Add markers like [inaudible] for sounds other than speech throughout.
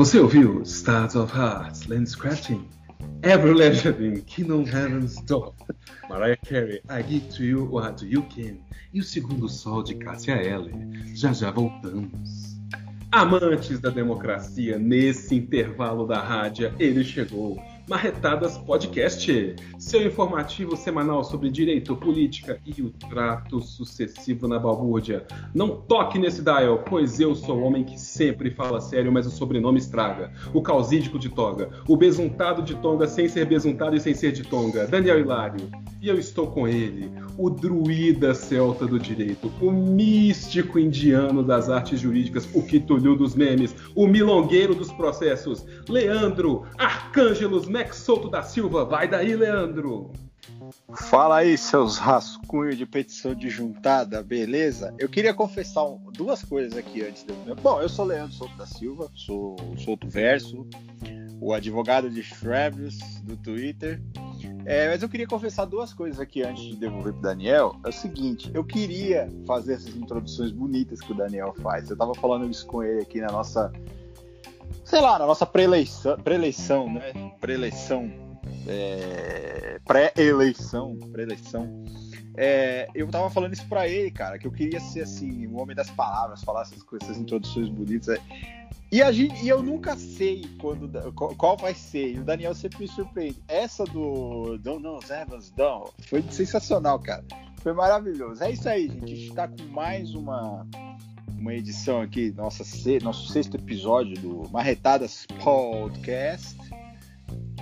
Você ouviu Stars of Hearts, Land Scratching, Ever Legending, Kingdom Heaven's Door, Mariah Carey, I Give To You What You Can e o Segundo Sol de Cássia Eller. Já já voltamos. Amantes da democracia, nesse intervalo da rádio, ele chegou Marretadas Podcast, seu informativo semanal sobre direito, política e o trato sucessivo na balbúrdia. Não toque nesse dial, pois eu sou o homem que sempre fala sério, mas o sobrenome estraga. O causídico de toga, o besuntado de tonga sem ser besuntado e sem ser de tonga, Daniel Hilário. E eu estou com ele, o druida celta do direito, o místico indiano das artes jurídicas, o quitulhu dos memes, o milongueiro dos processos, Leandro Arcângelos Max Souto da Silva. Vai daí, Leandro! Fala aí, seus rascunhos de petição de juntada, beleza? Eu queria confessar duas coisas aqui antes de eu. Bom, eu sou Leandro Souto da Silva, sou Souto Verso, o advogado de Shreves do Twitter. É, mas eu queria confessar duas coisas aqui antes de devolver pro Daniel. É o seguinte, eu queria fazer essas introduções bonitas que o Daniel faz. Eu tava falando isso com ele aqui na nossa sei lá, na nossa pré-eleição, né? Pré-eleição, é, pré-eleição, pré-eleição. É, eu tava falando isso pra ele, cara, que eu queria ser assim, o homem das palavras, falar essas coisas, essas introduções bonitas. E, a gente, e eu nunca sei quando qual vai ser. E o Daniel sempre me surpreende. Essa do Don't Know Evans Don't foi sensacional, cara. Foi maravilhoso. É isso aí, gente. A gente tá com mais uma uma edição aqui, nossa, nosso sexto episódio do Marretadas Podcast.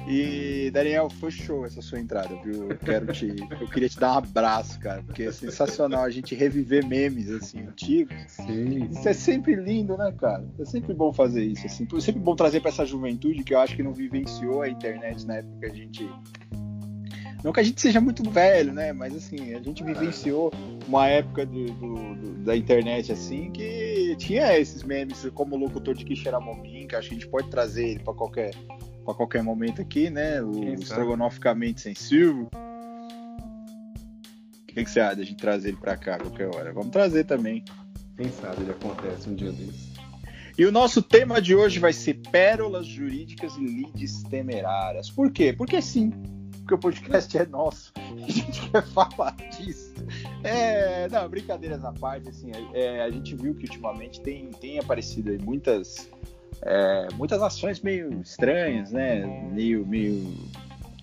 E Daniel, foi show essa sua entrada, viu? Eu quero te, eu queria te dar um abraço, cara, porque é sensacional a gente reviver memes assim antigos. Sim. Isso é sempre lindo, né, cara? É sempre bom fazer isso assim. É sempre bom trazer para essa juventude que eu acho que não vivenciou a internet na época que a gente não que a gente seja muito velho, né? Mas assim, a gente vivenciou uma época do, do, do, da internet assim que tinha esses memes como o locutor de Quixeramobim, que acho que a gente pode trazer ele para qualquer, pra qualquer momento aqui, né? O estrogonoficamente sensível. O que, que você acha de a gente trazer ele para cá a qualquer hora? Vamos trazer também. Quem sabe ele acontece um dia desses. E o nosso tema de hoje vai ser pérolas jurídicas e lides temerárias. Por quê? Porque sim, porque o podcast é nosso. A gente quer falar disso. É, não, brincadeiras à parte, assim, é, a gente viu que ultimamente tem, tem aparecido aí muitas, é, muitas ações meio estranhas, né? Meio, meio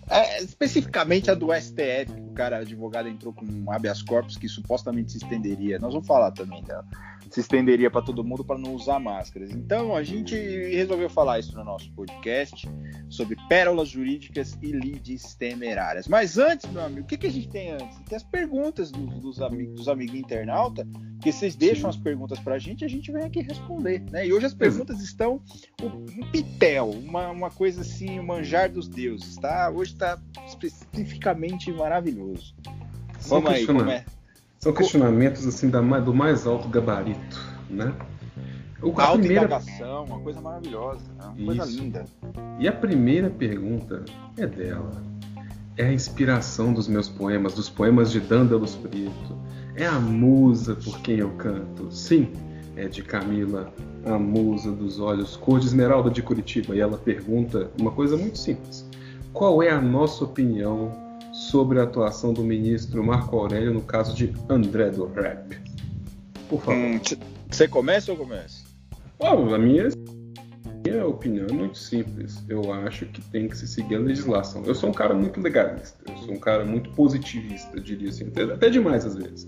é, especificamente a do STF, o cara advogado entrou com um habeas corpus que supostamente se estenderia. Nós vamos falar também dela se estenderia para todo mundo para não usar máscaras. Então a gente resolveu falar isso no nosso podcast sobre pérolas jurídicas e lides temerárias. Mas antes, meu amigo, o que, que a gente tem antes? Tem as perguntas dos, dos, amigos, dos amigos internauta, que vocês deixam as perguntas para a gente e a gente vem aqui responder. Né? E hoje as perguntas estão um pitel, uma, uma coisa assim, o manjar dos deuses. Tá? Hoje está especificamente maravilhoso. Vamos aí, como é? São questionamentos assim da, do mais alto gabarito, né? O, a primeira... uma coisa maravilhosa, né? uma Isso. coisa linda. E a primeira pergunta é dela. É a inspiração dos meus poemas, dos poemas de Dândalos Preto. É a musa por quem eu canto. Sim, é de Camila, a musa dos olhos cor de esmeralda de Curitiba. E ela pergunta uma coisa muito simples. Qual é a nossa opinião sobre a atuação do ministro Marco Aurélio no caso de André do Rap. Por favor. Você hum, começa ou começa? Oh, a minha, minha opinião é muito simples. Eu acho que tem que se seguir a legislação. Eu sou um cara muito legalista, eu sou um cara muito positivista, diria assim, até demais às vezes.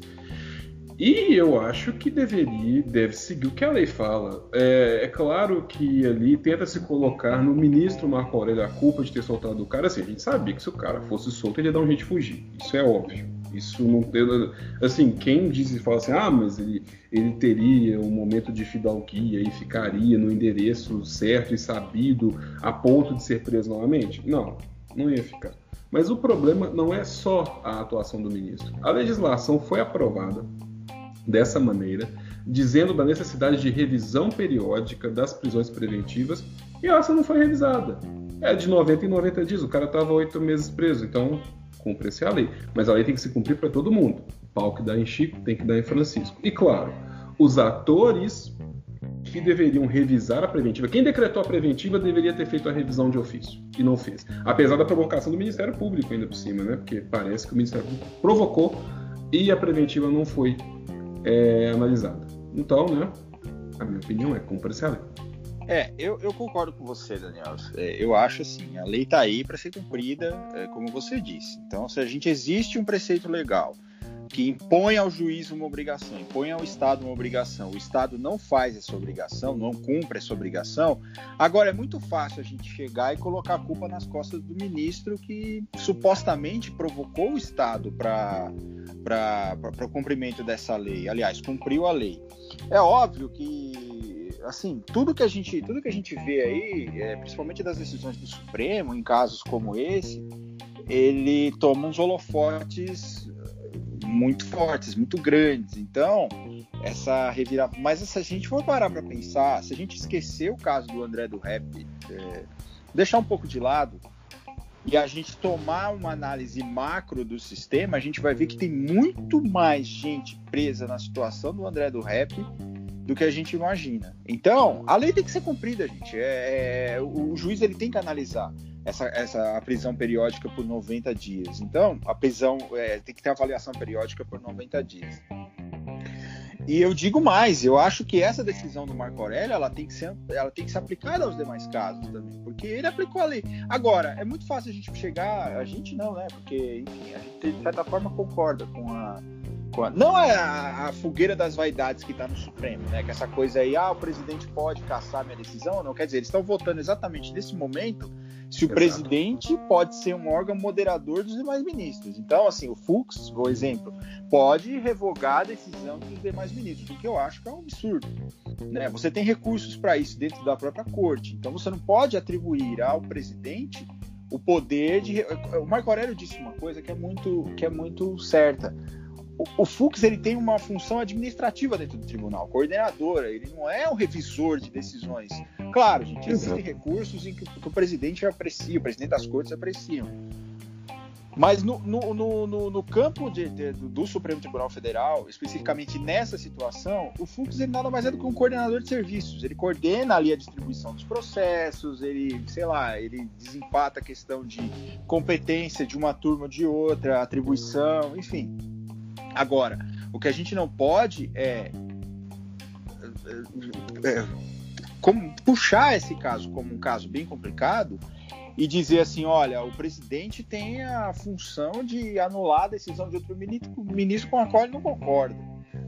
E eu acho que deveria, deve seguir o que a lei fala. É, é, claro que ali tenta se colocar no ministro Marco Aurélio a culpa de ter soltado o cara. Assim, a gente sabia que se o cara fosse solto, ele ia dar um jeito de fugir. Isso é óbvio. Isso não tem. Assim, quem diz e fala assim, ah, mas ele, ele teria um momento de fidalguia e ficaria no endereço certo e sabido a ponto de ser preso novamente? Não, não ia ficar. Mas o problema não é só a atuação do ministro. A legislação foi aprovada dessa maneira, dizendo da necessidade de revisão periódica das prisões preventivas, e essa não foi revisada. É de 90 em 90 dias, o cara estava oito meses preso, então cumpre-se a lei. Mas a lei tem que se cumprir para todo mundo. O pau que dá em Chico tem que dar em Francisco. E claro, os atores que deveriam revisar a preventiva. Quem decretou a preventiva deveria ter feito a revisão de ofício e não fez. Apesar da provocação do Ministério Público ainda por cima, né? Porque parece que o Ministério Público provocou e a preventiva não foi é, analisada. Então, né? A minha opinião é cumpra essa lei. É, eu, eu, concordo com você, Daniel. É, eu acho assim, a lei está aí para ser cumprida, é, como você disse. Então, se a gente existe um preceito legal que impõe ao juiz uma obrigação, impõe ao Estado uma obrigação, o Estado não faz essa obrigação, não cumpre essa obrigação, agora é muito fácil a gente chegar e colocar a culpa nas costas do ministro que supostamente provocou o Estado para o cumprimento dessa lei. Aliás, cumpriu a lei. É óbvio que assim, tudo que a gente, tudo que a gente vê aí, é, principalmente das decisões do Supremo, em casos como esse, ele toma uns holofotes muito fortes, muito grandes. Então, essa revira. Mas se a gente for parar para pensar, se a gente esquecer o caso do André do Rap, é, deixar um pouco de lado e a gente tomar uma análise macro do sistema, a gente vai ver que tem muito mais gente presa na situação do André do Rap do que a gente imagina. Então, a lei tem que ser cumprida, gente. É, é, o, o juiz ele tem que analisar essa, essa prisão periódica por 90 dias. Então, a prisão é, tem que ter avaliação periódica por 90 dias. E eu digo mais, eu acho que essa decisão do Marco Aurélio ela tem que ser, ela tem que ser aplicada aos demais casos também, porque ele aplicou a lei. Agora, é muito fácil a gente chegar, a gente não, né? Porque, enfim, a gente de certa forma concorda com a, a não é a, a, fogueira das vaidades que está no Supremo, né? Que essa coisa aí, ah, o presidente pode caçar minha decisão não? Quer dizer, eles estão votando exatamente nesse momento se o Exato. presidente pode ser um órgão moderador dos demais ministros. Então, assim, o Fux, por exemplo, pode revogar a decisão dos demais ministros, o que eu acho que é um absurdo. Né? Você tem recursos para isso dentro da própria corte, então você não pode atribuir ao presidente o poder de. O Marco Aurélio disse uma coisa que é muito, que é muito certa o, Fux ele tem uma função administrativa dentro do tribunal, coordenadora, ele não é o revisor de decisões. Claro, gente, existem recursos em que, que, o presidente aprecia, o presidente das cortes apreciam. Mas no, no, no, no campo de, de, do Supremo Tribunal Federal, especificamente nessa situação, o Fux ele nada mais é do que um coordenador de serviços. Ele coordena ali a distribuição dos processos, ele, sei lá, ele desempata a questão de competência de uma turma ou de outra, atribuição, enfim. Agora, o que a gente não pode é, é, é como puxar esse caso como um caso bem complicado e dizer assim, olha, o presidente tem a função de anular a decisão de outro ministro, ministro com a qual ele não concorda.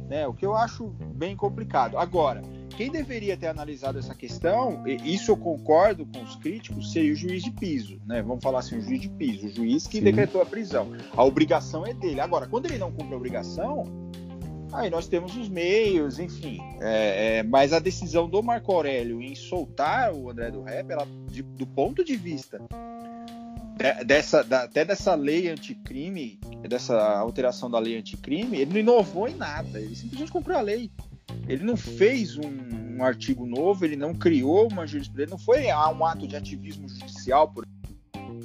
Né? O que eu acho bem complicado. Agora, quem deveria ter analisado essa questão, isso eu concordo com os críticos, seria o juiz de piso, né? Vamos falar assim, o juiz de piso, o juiz que Sim. decretou a prisão. A obrigação é dele. Agora, quando ele não cumpre a obrigação, aí nós temos os meios, enfim. É, é, mas a decisão do Marco Aurélio em soltar o André do Rap, ela, de, do ponto de vista dessa, da, até dessa lei anticrime, dessa alteração da lei anticrime, ele não inovou em nada, ele simplesmente cumpriu a lei. Ele não fez um, um artigo novo, ele não criou uma jurisprudência, não foi ah, um ato de ativismo judicial, por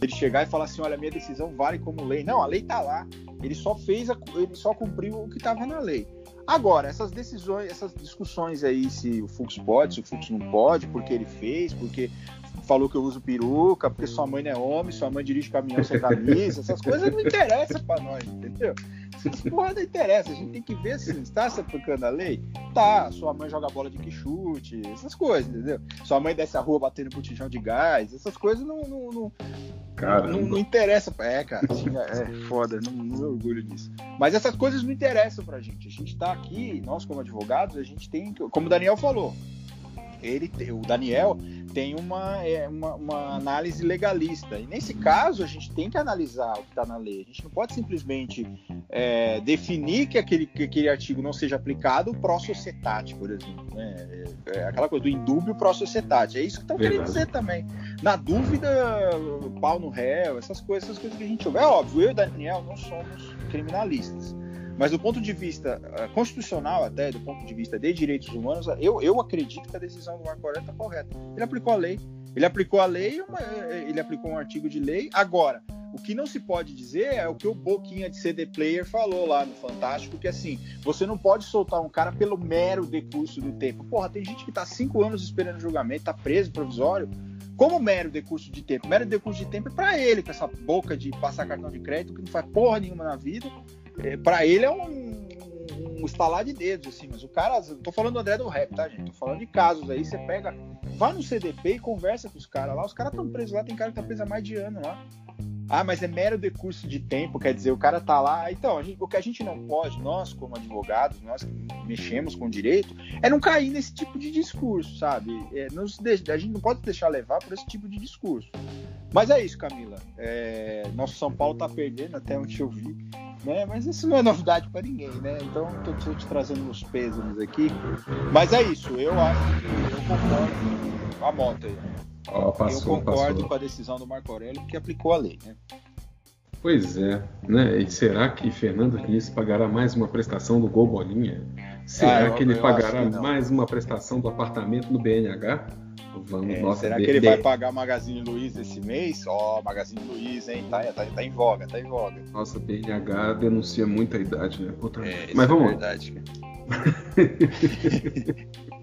ele chegar e falar assim, olha, minha decisão vale como lei. Não, a lei está lá. Ele só fez, a, ele só cumpriu o que estava na lei. Agora, essas decisões, essas discussões aí, se o Fux pode, se o Fux não pode, porque ele fez, porque falou que eu uso peruca, porque sua mãe não é homem, sua mãe dirige caminhão sem camisa, essas coisas não interessam para nós, entendeu? Essas porra não interessa, a gente tem que ver assim, está se aplicando a lei? Tá, sua mãe joga bola de quichute, essas coisas, entendeu? Sua mãe desce a rua batendo botijão de gás, essas coisas não, não, não, não, não interessa. É, cara, assim, é, é foda, não, não me orgulho disso. Mas essas coisas não interessam pra gente. A gente tá aqui, nós como advogados, a gente tem, como o Daniel falou, ele, o Daniel tem uma, é, uma, uma, análise legalista. E nesse caso, a gente tem que analisar o que está na lei. A gente não pode simplesmente é, definir que aquele, que aquele artigo não seja aplicado pró societate, por exemplo. Né? É, é aquela coisa do indúbio pró societate. É isso que estão querendo dizer também. Na dúvida, pau no réu, essas coisas, essas coisas que a gente ouve. É óbvio, eu e o Daniel não somos criminalistas. Mas do ponto de vista uh, constitucional, até do ponto de vista de direitos humanos, eu, eu acredito que a decisão do Marco Aurélio está correta. Ele aplicou a lei. Ele aplicou a lei, uma, ele aplicou um artigo de lei. Agora, O que não se pode dizer é o que o Boquinha de CD Player falou lá no Fantástico, que assim, você não pode soltar um cara pelo mero decurso do tempo. Porra, tem gente que tá cinco anos esperando julgamento, tá preso provisório, como mero decurso de tempo. Mero decurso de tempo é para ele, com essa boca de passar cartão de crédito, que não faz porra nenhuma na vida. É, para ele é um, um estalar de dedos, assim, mas o cara, tô falando do André do Rap, tá, gente? Tô falando de casos aí, você pega, vai no CDP e conversa com os caras lá, os caras estão presos lá, tem cara que tá preso há mais de ano lá. Ah, mas é mero decurso de tempo, quer dizer, o cara tá lá. Então, gente, o que a gente não pode, nós como advogados, nós que mexemos com direito, é não cair nesse tipo de discurso, sabe? É, a gente não pode deixar levar por esse tipo de discurso. Mas é isso, Camila. É, nosso São Paulo tá perdendo, até onde eu vi. Né? Mas isso não é novidade para ninguém, né? Então, tô, te trazendo os pêsames aqui. Mas é isso, eu acho que eu concordo com a moto aí. Passou, eu concordo passou. com a decisão do Marco Aurélio que aplicou a lei, né? Pois é, né? E será que Fernando Diniz pagará mais uma prestação do Gol Bolinha? Será ah, que ele pagará que mais uma prestação do apartamento no BNH? Vamos, é, nossa, será que ele vai pagar Magazine Luiza esse mês? Ó, oh, Magazine Luiza, hein? Tá, tá, tá, em voga, tá em voga. Nossa, BNH denuncia muita idade, né? Puta é, Mas vamos é verdade, [laughs]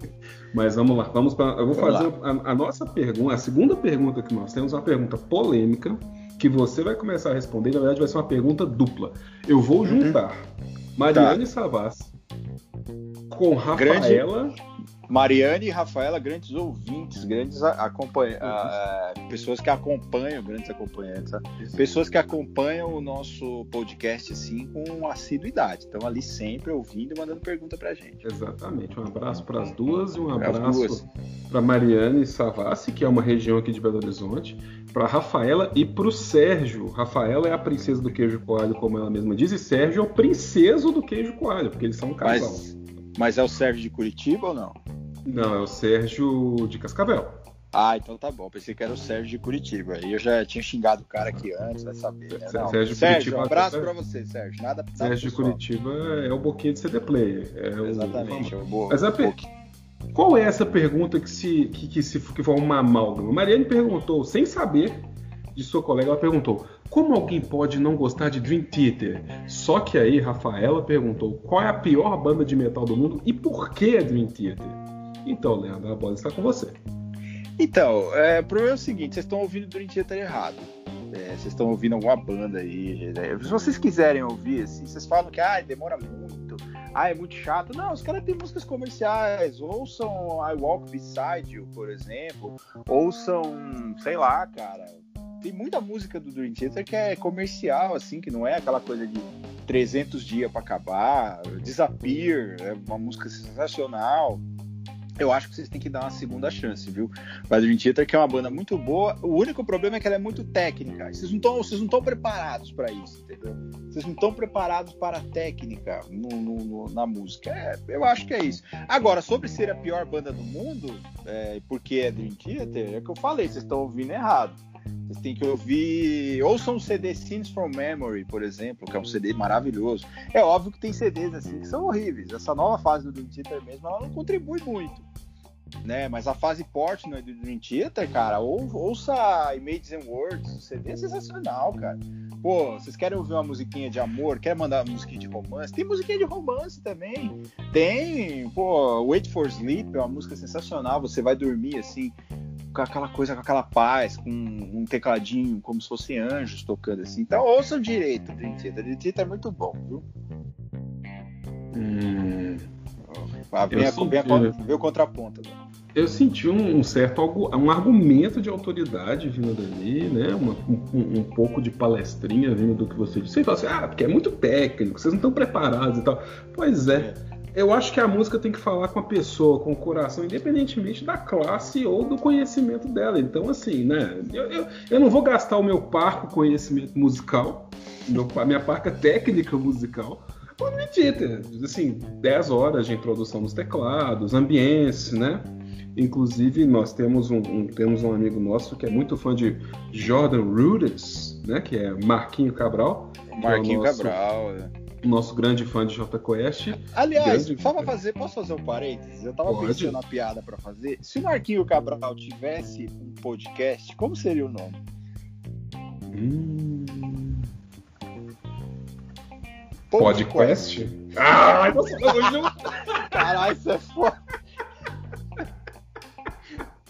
Mas vamos lá, vamos para. Eu vou vamos fazer a, a, nossa pergunta, a segunda pergunta que nós temos, uma pergunta polêmica que você vai começar a responder. Na verdade, vai ser uma pergunta dupla. Eu vou uhum. juntar uhum. Mariane tá. Savas com Rafaela. Grande Mariane e Rafaela, grandes ouvintes, grandes acompanha, pessoas que acompanham, grandes acompanhantes, pessoas que acompanham o nosso podcast assim com assiduidade. Estão ali sempre ouvindo e mandando pergunta pra gente. Exatamente. Um abraço para as duas e um abraço para Mariane Savassi, que é uma região aqui de Belo Horizonte, para Rafaela e para o Sérgio. Rafaela é a princesa do queijo coalho, como ela mesma diz, e Sérgio é o princeso do queijo coalho, porque eles são um casal. Mas, mas é o Sérgio de Curitiba ou não? Não, é o Sérgio de Cascavel. Ah, então tá bom. Pensei que era o Sérgio de Curitiba. E eu já tinha xingado o cara aqui antes, vai saber. Né? Não, Sérgio, Sérgio um abraço pra você, Sérgio. Nada, nada Sérgio de Curitiba é o boquinha de CD Player. É Exatamente, o, é o. Mas a per... Qual é essa pergunta que se que, que se que foi uma amálgama? Mariane perguntou, sem saber de sua colega, ela perguntou: como alguém pode não gostar de Dream Theater? Só que aí Rafaela perguntou: qual é a pior banda de metal do mundo e por que é Dream Theater? Então, Leandro, a bola está com você. Então, é, o problema é o seguinte: vocês estão ouvindo o Dream Theater errado. É, vocês estão ouvindo alguma banda aí. Né? Se vocês quiserem ouvir, assim, vocês falam que ah, demora muito, ah, é muito chato. Não, os caras têm músicas comerciais. Ouçam I Walk Beside You, por exemplo. Ouçam, sei lá, cara. Tem muita música do Dream Theater que é comercial, assim, que não é aquela coisa de 300 dias para acabar. Disappear é uma música sensacional eu acho que vocês têm que dar uma segunda chance, viu? Dream Theater, que é uma banda muito boa, o único problema é que ela é muito técnica. Vocês não estão, vocês não estão preparados para isso, entendeu? Vocês não estão preparados para a técnica no, no, no, na música. É, eu acho que é isso. Agora, sobre ser a pior banda do mundo, é, porque é Dream Theater, é que eu falei, vocês estão ouvindo errado. Vocês têm que ouvir. Ouçam o CD Scenes from Memory, por exemplo, que é um CD maravilhoso. É óbvio que tem CDs assim que são horríveis. Essa nova fase do Dream Theater mesmo, ela não contribui muito. Né? Mas a fase Portnoy do Dream Theater, cara, ou, ouça Images and Words, o CD é sensacional, cara. Pô, vocês querem ouvir uma musiquinha de amor? Quer mandar uma musiquinha de romance? Tem musiquinha de romance também. Tem, pô, Wait for Sleep é uma música sensacional. Você vai dormir assim, com aquela coisa, com aquela paz, com um tecladinho, como se fossem anjos tocando assim. Então ouçam direito, Dream Theater. Dream Theater é muito bom, viu? Hum, vem, a, vem, a, vem o contraponto eu senti um, um, certo um argumento de autoridade vindo dali, né? Uma, um, um, pouco de palestrinha vindo do que você disse. Você fala assim, ah, porque é muito técnico, vocês não estão preparados e tal. Pois é. é eu acho que a música tem que falar com a pessoa, com o coração, independentemente da classe ou do conhecimento dela. Então, assim, né? Eu, eu, eu não vou gastar o meu parco conhecimento musical, meu, a minha parca técnica musical, medita. Assim, 10 horas de introdução nos teclados, ambientes, né? Inclusive, nós temos um, um, temos um amigo nosso que é muito fã de Jordan Rudess, né? Que é Marquinho Cabral. Marquinho é nosso... Cabral, é nosso grande fã de Jota Quest. Aliás, grande... só pra fazer, posso fazer um parênteses? Eu tava Pode. pensando na piada para fazer. Se o Marquinho Cabral tivesse um podcast, como seria o nome? Hum... Podcast? podcast? Ah, nossa, tamo junto! Caralho, isso é foda!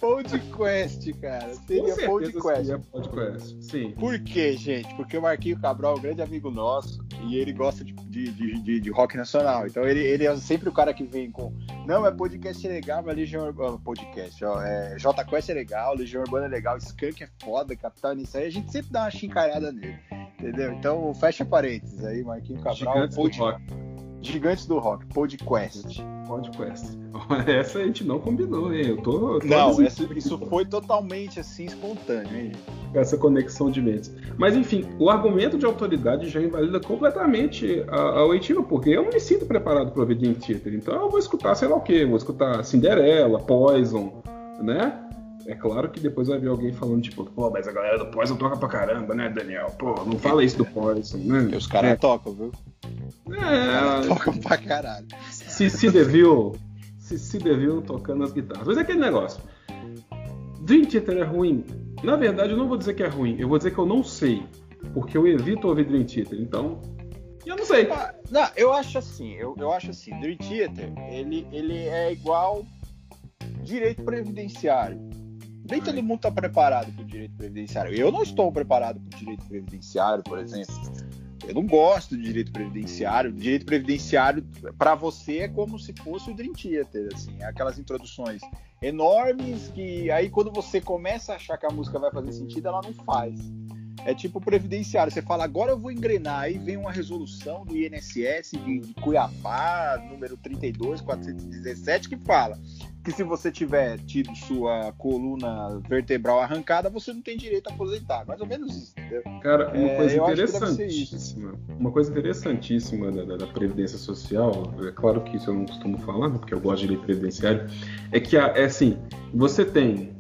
Podcast, cara. Seria podcast. Seria podcast. Sim. Por quê, gente? Porque o Marquinho Cabral é um grande amigo nosso e ele gosta de, de, de, de, rock nacional. Então ele, ele é sempre o cara que vem com. Não, é podcast legal, mas Legião Urbana. Podcast, ó. É, J Quest é legal, Legião Urbana é legal, Skunk é foda, Capitão nisso aí. A gente sempre dá uma chincalhada nele. Entendeu? Então fecha parênteses aí, Marquinho Cabral. Gigantes pod... do rock. Gigantes do Rock, Podcast. Podcast. Essa a gente não combinou, hein? Eu tô. tô não, essa, isso foi totalmente assim espontâneo, hein? Essa conexão de mentes. Mas enfim, o argumento de autoridade já invalida completamente a, a oitiva, porque eu não me sinto preparado para ouvir Dream Theater. Então eu vou escutar, sei lá o quê, vou escutar Cinderela, Poison, né? É claro que depois vai vir alguém falando, tipo, pô, mas a galera do Poison toca pra caramba, né, Daniel? Pô, não fala isso do Poison, né? os caras é. tocam, viu? É. [laughs] Tocam pra caralho. Se, se deviu. Se, se deviu tocando as guitarras. Mas é aquele negócio. Dream Theater é ruim? Na verdade, eu não vou dizer que é ruim. Eu vou dizer que eu não sei. Porque eu evito ouvir Dream Theater. Então, eu não sei. Ah, não, eu acho assim. Eu, eu acho assim. Dream Theater, ele, ele é igual direito previdenciário. Nem todo mundo está preparado para o direito previdenciário. Eu não estou preparado para o direito previdenciário, por exemplo. Eu não gosto de direito previdenciário. O direito previdenciário, para você, é como se fosse o Dream Theater, assim, aquelas introduções enormes que aí quando você começa a achar que a música vai fazer sentido, ela não faz. É tipo previdenciário. Você fala, agora eu vou engrenar. Aí vem uma resolução do INSS de, de Cuiabá, número 32417, que fala que se você tiver tido sua coluna vertebral arrancada, você não tem direito a aposentar. Mais ou menos isso, entendeu? Cara, uma é, coisa interessantíssima. Uma coisa interessantíssima da, da, da, Previdência Social, é claro que isso eu não costumo falar, porque eu gosto de lei previdenciária, é que é assim, você tem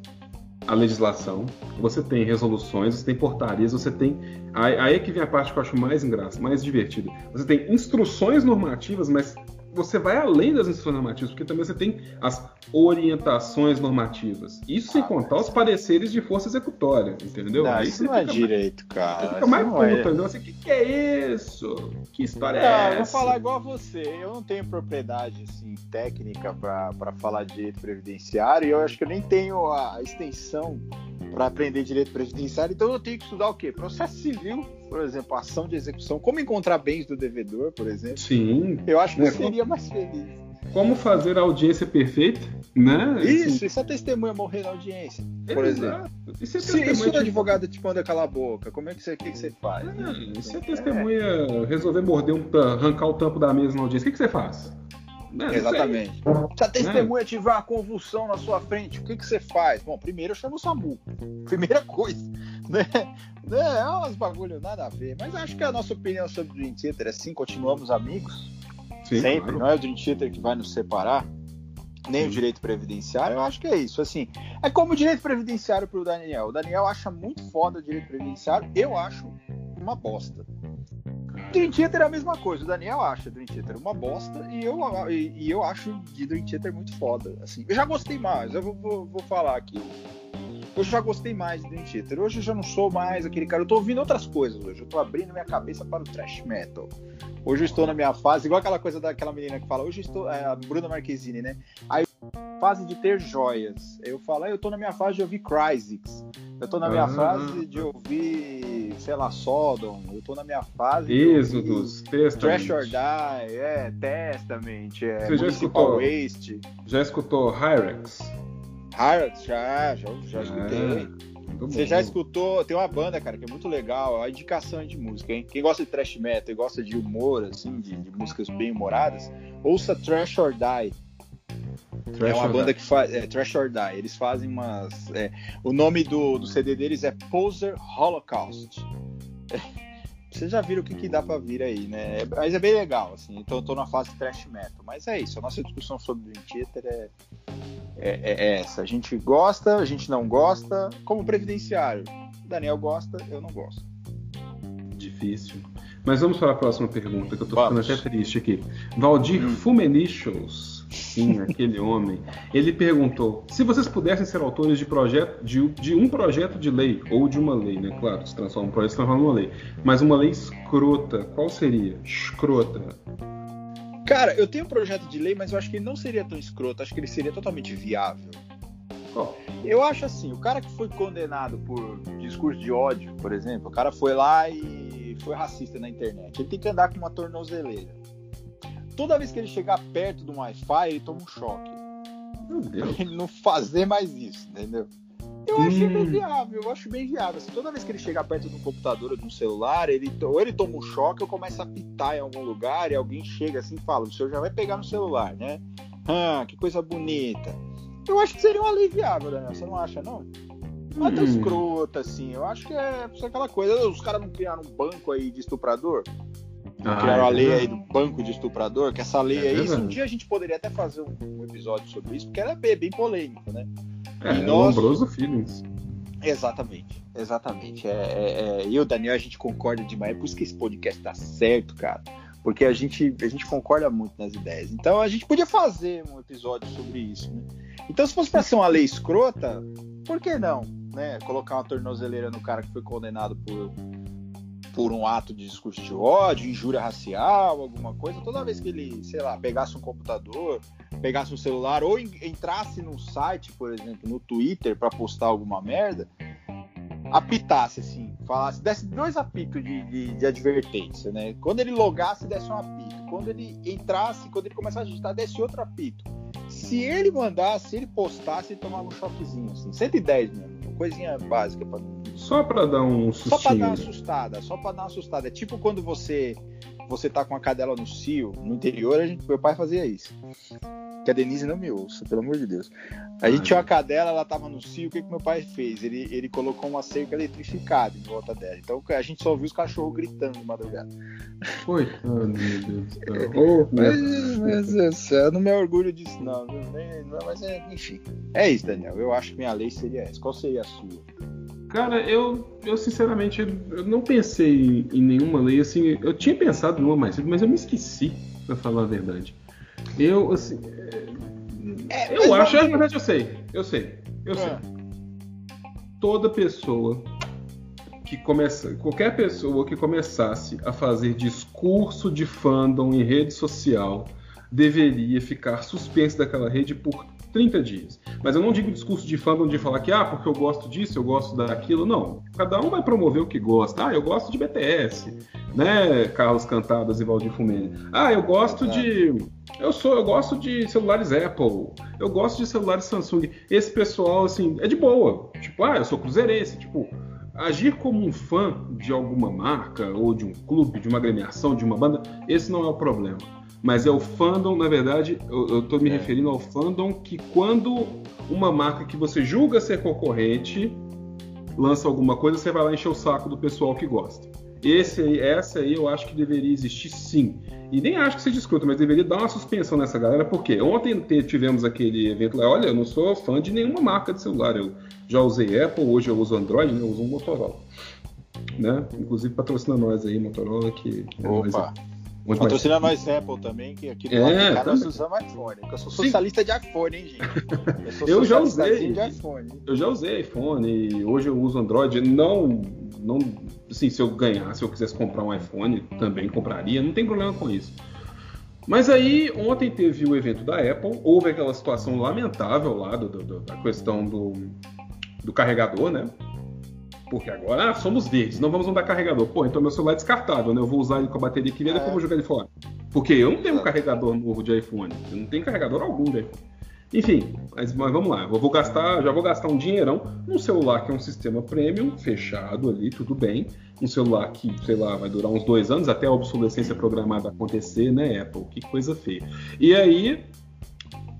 a legislação, você tem resoluções, você tem portarias, você tem. Aí é que vem a parte que eu acho mais engraçada, mais divertida. Você tem instruções normativas, mas você vai além das instruções normativas, porque também você tem as orientações normativas. Isso sem ah, contar os pareceres de força executória, entendeu? Não, isso não é direito, cara. Você fica mais puto, é. entendeu? Você, que, que é isso? Que história não, é essa? Eu vou falar igual a você. Eu não tenho propriedade assim, técnica para falar de direito previdenciário e eu acho que eu nem tenho a extensão para aprender direito previdenciário, então eu tenho que estudar o quê? Processo civil, por exemplo, ação de execução, como encontrar bens do devedor, por exemplo. Sim. Eu acho que é, seria mais feliz. Como fazer a audiência perfeita, né? Isso, se a testemunha morrer na audiência, por exemplo. E se, a se, se o advogado te manda calar a boca, como é que você, que, que você faz? É, e se a testemunha é. resolver morder um, arrancar o tampo da mesa na audiência, o que, que você faz? Né? Exatamente. Se a testemunha tiver uma convulsão na sua frente, o que, que você faz? Bom, primeiro eu chamo o SAMU. Primeira coisa. Né? [laughs] né? É umas bagulho nada a ver. Mas acho que a nossa opinião sobre o Dream Theater é assim, continuamos amigos. Sim, sempre. Claro. Não é o Dream Theater que vai nos separar. Nem Sim. o direito previdenciário, eu acho que é isso. Assim, é como o direito previdenciário pro Daniel. O Daniel acha muito foda o direito previdenciário, eu acho uma bosta. Dream Theater é a mesma coisa. O Daniel acha Dream Theater uma bosta e eu, e, e eu acho de Dream Theater muito foda. Assim, eu já gostei mais, eu vou, vou, vou falar aqui. Eu já gostei mais de Dream Theater. Hoje eu já não sou mais aquele cara. Eu tô ouvindo outras coisas hoje. Eu tô abrindo minha cabeça para o thrash metal. Hoje eu estou na minha fase, igual aquela coisa daquela menina que fala, hoje eu estou. É, a Bruna Marquezine, né? Aí fase de ter joias. Eu falo, eu tô na minha fase de ouvir Crysis. Eu tô na minha uhum. fase de ouvir, sei lá, Sodom. Eu tô na minha fase. Êxodos, Testament. Trash or Die, é, Testament, é, Você já escutou, Waste. Já escutou Hyrex? Hyrex, já, já, já escutei. Você já escutou? Tem uma banda, cara, que é muito legal. A indicação de música, hein? Quem gosta de thrash metal e gosta de humor, assim, de, de músicas bem humoradas, ouça Trash or Die. Trash é uma banda que faz é, Trash or Die. Eles fazem umas. É, o nome do, do CD deles é Poser Holocaust. Vocês já viram o que, que dá pra vir aí, né? Mas é bem legal, assim. Então eu tô na fase trash metal. Mas é isso. A nossa discussão sobre Dream Theater é, é, é essa. A gente gosta, a gente não gosta. Como previdenciário. Daniel gosta, eu não gosto. Difícil. Mas vamos para a próxima pergunta, que eu tô vamos. ficando até triste aqui. Valdir hum. Fumenichos Sim, aquele homem. Ele perguntou: se vocês pudessem ser autores de, projeto, de, de, um projeto de lei, ou de uma lei, né? Claro, se transforma um projeto, se transforma numa lei. Mas uma lei escrota, qual seria? Escrota. Cara, eu tenho um projeto de lei, mas eu acho que ele não seria tão escroto, acho que ele seria totalmente viável. Qual? Eu acho assim, o cara que foi condenado por discurso de ódio, por exemplo, o cara foi lá e foi racista na internet, ele tem que andar com uma tornozeleira toda vez que ele chegar perto do Wi-Fi, ele toma um choque. Meu Deus. Ele não fazer mais isso, entendeu? Eu hum. acho bem viável, eu acho bem viável. Assim, toda vez que ele chegar perto de um computador ou de um celular, ele, ou ele toma um choque ou começa a pitar em algum lugar e alguém chega assim e fala: o senhor já vai pegar no celular, né? Ah, que coisa bonita. Eu acho que seria uma lei viável, Daniel. Você não acha, não? Não é tão hum. escrota, assim. Eu acho que é aquela coisa. Os caras não criaram um banco aí de estuprador? Ah, criaram é a lei aí do banco de estuprador, que essa lei é aí, um dia a gente poderia até fazer um, episódio sobre isso, porque ela é bem, bem polêmico, né? É, e nós... Lombroso Feelings. Exatamente, exatamente. É, é, é, eu e o Daniel, a gente concorda demais. É por isso que esse podcast tá certo, cara. Porque a gente, a gente concorda muito nas ideias. Então a gente podia fazer um episódio sobre isso, né? Então, se fosse pra ser uma lei escrota, por que não? Né? Colocar uma tornozeleira no cara que foi condenado por por um ato de discurso de ódio, injúria racial, alguma coisa, toda vez que ele, sei lá, pegasse um computador, pegasse um celular ou entrasse num site, por exemplo, no Twitter para postar alguma merda, apitasse assim, falasse, desse dois apitos de, de, de, advertência, né? Quando ele logasse, desse um apito. Quando ele entrasse, quando ele começasse a digitar, desse outro apito. Se ele mandasse, se ele postasse, ele tomava um choquezinho, assim, 110 mesmo, coisinha básica para não só para dar um sustinho. Só para dar uma assustada, só para dar uma assustada. É tipo quando você você tá com a cadela no cio, no interior, a gente, meu pai fazia isso. Que a Denise não me ouça, pelo amor de Deus. A gente tinha uma cadela, ela tava no cio, o que, que meu pai fez? Ele, ele colocou uma cerca eletrificada em volta dela. Então a gente só ouviu os cachorros gritando de madrugada. Coitado, meu Deus do céu. [laughs] Oh, mas, mas eu, eu não me orgulho disso, não. Mas é, enfim. É isso, Daniel. Eu acho que minha lei seria essa. Qual seria a sua? Cara, eu, eu sinceramente eu não pensei em nenhuma lei assim. Eu tinha pensado numa mais mas eu me esqueci, pra falar a verdade. Eu, assim. É, eu acho, na verdade, eu sei. Eu sei. Eu é. sei. Toda pessoa que começa. Qualquer pessoa que começasse a fazer discurso de fandom em rede social deveria ficar suspenso daquela rede por 30 dias. Mas eu não digo discurso de fandom de falar que, ah, porque eu gosto disso, eu gosto daquilo. Não. Cada um vai promover o que gosta. Ah, eu gosto de BTS, né? Carlos Cantadas e Valdir Fumene. Ah, eu gosto de. Eu sou, eu gosto de celulares Apple. Eu gosto de celulares Samsung. Esse pessoal, assim, é de boa. Tipo, ah, eu sou cruzeirense. Tipo, agir como um fã de alguma marca, ou de um clube, de uma agremiação, de uma banda, esse não é o problema mas é o fandom, na verdade, eu, estou me é. referindo ao fandom que quando uma marca que você julga ser concorrente lança alguma coisa, você vai lá encher o saco do pessoal que gosta. Esse aí, essa aí eu acho que deveria existir sim. E nem acho que seja escroto, mas deveria dar uma suspensão nessa galera, porque ontem tivemos aquele evento lá, olha, eu não sou fã de nenhuma marca de celular, eu já usei Apple, hoje eu uso Android, né, eu uso um Motorola. Né? Inclusive patrocina nós aí, Motorola, que é Opa. Muito Patrocina mais. nós Apple também, que aqui no é, cara nós usamos iPhone. Eu sou socialista Sim. de iPhone, hein, gente? [laughs] Eu, sou eu já usei. De iPhone. Eu já usei iPhone hoje eu uso Android. Não, não, assim, se eu ganhar, se eu quisesse comprar um iPhone, também compraria. Não tem problema com isso. Mas aí, ontem teve o evento da Apple, houve aquela situação lamentável lá do, do, da questão do, do carregador, né? Porque agora ah, somos verdes, não vamos usar carregador. Pô, então meu celular é descartável, né? Eu vou usar ele com a bateria que vem, é. depois eu vou jogar ele fora. Porque eu não tenho um carregador novo de iPhone. Eu não tenho carregador algum de iPhone. Enfim, mas, mas, vamos lá. Eu vou gastar, já vou gastar um dinheirão num celular que é um sistema premium, fechado ali, tudo bem. Um celular que, sei lá, vai durar uns dois anos até a obsolescência programada acontecer, né, Apple? Que coisa feia. E aí,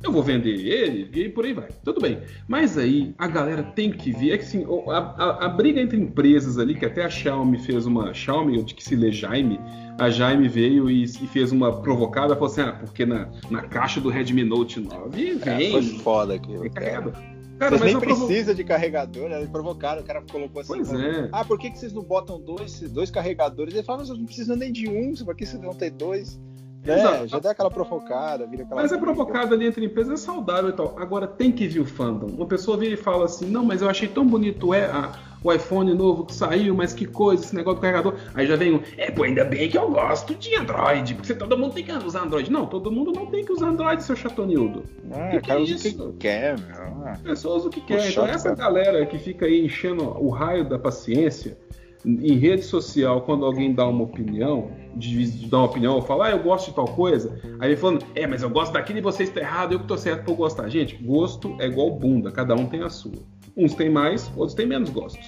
eu vou vender ele e por aí vai. Tudo bem. Mas aí a galera tem que ver. É que assim, a, a, a, briga entre empresas ali, que até a Xiaomi fez uma. Xiaomi, de que se lê Jaime, a Jaime veio e, e, fez uma provocada, falou assim: ah, porque na, na caixa do Redmi Note 9 é, vem. É, foi foda aquilo. Cara. Cara, vocês nem precisa provo... de carregador, né? Eles provocaram, o cara colocou assim. Pois é. Ah, por que, que vocês não botam dois, dois carregadores? Ele falou, mas não precisam nem de um, por que vocês vão ter dois? É, já dá aquela provocada, vira aquela. Mas a provocada ali entre empresas é saudável e tal. Agora tem que vir o fandom. Uma pessoa vira e fala assim: não, mas eu achei tão bonito é, a, o iPhone novo que saiu, mas que coisa, esse negócio do carregador. Aí já vem um, é, pô, ainda bem que eu gosto de Android, porque todo mundo tem que usar Android. Não, todo mundo não tem que usar Android, seu chatonildo. Ah, que cara que é usa o que quer, meu. A pessoa usa o que quer. Então essa galera que fica aí enchendo o raio da paciência em rede social, quando alguém dá uma opinião, de, de dar uma opinião, ou fala, ah, eu gosto de tal coisa, aí ele falando, é, mas eu gosto daquilo e você está errado, eu que tô certo por gostar. Gente, gosto é igual bunda, cada um tem a sua. Uns têm mais, outros têm menos gostos.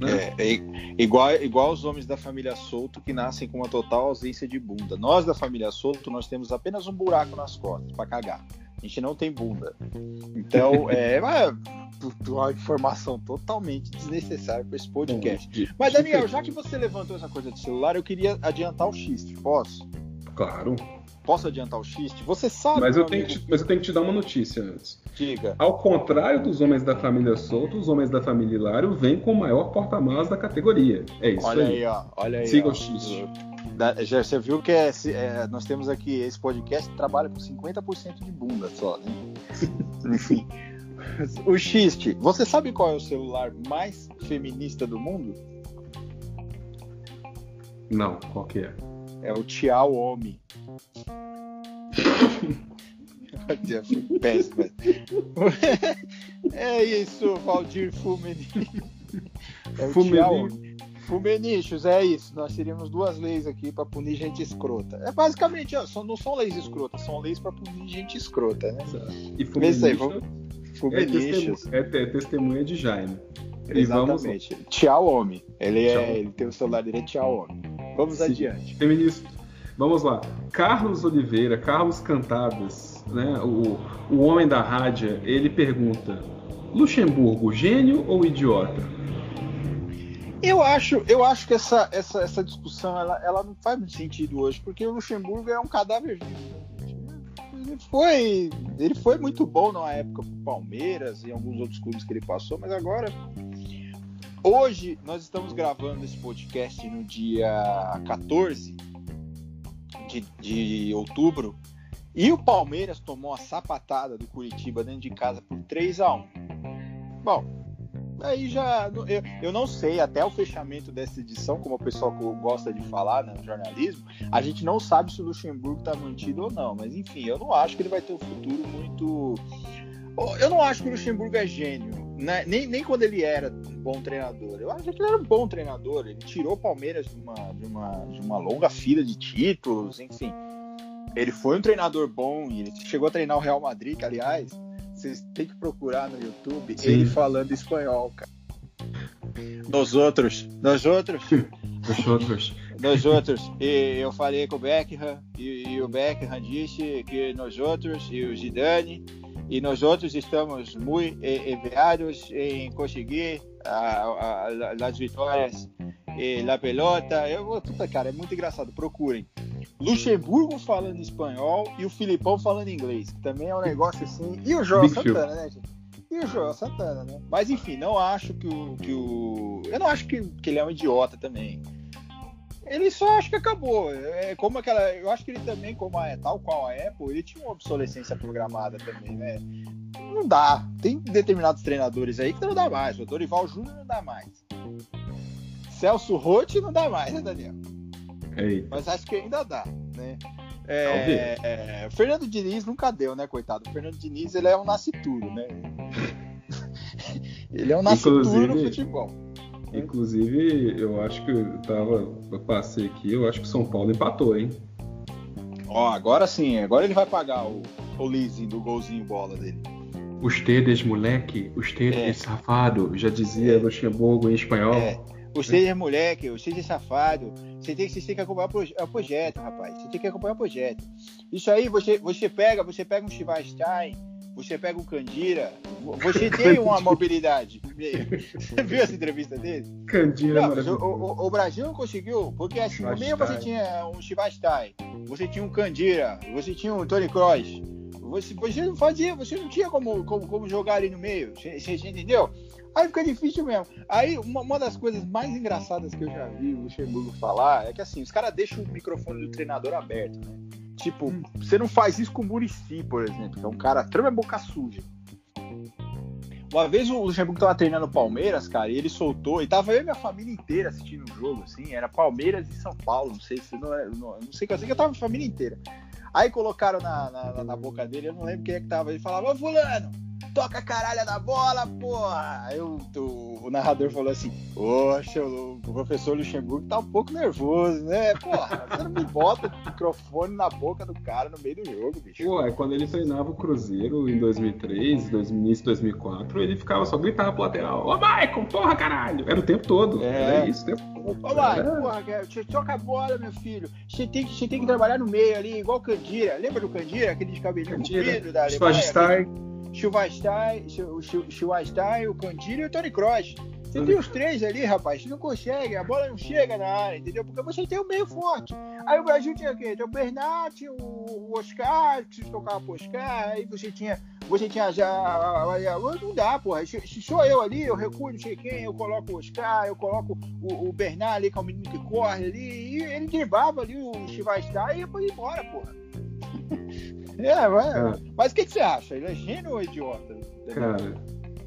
Né? É, é, igual, igual os homens da família Souto que nascem com uma total ausência de bunda. Nós da família Souto, nós temos apenas um buraco nas costas para cagar. A gente não tem bunda. Então, é, uma informação totalmente desnecessária para esse podcast. Mas, Daniel, já que você levantou essa coisa de celular, eu queria adiantar o xiste, posso? Claro. Posso adiantar o xiste? Você sabe. Mas eu, tenho que, mas eu tenho que te dar uma notícia antes. Diga. Ao contrário dos homens da família Souto, os homens da família Hilário vêm com o maior porta-malas da categoria. É isso olha aí. aí ó, olha aí. Siga ó. o xiste. Já, você viu que é, é, nós temos aqui esse podcast que trabalha com 50% de bunda só, né? [laughs] Enfim. O xiste. Você sabe qual é o celular mais feminista do mundo? Não, qual que é? É o Xiaomi. [laughs] [laughs] Péssimo. É isso, Valdir Fumeni. É o Xiaomi. Fumenichos, é isso. Nós teríamos duas leis aqui para punir gente escrota. É basicamente, ó, não são leis escrotas, são leis para punir gente escrota, né? E Fumenichos é, testemunha, é, é testemunha de Jaime. Exatamente. Vamos... Xiaomi. Ele, é, ele tem o celular dele é Xiaomi. Vamos Sim. adiante. Feminista. Vamos lá. Carlos Oliveira, Carlos Cantadas, né? O, o homem da rádio, ele pergunta: Luxemburgo, gênio ou idiota? Eu acho, eu acho que essa, essa, essa discussão ela, ela não faz muito sentido hoje, porque o Luxemburgo é um cadáver vivo. Ele foi, ele foi muito bom na época pro Palmeiras e alguns outros clubes que ele passou, mas agora hoje nós estamos gravando esse podcast no dia 14 de, de outubro e o Palmeiras tomou a sapatada do Curitiba dentro de casa por 3 a 1. Bom, aí já eu, eu não sei até o fechamento dessa edição, como o pessoal gosta de falar né, no jornalismo, a gente não sabe se o Luxemburgo está mantido ou não, mas enfim, eu não acho que ele vai ter um futuro muito. Eu não acho que o Luxemburgo é gênio, né? nem, nem quando ele era um bom treinador. Eu acho que ele era um bom treinador. Ele tirou o Palmeiras de uma, de uma, de uma longa fila de títulos, enfim. Ele foi um treinador bom e ele chegou a treinar o Real Madrid, que, aliás, vocês têm que procurar no YouTube Sim. ele falando espanhol, cara. Nós outros, nós outros. [laughs] Nós outros. Nós outros. E eu falei com o Beckham e, e, o Beckham disse que nós outros e o Zidane e nós outros estamos muito enviados em conseguir a, a, as vitórias e la pelota. Eu, puta, cara, é muito engraçado. Procurem. Luxemburgo falando espanhol e o Filipão falando inglês, que também é um negócio assim. E o João Santana, né, gente? E o João Santana, né? Mas enfim, não acho que o. Que o... Eu não acho que, que ele é um idiota também. Ele só acha que acabou. É como aquela. Eu acho que ele também, como a, tal qual a Apple, ele tinha uma obsolescência programada também, né? Não dá. Tem determinados treinadores aí que não dá mais. O Dorival Júnior não dá mais. Celso Rotti não dá mais, né, Daniel? Eita. Mas acho que ainda dá, né? É, é, Fernando Diniz nunca deu, né, coitado? O Fernando Diniz ele é um nascituro, né? [laughs] ele é um nascituro no futebol. Inclusive, eu acho que eu tava. Eu passei aqui, eu acho que o São Paulo empatou, hein? Ó, agora sim, agora ele vai pagar o, o leasing do golzinho bola dele. Os tedes, moleque, os tedes, é. safado, já dizia é. Luxemburgo em espanhol. É. Você é moleque, você é safado. Você tem, você tem que acompanhar o projeto, rapaz. Você tem que acompanhar o projeto. Isso aí, você, você pega, você pega um Schwarzenstein, você pega um Candira, você [laughs] tem uma mobilidade. Você viu essa entrevista dele? Candira, não, o, o, o, Brasil não conseguiu, porque assim, no meio você tinha um Schwarzenstein, você tinha um Candira, você tinha um Tony Kroos. Você, você não fazia, você não tinha como, como, como jogar ali no meio. Você, você entendeu? Aí fica difícil mesmo. Aí, uma, uma, das coisas mais engraçadas que eu já vi o Luxemburgo falar é que assim, os caras deixam o microfone do treinador aberto, né? tipo, hum. você não faz isso com o Murici, por exemplo, que é um cara trama boca suja. Uma vez o Luxemburgo tava treinando o Palmeiras, cara, e ele soltou, e tava eu e minha família inteira assistindo o jogo, assim, era Palmeiras e São Paulo, não sei se não, é, não, não sei que eu sei que eu tava a família inteira. Aí colocaram na, na, na, boca dele, eu não lembro quem é que tava, ele falava, ô fulano, toca a caralha da bola, porra! Aí o, o, narrador falou assim: Poxa, o, o, professor Luxemburgo tá um pouco nervoso, né? Porra, você não me bota o microfone na boca do cara no meio do jogo, bicho. Pô, é quando ele treinava o Cruzeiro em 2003, início de 2004, ele ficava só gritava pro lateral: Ô Maicon, porra, caralho! Era o tempo todo. É. Era isso, o tempo todo. Ô, Maicon, porra, toca a bola, meu filho. Você tem, que, você tem que trabalhar no meio ali, igual o Candira. Lembra do Candira? Aquele de cabelinho comprido da Alemanha? Schweinstein, o Candilho e o Tony Cross. Você tem os três ali, rapaz, você não consegue, a bola não chega na área, entendeu? Porque você tem o meio forte. Aí o Brasil tinha quem? Tinha o Bernat, o Oscar, que tocava pro Oscar, aí você tinha. Você tinha já. Não dá, porra. Se sou eu ali, eu recuo não sei quem, eu coloco o Oscar, eu coloco o, o Bernat ali, que é o menino que corre ali, e ele driblava ali o Schweinstein e ia embora, porra. É, mas, é. mas o que, que, você acha? Ele é gênio ou idiota? Cara,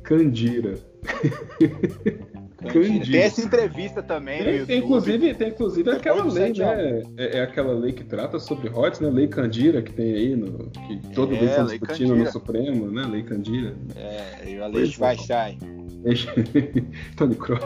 Candira. [laughs] Candira. Tem essa entrevista também. Tem, tem inclusive, tem inclusive aquela lei, né? É, é, aquela lei que trata sobre royalties, né? Lei Candira, que tem aí, no, que todo é, estão discutindo no Supremo, né? Lei Candira. É, e a lei Schweinstein. [laughs] Tony Kroos.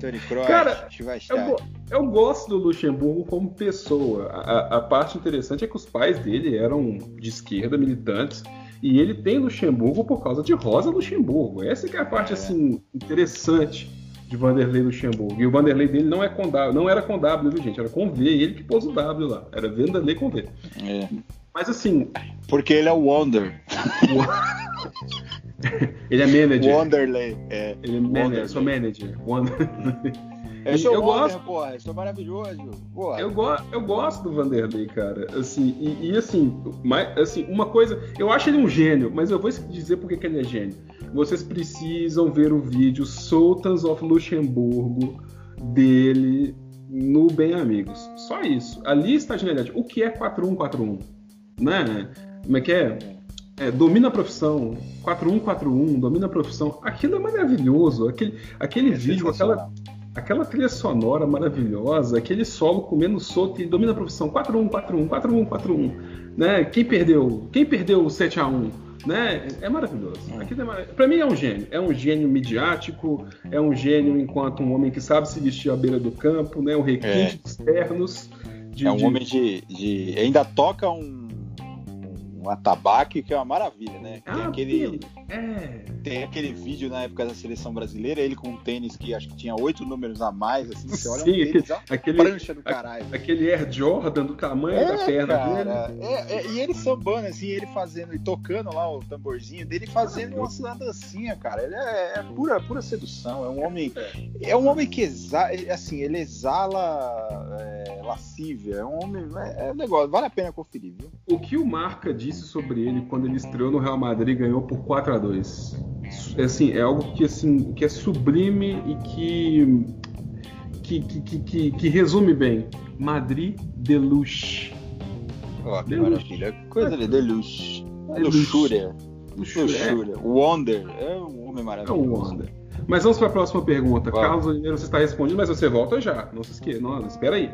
Tony Kroos, Cara, eu, eu, gosto do Luxemburgo como pessoa. A, a, parte interessante é que os pais dele eram de esquerda, militantes, e ele tem Luxemburgo por causa de Rosa Luxemburgo. Essa que é a parte é. assim interessante de Vanderlei Luxemburgo. E o Vanderlei dele não é com W, não era com W, viu, gente? Era com V, ele que pôs o W lá. Era Vanderlei com V. É. Mas assim. Porque ele é o Wonder. [laughs] ele é manager. Wanderley. É. Ele é manager, sou manager. Wonder... [laughs] Eu sou eu gosto, porra, eu sou maravilhoso. Porra. Eu, go eu gosto do Vanderlei, cara. Assim, e, e assim, mais, assim, uma coisa, eu acho ele um gênio, mas eu vou dizer por que ele é gênio. Vocês precisam ver o vídeo Sultans of Luxemburgo dele no Bem Amigos. Só isso. Ali está a genialidade. O que é 4141? Né? Como é que é? é, domina a profissão, 4141, domina a profissão. Aquilo é maravilhoso. Aquele, aquele é vídeo, aquela, aquela trilha sonora maravilhosa, aquele solo comendo solto e domina a profissão. 4141, 4141. Né? Quem perdeu? Quem perdeu o 7 a 1 né? É maravilhoso. É. É mar... Para mim é um gênio. É um gênio midiático, é um gênio enquanto um homem que sabe se vestir à beira do campo, né? O requinte é. dos ternos. De, é um de... homem de, de. Ainda toca um um atabaque que é uma maravilha, né? Tem ah, aquele. É. Tem aquele vídeo na época da seleção brasileira, ele com um tênis que acho que tinha oito números a mais, assim, você olha Sim, um tênis, aquele, prancha do caralho. Aquele Air Jordan do tamanho é, da perna cara, dele. É, é, e ele sambando, assim, ele fazendo e tocando lá o tamborzinho dele, fazendo uma, uma dancinha, cara. Ele é, é, pura, pura sedução. É um homem. É um homem que exala, assim, ele exala é, lascívia. É um homem. É, é negócio, vale a pena conferir, viu? O que o Marca disse sobre ele quando ele estreou no Real Madrid e ganhou por 4 a 2 é, assim, é algo que, assim, que é sublime e que, que, que, que, que resume bem. Madrid de luxe. Oh, que maravilha. Coisa de luxe. É luxúria. Luxúria. luxúria. Wonder. É um homem maravilhoso. É um Wonder. Mas vamos para a próxima pergunta. Carlos Oliveira, você está respondendo, mas você volta já. Não se esqueça. Não, espera aí.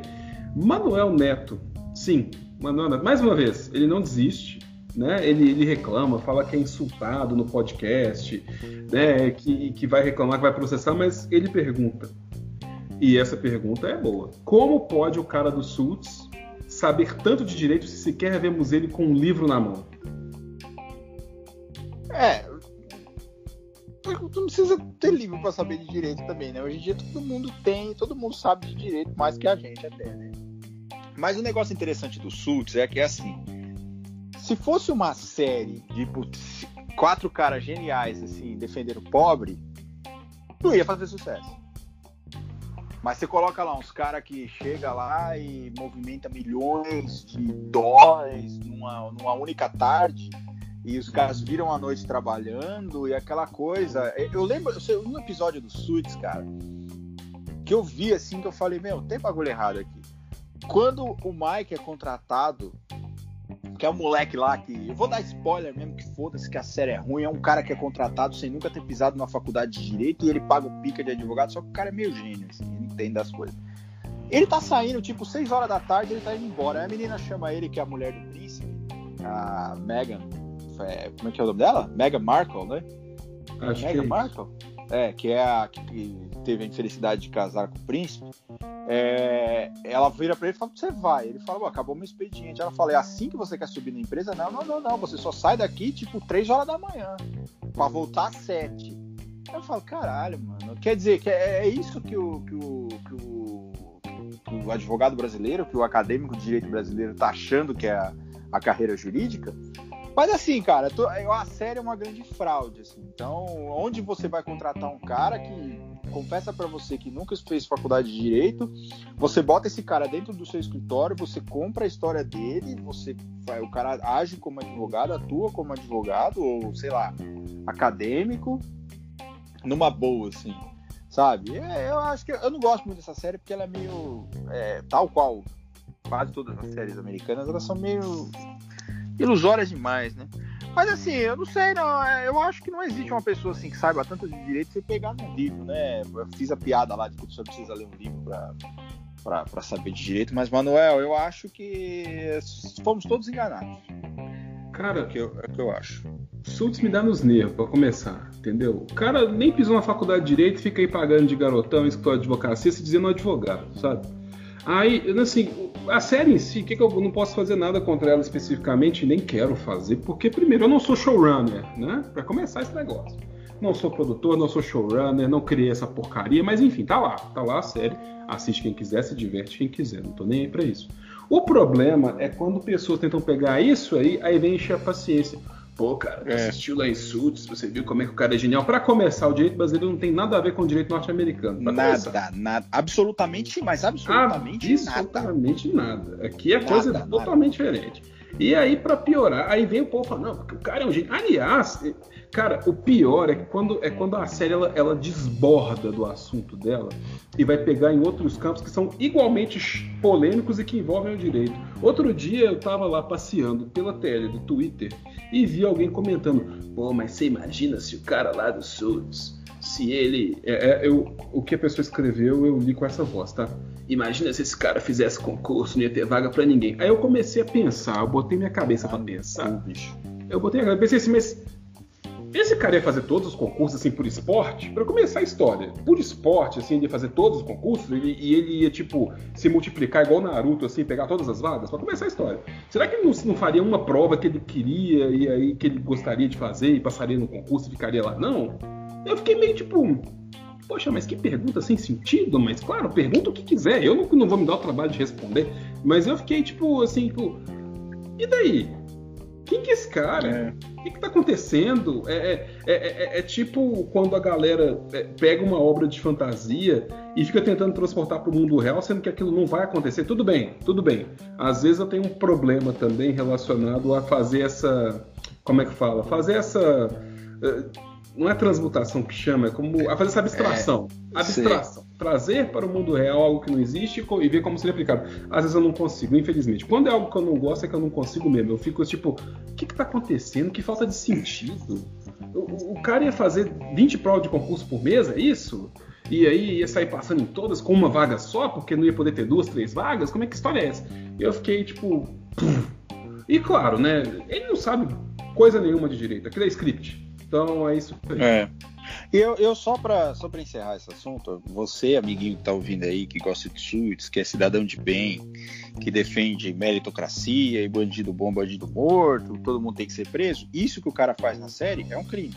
Manuel Neto. Sim, Manuel Neto. Mais uma vez, ele não desiste né? Ele, ele, reclama, fala que é insultado no podcast, né? Que, que vai reclamar, que vai processar, mas ele pergunta. E essa pergunta é boa. Como pode o cara do Sults saber tanto de direito se sequer vemos ele com um livro na mão? É. Tu não precisa ter livro para saber de direito também, né? Hoje em dia todo mundo tem, todo mundo sabe de direito mais que a gente até, né? Mas o negócio interessante do Sults é que é assim se fosse uma série de quatro caras geniais, assim, defendendo o pobre, não ia fazer sucesso. Mas você coloca lá uns caras que chega lá e movimenta milhões de dólares numa, numa única tarde e os caras viram a noite trabalhando e aquela coisa. Eu lembro, um episódio do Suits, cara, que eu vi assim que eu falei, meu, tem bagulho errado aqui. Quando o Mike é contratado que é o moleque lá que. Eu vou dar spoiler mesmo, que foda-se que a série é ruim. É um cara que é contratado sem nunca ter pisado numa faculdade de direito e ele paga o pica de advogado, só que o cara é meio gênio, assim, ele entende das coisas. Ele tá saindo, tipo, 6 horas da tarde, ele tá indo embora. Aí a menina chama ele, que é a mulher do príncipe, a Megan. É, como é que é o nome dela? Megan Markle, né? Acho Meghan que é Markle? É, que é a que teve a infelicidade de casar com o príncipe. É, ela vira pra ele e fala: Você vai. Ele fala: "Bom, Acabou meu expediente. Ela fala: É assim que você quer subir na empresa? Não, não, não, não. Você só sai daqui tipo 3 horas da manhã pra voltar às 7. Aí eu falo: Caralho, mano. Quer dizer, que é, é isso que o, que, o, que, o, que o advogado brasileiro, que o acadêmico de direito brasileiro tá achando que é a, a carreira jurídica? Mas assim, cara, tô- a série é uma grande fraude, assim. Então, onde você vai contratar um cara que confessa pra você que nunca fez faculdade de direito, você bota esse cara dentro do seu escritório, você compra a história dele, você o cara age como advogado, atua como advogado ou sei lá, acadêmico, numa boa, assim. Sabe? É, eu acho que eu não gosto muito dessa série porque ela é meio é, tal qual quase todas as séries americanas, elas são meio ilusórias demais, né? Mas assim, eu não sei, não. é, Eu acho que não existe uma pessoa assim que saiba tanto de direito sem pegar num livro, né? Eu fiz a piada lá de que você precisa ler um livro pra, pra, pra saber de direito, mas, Manuel, eu acho que fomos todos enganados. É Cara, o que eu, é o que eu acho. Suits me dá nos nervos, pra começar, entendeu? O cara nem pisou na faculdade de direito, fica aí pagando de garotão, de advocacia, se dizendo advogado, sabe? Aí, assim, a série em si, que, que eu não posso fazer nada contra ela especificamente, nem quero fazer, porque primeiro eu não sou showrunner, né? Pra começar esse negócio. Não sou produtor, não sou showrunner, não criei essa porcaria, mas enfim, tá lá, tá lá a série. Assiste quem quiser, se diverte quem quiser, não tô nem aí pra isso. O problema é quando pessoas tentam pegar isso aí, aí vem encher a paciência. Pô, cara, É. assistiu lá em Suits, você viu como é que o cara é genial. Pra começar, o direito brasileiro não tem nada a ver com o direito norte-americano. Pra começar. Nada, nada. Absolutamente, mas absolutamente nada. Absolutamente nada. Aqui é Nada, coisa nada. totalmente diferente. E aí, pra piorar, aí vem o povo falando, não, porque o cara é um gênio. Aliás, cara, o pior é que quando, é quando a série ela, ela desborda do assunto dela e vai pegar em outros campos que são igualmente polêmicos e que envolvem o direito. Outro dia eu tava lá passeando pela tele do Twitter e vi alguém comentando, pô, mas você imagina se o cara lá do Suits, se ele. É, é, eu, o que a pessoa escreveu, eu li com essa voz, tá? Imagina se esse cara fizesse concurso, não ia ter vaga pra ninguém. Aí eu comecei a pensar, eu botei minha cabeça pra pensar. bicho. Eu botei a cabeça, pensei assim, mas esse cara ia fazer todos os concursos assim por esporte? Pra começar a história, por esporte, assim, ele ia fazer todos os concursos ele- e ele ia, tipo, se multiplicar igual Naruto, assim, pegar todas as vagas? Pra começar a história. Será que ele não, não faria uma prova que ele queria e aí que ele gostaria de fazer e passaria no concurso e ficaria lá? Não. Eu fiquei meio tipo. Poxa, mas que pergunta sem sentido, mas claro, pergunta o que quiser, eu não, não vou me dar o trabalho de responder. Mas eu fiquei tipo assim, tipo, e daí? Quem que é esse cara? É. O que, que tá acontecendo? É, é- é- é- é tipo quando a galera é, pega uma obra de fantasia e fica tentando transportar para o mundo real, sendo que aquilo não vai acontecer. Tudo bem, tudo bem. Às vezes eu tenho um problema também relacionado a fazer essa. Como é que fala? Fazer essa. Não é transmutação que chama, é como. A fazer essa abstração. abstração. Trazer para o mundo real algo que não existe e ver como seria aplicado. Às vezes eu não consigo, infelizmente. Quando é algo que eu não gosto, é que eu não consigo mesmo. Eu fico tipo, o que, que tá acontecendo? Que falta de sentido. O, o- cara ia fazer 20 provas de concurso por mês, é isso? E aí ia sair passando em todas com uma vaga só, porque não ia poder ter duas, três vagas? Como é que história é essa? Eu fiquei tipo. E claro, né? Ele não sabe coisa nenhuma de direito. Aquilo é script. Então é isso. É. Eu, eu só para só pra encerrar esse assunto, você, amiguinho que tá ouvindo aí, que gosta de suítes, que é cidadão de bem, que defende meritocracia e bandido bom, bandido morto, todo mundo tem que ser preso, isso que o cara faz na série é um crime.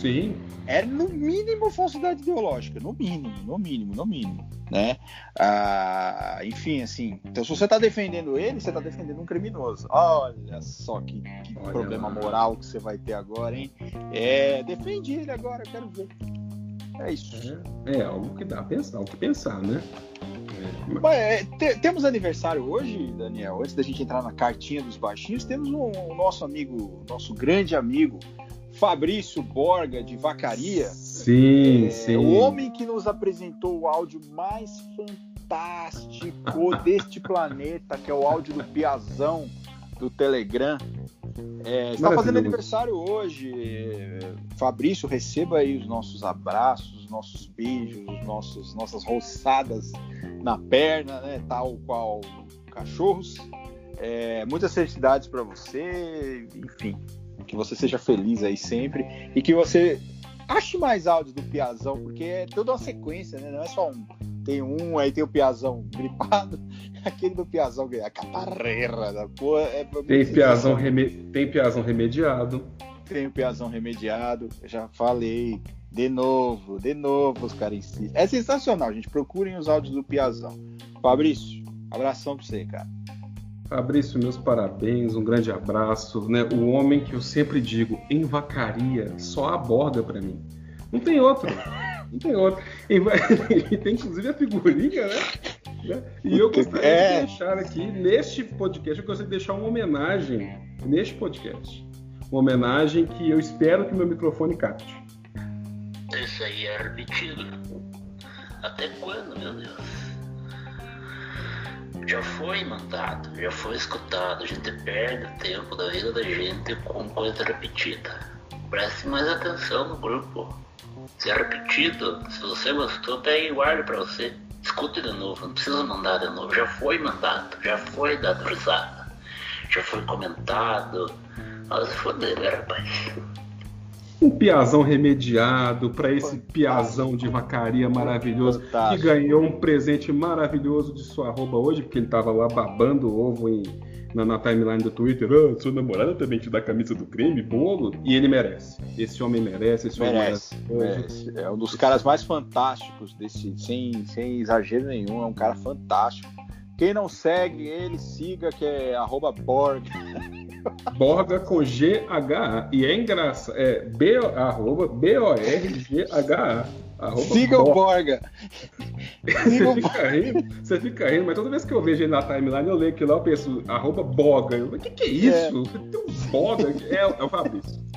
Sim. É no mínimo falsidade ideológica, no mínimo, no mínimo, no mínimo, né? Ah, enfim, assim, então se você tá defendendo ele, você tá defendendo um criminoso. Olha só que, que Olha problema lá. moral que você vai ter agora, hein? É, defende ele agora, eu quero ver. É isso. É, é algo que dá a pensar, algo que pensar, né? É, Mas, é, te- temos aniversário hoje, Daniel. Antes da gente entrar na cartinha dos baixinhos, temos um, um nosso amigo, nosso grande amigo, Fabrício Borga, de Vacaria. Sim, É, sim. O homem que nos apresentou o áudio mais fantástico [laughs] deste planeta, que é o áudio do Piazão do Telegram. É, está fazendo aniversário hoje. Fabrício, receba aí os nossos abraços, os nossos beijos, os nossos, nossas roçadas na perna, né? Tal qual cachorros. É, muitas felicidades para você, enfim, que você seja feliz aí sempre e que você ache mais áudios do Piazão, porque é toda uma sequência, né? Não é só um. Tem um, aí tem o Piazão gripado, [laughs] aquele do Piazão ganhar catarreira da porra. É tem, piazão reme... tem Piazão remediado. Tem o Piazão remediado, já falei. De novo, de novo os caras insistem. É sensacional, gente. Procurem os áudios do Piazão. Fabrício, abração pra você, cara. Fabrício, meus parabéns, um grande abraço. Né? O homem que eu sempre digo, em vacaria, só aborda para mim. Não tem outro. Não tem outro. [laughs] E tem inclusive a figurinha, né? né? E eu gostaria é. de deixar aqui, neste podcast, eu gostaria de deixar uma homenagem neste podcast. Uma homenagem que eu espero que meu microfone capte. Isso aí é repetido. Até quando, meu Deus? Já foi mandado, já foi escutado. A gente perde o tempo da vida da gente com coisa repetida. Preste mais atenção no grupo. Se é repetido, se você gostou, e guarde pra você. Escute de novo, não precisa mandar de novo. Já foi mandado, já foi dado risada, já foi comentado. Mas foder, rapaz um piazão remediado para esse piazão de vacaria maravilhoso Fantástico. que ganhou um presente maravilhoso de sua arroba hoje, porque ele tava lá babando o ovo em, na, na, timeline do Twitter. Ah, sua namorada também te dá camisa do creme, bolo. E ele merece. Esse homem merece, esse merece, homem merece. merece. É um dos caras mais fantásticos desse, sem, sem exagero nenhum, é um cara fantástico. Quem não segue ele, siga, que é arroba Borg. [laughs] Borga com G-H-A. E é engraçado. É B, arroba B-O-R-G-H-A. Siga o Borga. você, fica rindo, você fica rindo, mas toda vez que eu vejo ele na timeline, eu leio aquilo lá, eu penso, arroba Borga. O que, que é isso? É. Tem um Borga. É, é o Fabrício.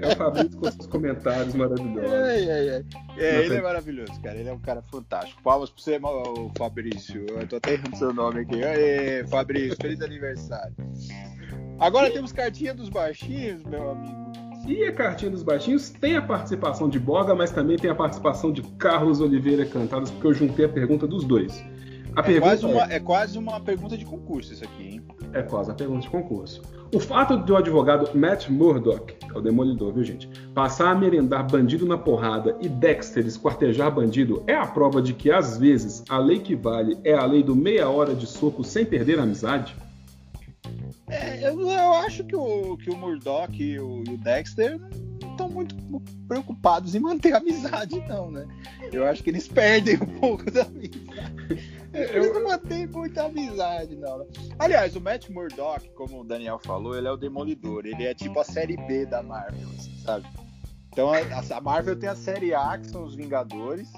É o Fabrício com seus comentários maravilhosos. É, é, é. é ele é maravilhoso, cara. Ele é um cara fantástico. Palmas pra você, Fabrício. Eu tô até errando seu nome aqui. Aê, Fabrício, feliz aniversário. Agora temos cartinha dos baixinhos, meu amigo. E a cartinha dos baixinhos tem a participação de Boga, mas também tem a participação de Carlos Oliveira Cantados, porque eu juntei a pergunta dos dois. A é, pergunta quase uma, é... é quase uma pergunta de concurso isso aqui, hein? É quase uma pergunta de concurso. O fato de o advogado Matt Murdock, é o demolidor, viu gente, passar a merendar bandido na porrada e Dexter esquartejar bandido é a prova de que, às vezes, a lei que vale é a lei do meia hora de soco sem perder a amizade? É, eu, eu, acho que o, que o Murdoch e o, e o Dexter estão muito preocupados em manter a amizade, não, né? Eu acho que eles perdem um pouco da amizade. Eles não mantêm muita amizade, não. Né? Aliás, o Matt Murdock, como o Daniel falou, ele é o Demolidor. Ele é tipo a série B da Marvel, assim, sabe? Então a, Marvel tem a série A, que são os Vingadores,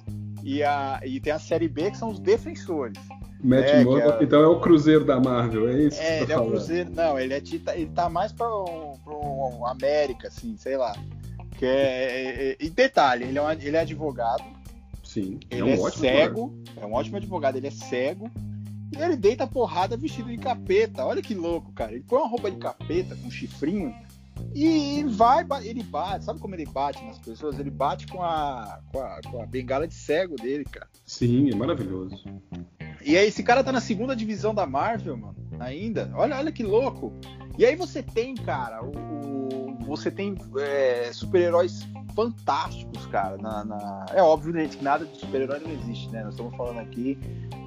e, a, e tem a série B, que são os Defensores. Matt é, Murdock, é... então é o Cruzeiro da Marvel, é isso? É, ele tá é o Cruzeiro, não, ele, é, ele tá mais pra um, pra um América, assim, sei lá. Que é, é, é e detalhe, ele é, um, ele é advogado. Sim, ele é, um é cego, é um ótimo advogado, ele é cego. E ele deita porrada vestido de capeta. Olha que louco, cara. Ele põe uma roupa de capeta com um chifrinho e vai, ele bate. Sabe como ele bate nas pessoas? Ele bate com a, com a, com a bengala de cego dele, cara. Sim, é maravilhoso. E aí, esse cara tá na segunda divisão da Marvel, mano, ainda. Olha, olha que louco. E aí você tem, cara, o, o você tem é, super-heróis fantásticos, cara. Na, na... É óbvio, gente, que nada de super-herói não existe, né? Nós estamos falando aqui,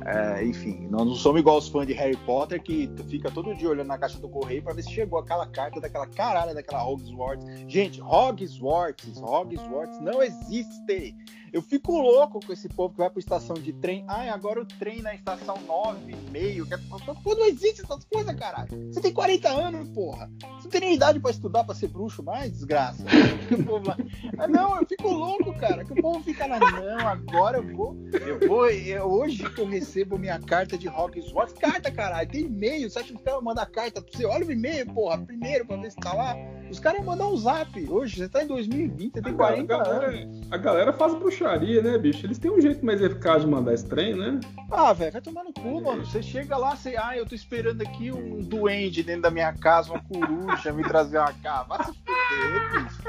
é, enfim, nós não somos igual os fãs de Harry Potter que fica todo dia olhando na caixa do correio para ver se chegou aquela carta daquela caralho daquela Hogwarts. Gente, Hogwarts, Hogwarts não existe. Eu fico louco com esse povo que vai pra estação de trem. Ai, agora o trem na estação 9 e meio. Que... É Pô, não existe essas coisas, caralho. Você tem 40 anos, porra. Você não tem nem idade pra estudar pra ser bruxo mais, desgraça. [laughs] ah, não, eu fico louco, cara. Que o povo fica lá, não, agora eu vou. Eu vou. Eu, hoje que eu recebo minha carta de Hogwarts. Carta, caralho. Tem e-mail. Você acha que o cara manda carta pra você? Olha o e-mail, porra, primeiro pra ver se tá lá. Os caras iam mandar um zap. Hoje, você tá em 2020, você tem 40 a galera, anos. A galera faz bruxaria, né, bicho? Eles têm um jeito mais eficaz de mandar esse trem, né? Ah, velho, vai tomar no cu, mano. Você chega lá, você. Ah, eu tô esperando aqui um duende dentro da minha casa, uma coruja, me trazer uma cava. Vai se fuder, bicho.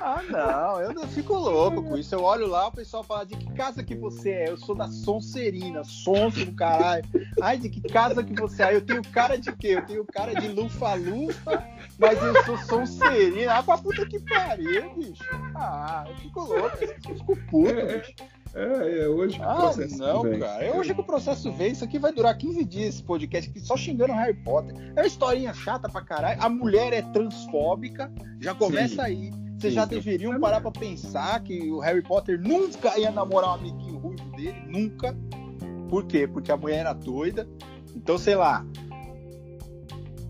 Ah, não, eu não fico louco com isso. Eu olho lá, o pessoal fala: de que casa que você é? Eu sou da Sonserina, sonso do caralho. Ai, de que casa que você é? Eu tenho cara de quê? Eu tenho cara de lufa-lufa, mas eu sou Sonserina. Ah, pra puta que pariu, bicho. Ah, eu fico louco, eu fico puto, É, bicho. É, é hoje que o Ah, processo não, vem. cara. É hoje que o processo vem. Isso aqui vai durar 15 dias, esse podcast aqui, só xingando o Harry Potter. É uma historinha chata pra caralho. A mulher é transfóbica. Já começa Sim. aí. Vocês Sim, já deveriam parar pra pensar que o Harry Potter nunca ia namorar um amiguinho ruivo dele. Nunca. Por quê? Porque a mulher era doida. Então, sei lá.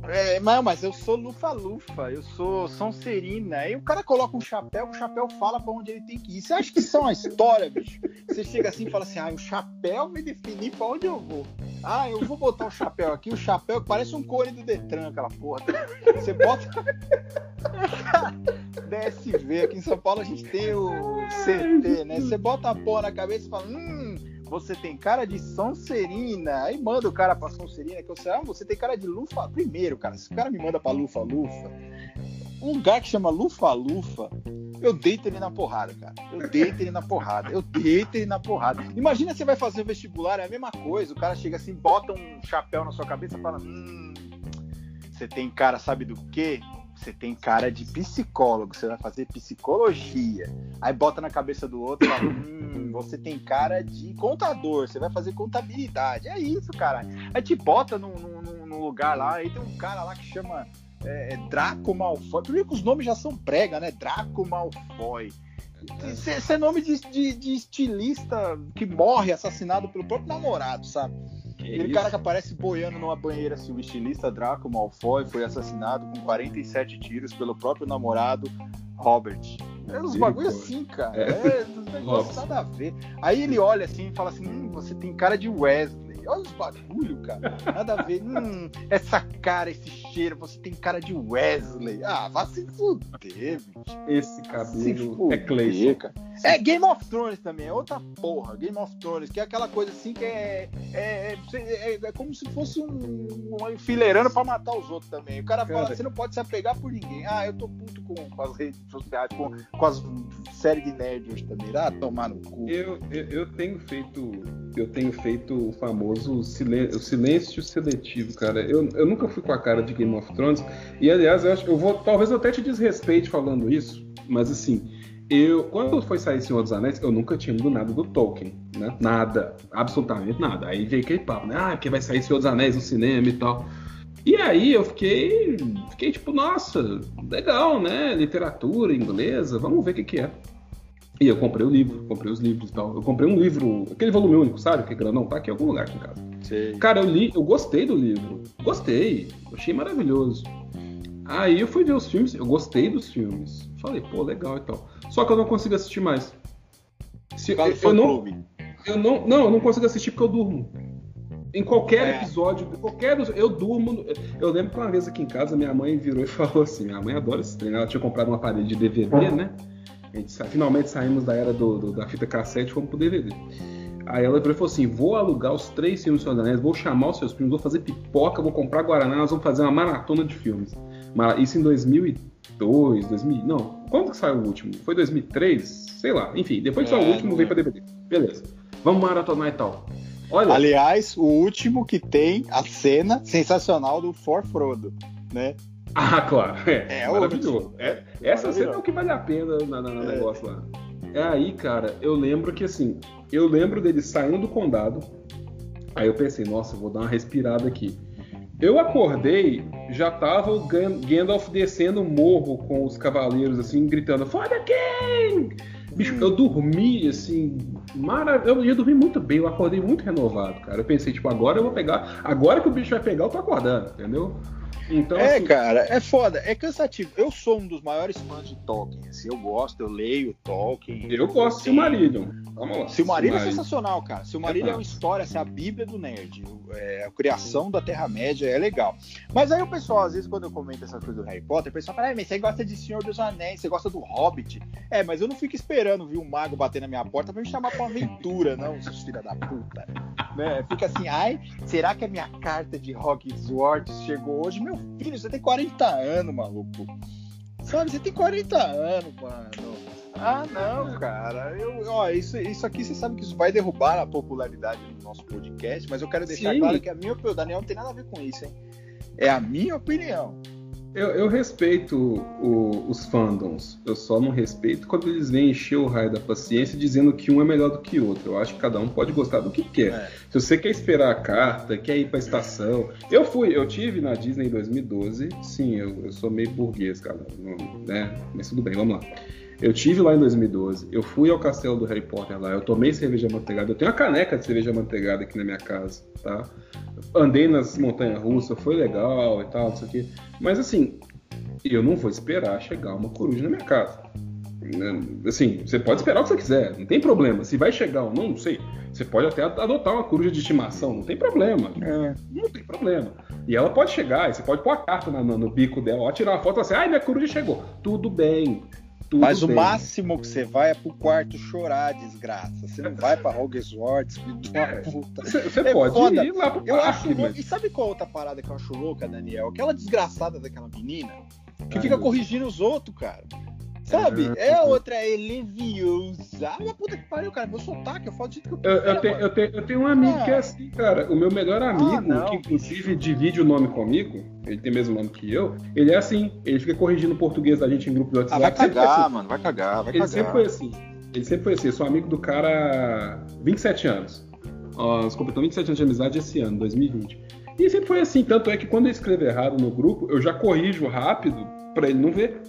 É, mas, mas eu sou lufa-lufa, eu sou Sonserina. Aí o cara coloca um chapéu, o chapéu fala pra onde ele tem que ir. Você acha que isso é uma história, bicho? Você chega assim e fala assim: ah, o chapéu vai definir pra onde eu vou. Ah, eu vou botar o chapéu aqui, o chapéu que parece um cone do Detran, aquela porra. Você bota. [laughs] DSV, aqui em São Paulo a gente tem o CT, né? Você bota a porra na cabeça e fala: hum, você tem cara de Sonserina. Aí manda o cara pra Sonserina, que eu sei, ah, você tem cara de Lufa. Primeiro, cara, se o cara me manda pra Lufa Lufa, um lugar que chama Lufa Lufa, eu deito ele na porrada, cara. Eu deito ele na porrada. Eu deito ele na porrada. Imagina você vai fazer o vestibular, é a mesma coisa. O cara chega assim, bota um chapéu na sua cabeça e fala: Hum, você tem cara, sabe do quê? Você tem cara de psicólogo, você vai fazer psicologia. Aí bota na cabeça do outro e fala: Hum, você tem cara de contador, você vai fazer contabilidade. É isso, cara. Aí te bota num, num- num lugar lá, aí tem um cara lá que chama é, Draco Malfoy. Primeiro que os nomes já são prega, né? Draco Malfoy. Isso é- é nome de, de- de estilista que morre assassinado pelo próprio namorado, sabe? Aquele cara que aparece boiando numa banheira assim, o estilista Draco Malfoy foi assassinado com 47 tiros pelo próprio namorado Robert. É uns bagulho assim, cara. É, uns negócios [laughs] nada a ver. Aí ele olha assim e fala assim: hum, você tem cara de Wesley. Olha os bagulho, cara. Nada a ver. Hum, essa cara, esse cheiro, você tem cara de Wesley. Ah, vá se fuder, bicho. Esse Se cabelo fuder, é Clayson. cara. É Game of Thrones também, é outra porra. Game of Thrones, que é aquela coisa assim que é. É, é, é- é como se fosse um, um enfileirando pra matar os outros também. O cara fala, você não pode se apegar por ninguém. Ah, eu tô puto com, com as redes sociais, com, com as séries de nerd hoje também. Ah, tomar no cu. Eu, eu, eu tenho feito. Eu tenho feito o famoso silen- o silêncio seletivo, cara. Eu, eu nunca fui com a cara de Game of Thrones. E aliás, eu acho eu vou. Talvez eu até te desrespeite falando isso, mas assim. Eu, quando foi sair Senhor dos Anéis, eu nunca tinha lido nada do Tolkien, né? Nada, absolutamente nada. Aí veio aquele papo, né? Ah, porque vai sair Senhor dos Anéis no cinema e tal. E aí eu fiquei, fiquei tipo, nossa, legal, né? Literatura inglesa, vamos ver o que que é. E eu comprei o livro, comprei os livros e tal. Eu comprei um livro, aquele volume único, sabe? Que é grandão, tá aqui em algum lugar aqui em casa. Sei. Cara, eu li, eu gostei do livro. Gostei. Achei maravilhoso. Aí eu fui ver os filmes, eu gostei dos filmes. Falei, pô, legal e tal. Só que eu não consigo assistir mais. Se, eu, eu não, clube. eu não, não, eu não consigo assistir porque eu durmo. Em qualquer É. episódio, qualquer eu durmo. Eu lembro que uma vez aqui em casa minha mãe virou e [laughs] falou assim: minha mãe adora esse trem. Ela tinha comprado uma parede de DVD, né? A gente finalmente saímos da era do, do- da fita cassete e fomos pro DVD. Aí ela virou e falou assim: vou alugar os três filmes do Senhor dos Anéis, vou chamar os seus primos, vou fazer pipoca, vou comprar Guaraná, nós vamos fazer uma maratona de filmes. Isso em 2002, 2000. Não, quando que saiu o último? Foi 2003? Sei lá. Enfim, depois que saiu o É, último, veio pra DVD. Beleza. Vamos maratonar e tal. Olha. Aliás, o último que tem a cena sensacional do For Frodo, né? Ah, claro. É, É, maravilhoso. ótimo. É, essa cena é Maravilhoso. o que vale a pena na, na- no É. negócio lá. É aí, cara, eu lembro que assim, eu lembro dele saindo do condado. Aí eu pensei, nossa, eu vou dar uma respirada aqui. Eu acordei, já tava o Gan- Gandalf descendo o morro com os cavaleiros, assim, gritando, For the King! Bicho, eu dormi, assim, maravilhoso. Eu ia dormir muito bem, eu acordei muito renovado, cara. Eu pensei, tipo, agora eu vou pegar. Agora que o bicho vai pegar, eu tô acordando, entendeu? Então, é, assim... cara, é foda, é cansativo. Eu sou um dos maiores fãs de Tolkien. Assim, eu gosto, eu leio Tolkien. Eu gosto de Silmarillion. Vamos lá. Silmarillion é sensacional, cara. Silmarillion é, é uma história, assim, a Bíblia do nerd. É, a criação da Terra-média é legal. Mas aí o pessoal, às vezes, quando eu comento essas coisas do Harry Potter, o pessoal fala, ah, mas você gosta de Senhor dos Anéis, você gosta do Hobbit. É, mas eu não fico esperando vir um mago bater na minha porta pra me chamar pra uma aventura, não, seus filha da puta. Né? Fica assim, ai, será que a minha carta de Hogwarts chegou hoje? Meu filho, você tem 40 anos, maluco. Sabe, você tem 40 anos, mano. Ah, não, cara. Eu, ó, isso, isso aqui você sabe que isso vai derrubar a popularidade do nosso podcast, mas eu quero deixar Sim. claro que a minha opinião, o Daniel não tem nada a ver com isso, hein? É a minha opinião. Eu, eu respeito o, os fandoms, eu só não respeito quando eles vêm encher o raio da paciência dizendo que um é melhor do que o outro. Eu acho que cada um pode gostar do que quer. É. Se você quer esperar a carta, quer ir pra estação. Eu fui, eu tive na Disney em 2012. Sim, eu, eu sou meio burguês, cara. Né? Mas tudo bem, vamos lá. Eu tive lá em 2012, eu fui ao castelo do Harry Potter lá, eu tomei cerveja manteigada, eu tenho uma caneca de cerveja manteigada aqui na minha casa, tá? Andei nas montanhas russas, foi legal e tal, isso aqui. Mas assim, eu não vou esperar chegar uma coruja na minha casa. Né? Assim, você pode esperar o que você quiser, não tem problema. Se vai chegar ou não, não sei. Você pode até adotar uma coruja de estimação, não tem problema. É. Não tem problema. E ela pode chegar, e você pode pôr a carta no, no, no bico dela, ó, tirar uma foto e assim, ai, minha coruja chegou. Tudo bem. Tudo Mas bem. o máximo que você vai é pro quarto chorar, desgraça. Você não vai pra Hogwarts, filho de uma é, puta. Você é pode foda. ir lá pro eu parque, acho mas... E sabe qual outra parada que eu acho louca, Daniel? Aquela desgraçada daquela menina que Ai, fica corrigindo os outros, cara. Sabe? É outra, é leviosa. Ah, puta que pariu, cara. Meu sotaque, eu falo de jeito que eu eu, eu, tenho, eu, tenho, eu tenho um amigo ah. que é assim, cara. O meu melhor ah, amigo, ah, que inclusive divide o nome comigo, ele tem o mesmo nome que eu, ele é assim. Ele fica corrigindo o português da gente em grupo do WhatsApp. Ah, vai cagar, assim. mano. Vai cagar, vai ele cagar. Ele sempre foi assim. Ele sempre foi assim. Eu sou amigo do cara há 27 anos. Nós completamos 27 anos de amizade esse ano, 2020. E sempre foi assim. Tanto é que quando eu escrevo errado no grupo, eu já corrijo rápido pra ele não ver.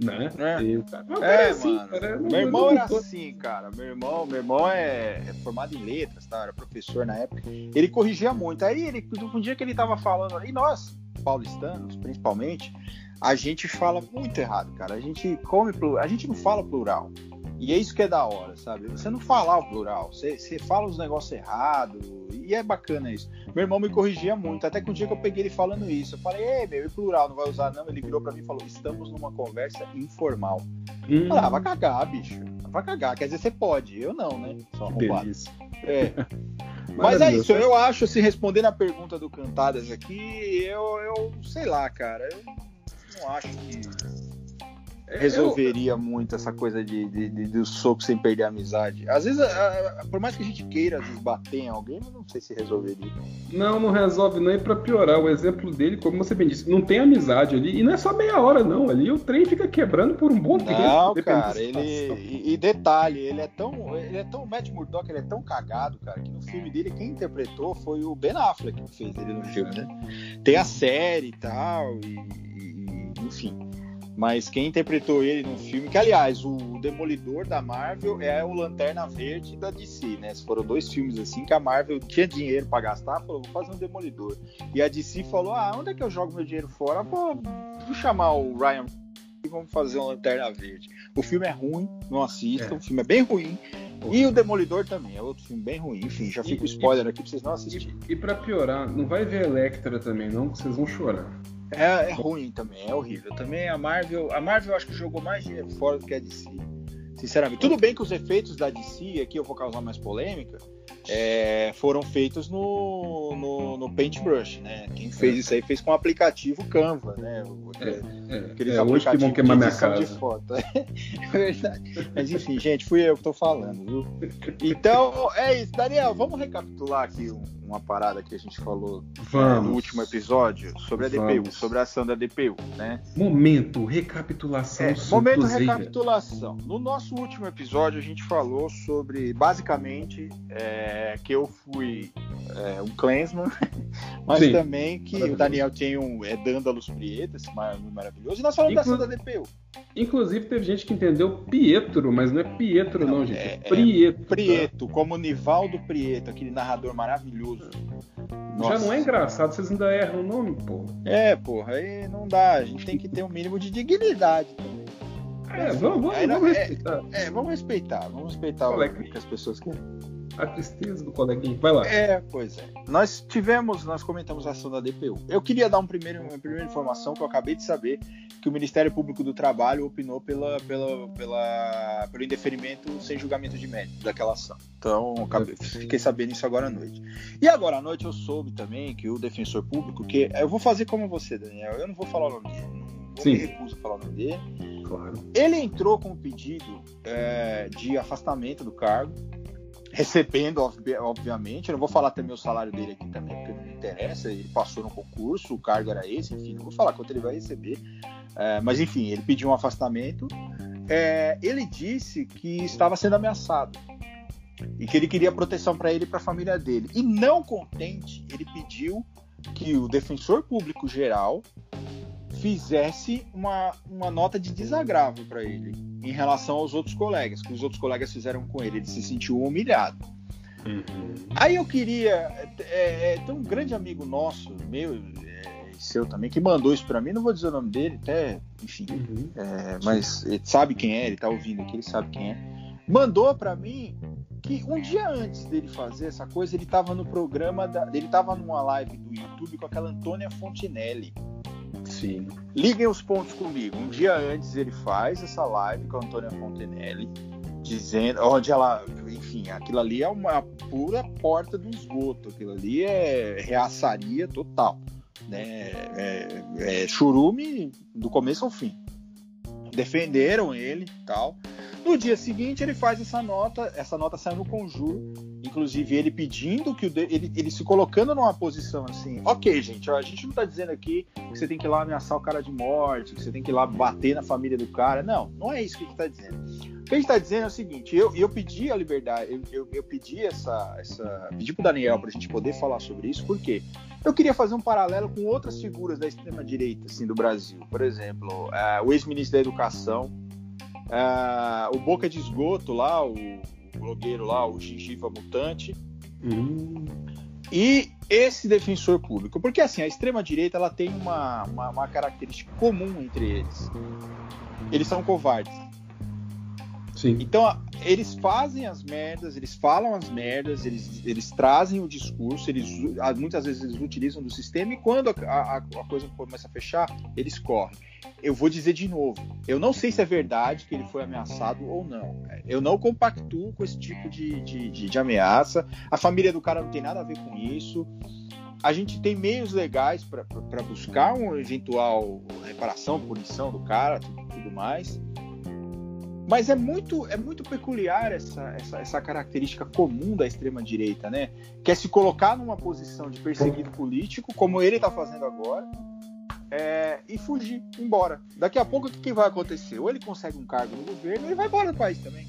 Né? É, e, cara, é, é assim, mano. Cara, meu irmão era assim, cara. Meu irmão, meu irmão é, é, formado em letras, tá? Era professor na época. Ele corrigia muito. Aí ele, um dia que ele tava falando, e nós, paulistanos, principalmente, a gente fala muito errado, cara. A gente come, a gente não fala plural. E é isso que é da hora, sabe? Você não falar o plural, você, você fala os negócios errados, e é bacana isso. Meu irmão me corrigia muito, até que um dia que eu peguei ele falando isso, eu falei, ei, meu, e plural, não vai usar não? Ele virou para mim e falou, estamos numa conversa informal. Hum. falei, ah, vai cagar, bicho, vai cagar, quer dizer, você pode, eu não, né? Só arrombado. É. [laughs] Mas é isso, eu acho, assim, respondendo a pergunta do Cantadas aqui, eu, eu sei lá, cara, eu não acho que resolveria eu... muito essa coisa de, de, de, do soco sem perder a amizade. Às vezes, a, a, por mais que a gente queira às vezes, bater em alguém, não sei se resolveria. Não, não resolve não. E pra piorar, o exemplo dele, como você bem disse, não tem amizade ali. E não é só meia hora, não. Ali o trem fica quebrando por um bom tempo. Não, cara, ele. E, e, detalhe, ele é tão. Ele é tão. O Matt Murdock, ele é tão cagado, cara, que no filme dele, quem interpretou foi o Ben Affleck que fez ele no filme, né? Tem a série e tal, e, e enfim. Mas quem interpretou ele no filme, que aliás, o Demolidor da Marvel é o Lanterna Verde da DC, né? Foram dois filmes assim que a Marvel tinha dinheiro para gastar, falou, vou fazer um Demolidor. E a DC falou: ah, onde é que eu jogo meu dinheiro fora? Vou, vou chamar o Ryan e vamos fazer um Lanterna Verde. O filme é ruim, não assistam, é. o filme é bem ruim. E o Demolidor também, é outro filme bem ruim. Enfim, já fica o spoiler aqui pra vocês não assistirem. E, e pra piorar, não vai ver Electra também, não, que vocês vão chorar. É, é, ruim também, é horrível. Também a Marvel, a Marvel acho que jogou mais dinheiro fora do que a DC. Sinceramente, tudo bem que os efeitos da DC, aqui eu vou causar mais polêmica, é, foram feitos no, no, no, Paintbrush, né? Quem fez isso aí fez com o aplicativo Canva, né? É, é, aqueles é, hoje que vão queimar minha casa. De foto. [laughs] é verdade. Mas enfim, gente, fui eu que tô falando, viu? Então, é isso. Daniel, vamos recapitular aqui uma parada que a gente falou né, no último episódio sobre a vamos. DPU, sobre a ação da DPU, né? Momento, recapitulação. É, momento, recapitulação. No nosso último episódio, a gente falou sobre, basicamente, é, é, que eu fui é, um Clansman, [laughs] mas Sim. também que o Daniel tem um é Dândalos Prieto, esse maravilhoso, e nós falamos Inclu... da DPU. Inclusive teve gente que entendeu Pietro, mas não é Pietro não, não gente, é, é Prieto. É Prieto, tá? como Nivaldo Prieto, aquele narrador maravilhoso. Nossa. Já não é engraçado, vocês ainda erram o nome, pô. É, porra, aí não dá, a gente tem que ter um mínimo de dignidade também. É, vamos, vamos, vamos respeitar. É, vamos respeitar, vamos respeitar o que as pessoas querem a tristeza do coleguinha. Vai lá. É, pois é. Nós tivemos, nós comentamos a ação da DPU. Eu queria dar um primeiro, uma primeira informação que eu acabei de saber que o Ministério Público do Trabalho opinou pela, pela, pela, pelo indeferimento sem julgamento de mérito daquela ação. Então, acabei, fiquei sabendo isso agora à noite. E agora à noite eu soube também que o defensor público, que eu vou fazer como você, Daniel, eu não vou falar o nome dele, não Sim. me recuso a falar o nome dele. Claro. Ele entrou com um pedido é, de afastamento do cargo recebendo, obviamente. Eu não vou falar também o salário dele aqui também, porque não me interessa. Ele passou no concurso, o cargo era esse, enfim, não vou falar quanto ele vai receber. É, mas enfim, ele pediu um afastamento. É, ele disse que estava sendo ameaçado e que ele queria proteção para ele e para a família dele. E não contente, ele pediu que o defensor público geral fizesse uma, uma nota de desagravo para ele em relação aos outros colegas, que os outros colegas fizeram com ele. Ele se sentiu humilhado. Uhum. Aí eu queria. É, é, tem um grande amigo nosso, meu, é, seu também, que mandou isso para mim. Não vou dizer o nome dele, até, enfim. Uhum. É, mas ele sabe quem é, ele tá ouvindo aqui, ele sabe quem é. Mandou para mim que um dia antes dele fazer essa coisa, ele tava no programa, da, ele tava numa live do YouTube com aquela Antônia Fontinelli. Sim. Liguem os pontos comigo. Um dia antes ele faz essa live com a Antônia Fontenelle, dizendo, onde ela, enfim, aquilo ali é uma pura porta do esgoto, aquilo ali é reaçaria total, né? É, é churume do começo ao fim. Defenderam ele, tal. No dia seguinte ele faz essa nota, essa nota sai no conjuro, inclusive ele pedindo que o ele, ele se colocando numa posição assim, ok gente, ó, a gente não tá dizendo aqui que você tem que ir lá ameaçar o cara de morte, que você tem que ir lá bater na família do cara, não, não é isso que a gente tá dizendo. O que a gente tá dizendo é o seguinte, eu, eu pedi a liberdade, eu, eu, eu pedi essa, essa, pedi pro Daniel pra gente poder falar sobre isso, porque eu queria fazer um paralelo com outras figuras da extrema direita, assim, do Brasil, por exemplo, uh, o ex-ministro da Educação, Uh, o Boca de Esgoto lá, o blogueiro lá, o Gengiva Mutante. Uhum. E esse defensor público. Porque assim, a extrema-direita ela tem uma, uma, uma característica comum entre eles. Eles são covardes. Sim. Então, eles fazem as merdas, eles falam as merdas, eles, eles trazem o discurso, eles muitas vezes eles utilizam do sistema e quando a, a, a coisa começa a fechar, eles correm. Eu vou dizer de novo, eu não sei se é verdade que ele foi ameaçado ou não. Eu não compactuo com esse tipo de, de, de, de ameaça. A família do cara não tem nada a ver com isso. A gente tem meios legais para buscar uma eventual reparação, punição do cara, tudo, tudo mais. Mas é muito, é muito peculiar essa, essa, essa característica comum da extrema-direita, né? Que é se colocar numa posição de perseguido político, como ele está fazendo agora, é, e fugir, embora. Daqui a pouco, o que vai acontecer? Ou ele consegue um cargo no governo, ou ele vai embora do país também.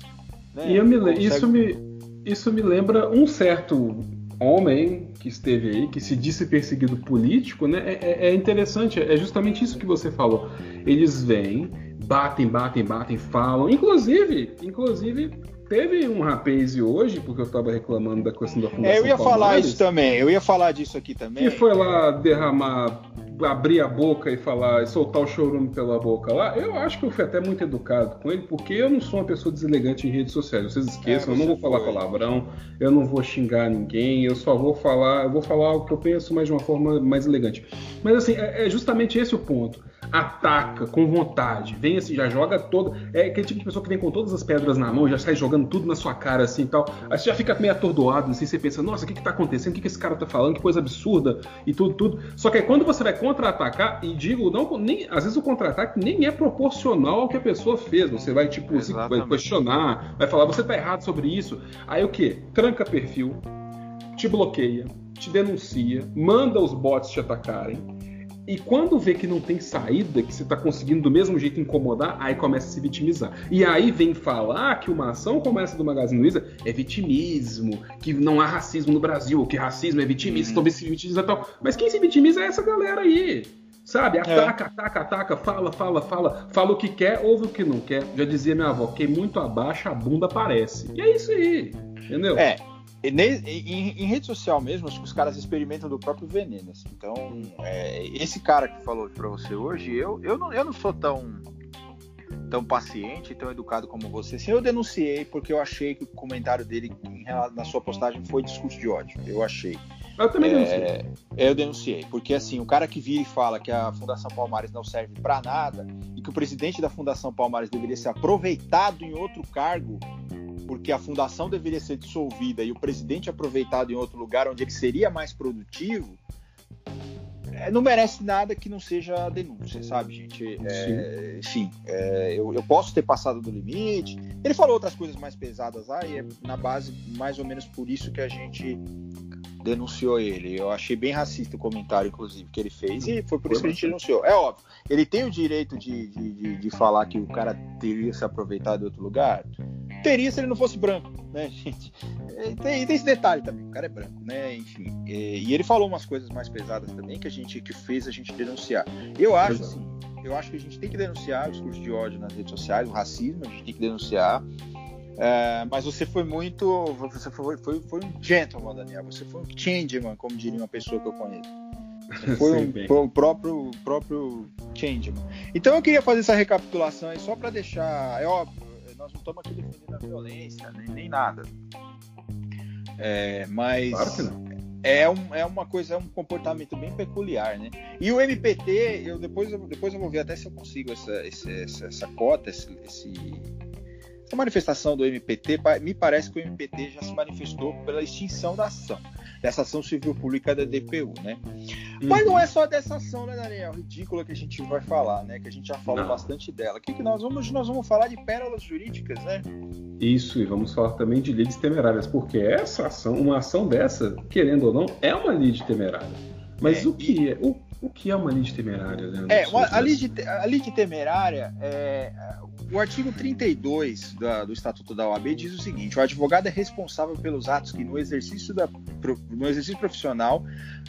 Né? E me, consegue... isso, me, isso me lembra um certo homem que esteve aí, que se disse perseguido político, né? É, é, é interessante, é justamente isso que você falou. Eles vêm batem, batem, batem, falam. Inclusive, inclusive teve um rapaz hoje, porque eu estava reclamando da questão da Fundação é, Eu ia Palmares, falar isso também, eu ia falar disso aqui também. Que foi lá derramar abrir a boca e falar e soltar o chorume pela boca lá, eu acho que eu fui até muito educado com ele, porque eu não sou uma pessoa deselegante em redes sociais. Vocês esqueçam, é, eu não vou falar foi. palavrão, eu não vou xingar ninguém, eu só vou falar, eu vou falar o que eu penso, mas de uma forma mais elegante. Mas assim, é, é justamente esse o ponto ataca com vontade, vem assim, já joga todo. É aquele tipo de pessoa que vem com todas as pedras na mão, já sai jogando tudo na sua cara assim e tal. Aí você já fica meio atordoado, assim, você pensa, nossa, o que que tá acontecendo? O que que esse cara tá falando? Que coisa absurda e tudo, tudo. Só que aí quando você vai contra-atacar, e digo, não, nem, às vezes o contra-ataque nem é proporcional ao que a pessoa fez. Você vai, tipo, se, vai questionar, vai falar, você tá errado sobre isso. Aí o que? Tranca perfil, te bloqueia, te denuncia, manda os bots te atacarem E quando vê que não tem saída, que você está conseguindo do mesmo jeito incomodar, aí começa a se vitimizar. E aí vem falar que uma ação como essa do Magazine Luiza é vitimismo, que não há racismo no Brasil, que racismo é vitimismo, uhum. se vitimiza e tal. Mas quem se vitimiza é essa galera aí. Sabe? Ataca, é. ataca, ataca, fala, fala, fala, fala o que quer, ouve o que não quer. Já dizia minha avó, quem muito abaixa, a bunda aparece. E é isso aí. Entendeu? É, em, em, rede social mesmo, acho que os caras experimentam do próprio veneno. Assim. Então, é, esse cara que falou para você hoje, eu, eu, não, eu não sou tão, tão paciente, tão educado como você. Assim, eu denunciei porque eu achei que o comentário dele na sua postagem foi discurso de ódio. Eu achei. Eu também é, denunciei. Eu denunciei, porque assim, o cara que vira e fala que a Fundação Palmares não serve para nada e que o presidente da Fundação Palmares deveria ser aproveitado em outro cargo porque a fundação deveria ser dissolvida e o presidente aproveitado em outro lugar onde ele seria mais produtivo, é, não merece nada que não seja denúncia, sabe, gente? É, enfim, é, eu, eu, posso ter passado do limite. Ele falou outras coisas mais pesadas lá e é na base mais ou menos por isso que a gente denunciou ele. Eu achei bem racista o comentário, inclusive, que ele fez, e foi por isso que a gente denunciou. É óbvio, ele tem o direito de, de, de, de falar que o cara teria se aproveitado de outro lugar? Teria se ele não fosse branco, né, [laughs] gente? E tem, tem esse detalhe também, o cara é branco, né? Enfim. E, e, ele falou umas coisas mais pesadas também que a gente que fez a gente denunciar. Eu acho assim, eu acho que a gente tem que denunciar o discurso de ódio nas redes sociais, o racismo, a gente tem que denunciar. É, mas você foi muito. Você foi, foi, foi um gentleman, Daniel. Você foi um changeman, como diria uma pessoa que eu conheço. [laughs] Foi um, o próprio, próprio changeman. Então eu queria fazer essa recapitulação aí só para deixar. É óbvio, nós não estamos aqui defendendo a violência, nem, nem nada. É, mas. Claro que não. É, um, é uma coisa, é um comportamento bem peculiar, né? E o MPT, eu depois, depois eu vou ver até se eu consigo essa, essa, essa cota, esse, esse essa manifestação do MPT, me parece que o MPT já se manifestou pela extinção da ação, dessa ação civil pública da DPU, né? Uhum. Mas não é só dessa ação, né, Daniel? Ridícula que a gente vai falar, né? Que a gente já falou não. bastante dela. O que, que nós vamos? Nós vamos falar de pérolas jurídicas, né? Isso, e vamos falar também de leads temerárias, porque essa ação, uma ação dessa, querendo ou não, é uma lead temerária. Mas é, o que e... é? O, o que é uma lead temerária, Leandro? É, a lead, a lead temerária é, o artigo 32 da, do Estatuto da OAB diz o seguinte: o advogado é responsável pelos atos que, no exercício, da, no exercício profissional,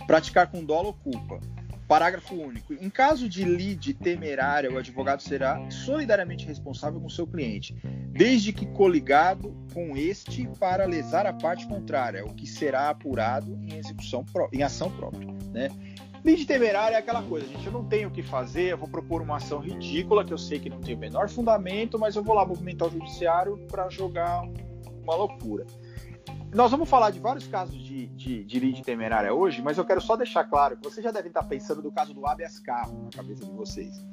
praticar com dolo ou culpa. Parágrafo único. Em caso de lide temerária, o advogado será solidariamente responsável com seu cliente, desde que coligado com este para lesar a parte contrária, o que será apurado em execução em ação própria. Né? Lide temerária é aquela coisa, gente, eu não tenho o que fazer, eu vou propor uma ação ridícula que eu sei que não tem o menor fundamento, mas eu vou lá movimentar o judiciário para jogar uma loucura. Nós vamos falar de vários casos de, de, de lide temerária hoje, mas eu quero só deixar claro que vocês já devem estar pensando no caso do habeas carro na cabeça de vocês.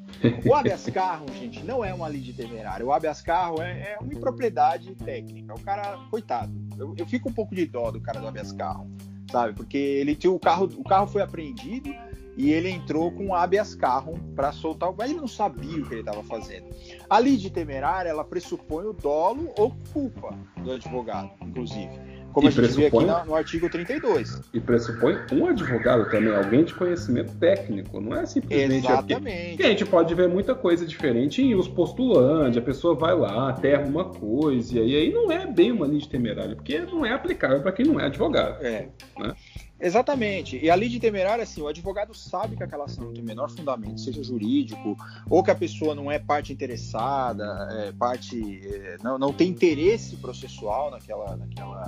O habeas [laughs] carro, gente, não é uma lide temerária. O habeas carro é, é uma impropriedade técnica. O cara, coitado, eu, eu fico um pouco de dó do cara do habeas carro sabe? Porque ele tinha o carro, o carro foi apreendido e ele entrou com habeas carro para soltar o. Mas ele não sabia o que ele estava fazendo. A lei de temerária, ela pressupõe o dolo ou culpa do advogado, inclusive. Como e a gente vê aqui no, no, artigo 32. E pressupõe um advogado também, alguém de conhecimento técnico, não é simplesmente. Exatamente. Porque a gente pode ver muita coisa diferente em os postulantes, a pessoa vai lá, aterra uma coisa, e aí não é bem uma lei de temerária, porque não é aplicável para quem não é advogado. É. Né? Exatamente. E a lei de temerária, assim, o advogado sabe que aquela ação não tem o menor fundamento, seja jurídico, ou que a pessoa não é parte interessada, é, parte é, não, não tem interesse processual naquela, naquela,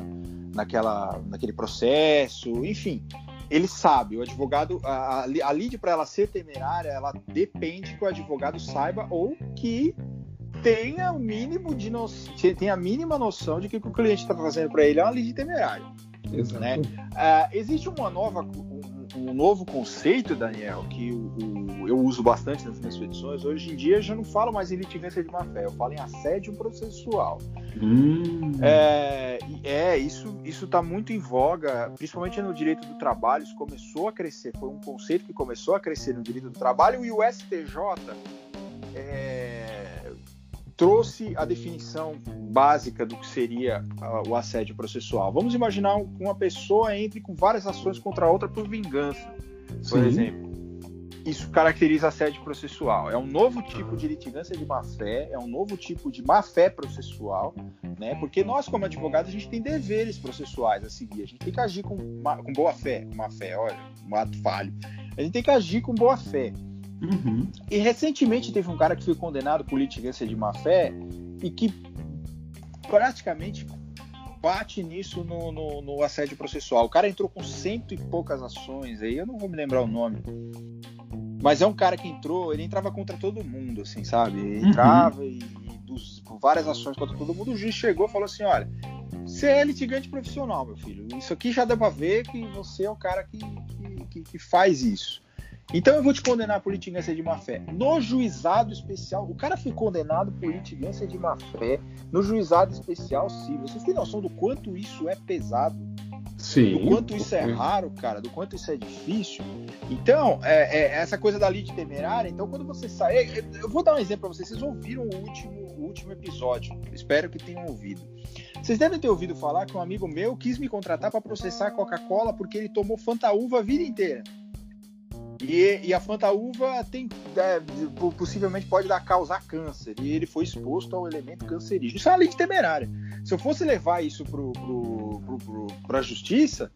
naquela, naquele processo, enfim. Ele sabe, o advogado, a, a para ela ser temerária, ela depende que o advogado saiba ou que tenha o mínimo de no... tenha a mínima noção de que o cliente está fazendo para ele é uma lide temerária. Exato. Né? Existe uma nova, um, um, novo conceito, Daniel, que o, o, eu uso bastante nas minhas edições. Hoje em dia eu já não falo mais em litigância de má-fé, eu falo em assédio processual. Hum. É, é, isso está muito em voga, principalmente no direito do trabalho. Isso começou a crescer, foi um conceito que começou a crescer no direito do trabalho e o STJ. É, trouxe a definição básica do que seria uh, o assédio processual. Vamos imaginar que uma pessoa entre com várias ações contra a outra por vingança, por Sim. exemplo. isso caracteriza assédio processual. É um novo tipo de litigância de má-fé, é um novo tipo de má-fé processual, né? Porque nós, como advogados, a gente tem deveres processuais a seguir. A gente tem que agir com, com boa fé, má fé, olha, um ato falho. A gente tem que agir com boa fé. Uhum. E recentemente teve um cara que foi condenado por litigância de má fé e que praticamente bate nisso no, no, no, assédio processual. O cara entrou com cento e poucas ações aí, eu não vou me lembrar o nome. Mas é um cara que entrou, ele entrava contra todo mundo, assim, sabe? Ele uhum. entrava uhum. e, e dos, com várias ações contra todo mundo. O juiz chegou e falou assim: olha, você é litigante profissional, meu filho. Isso aqui já dá pra ver que você é o cara que, que, que faz isso. Então eu vou te condenar por litigância de má fé. No juizado especial, o cara foi condenado por litigância de má fé no juizado especial civil. Vocês têm noção do quanto isso é pesado? Sim. Do quanto isso é raro, cara, do quanto isso é difícil. Então, é, é essa coisa da lide temerária, então quando você sai. É, eu vou dar um exemplo para vocês. Vocês ouviram o último, o último episódio. Espero que tenham ouvido. Vocês devem ter ouvido falar que um amigo meu quis me contratar para processar a Coca-Cola porque ele tomou Fantaúva a vida inteira. E, e a fantaúva tem, é, possivelmente pode dar causar câncer. E ele foi exposto ao elemento cancerígeno. Isso é uma lei temerária. Se eu fosse levar isso para a justiça,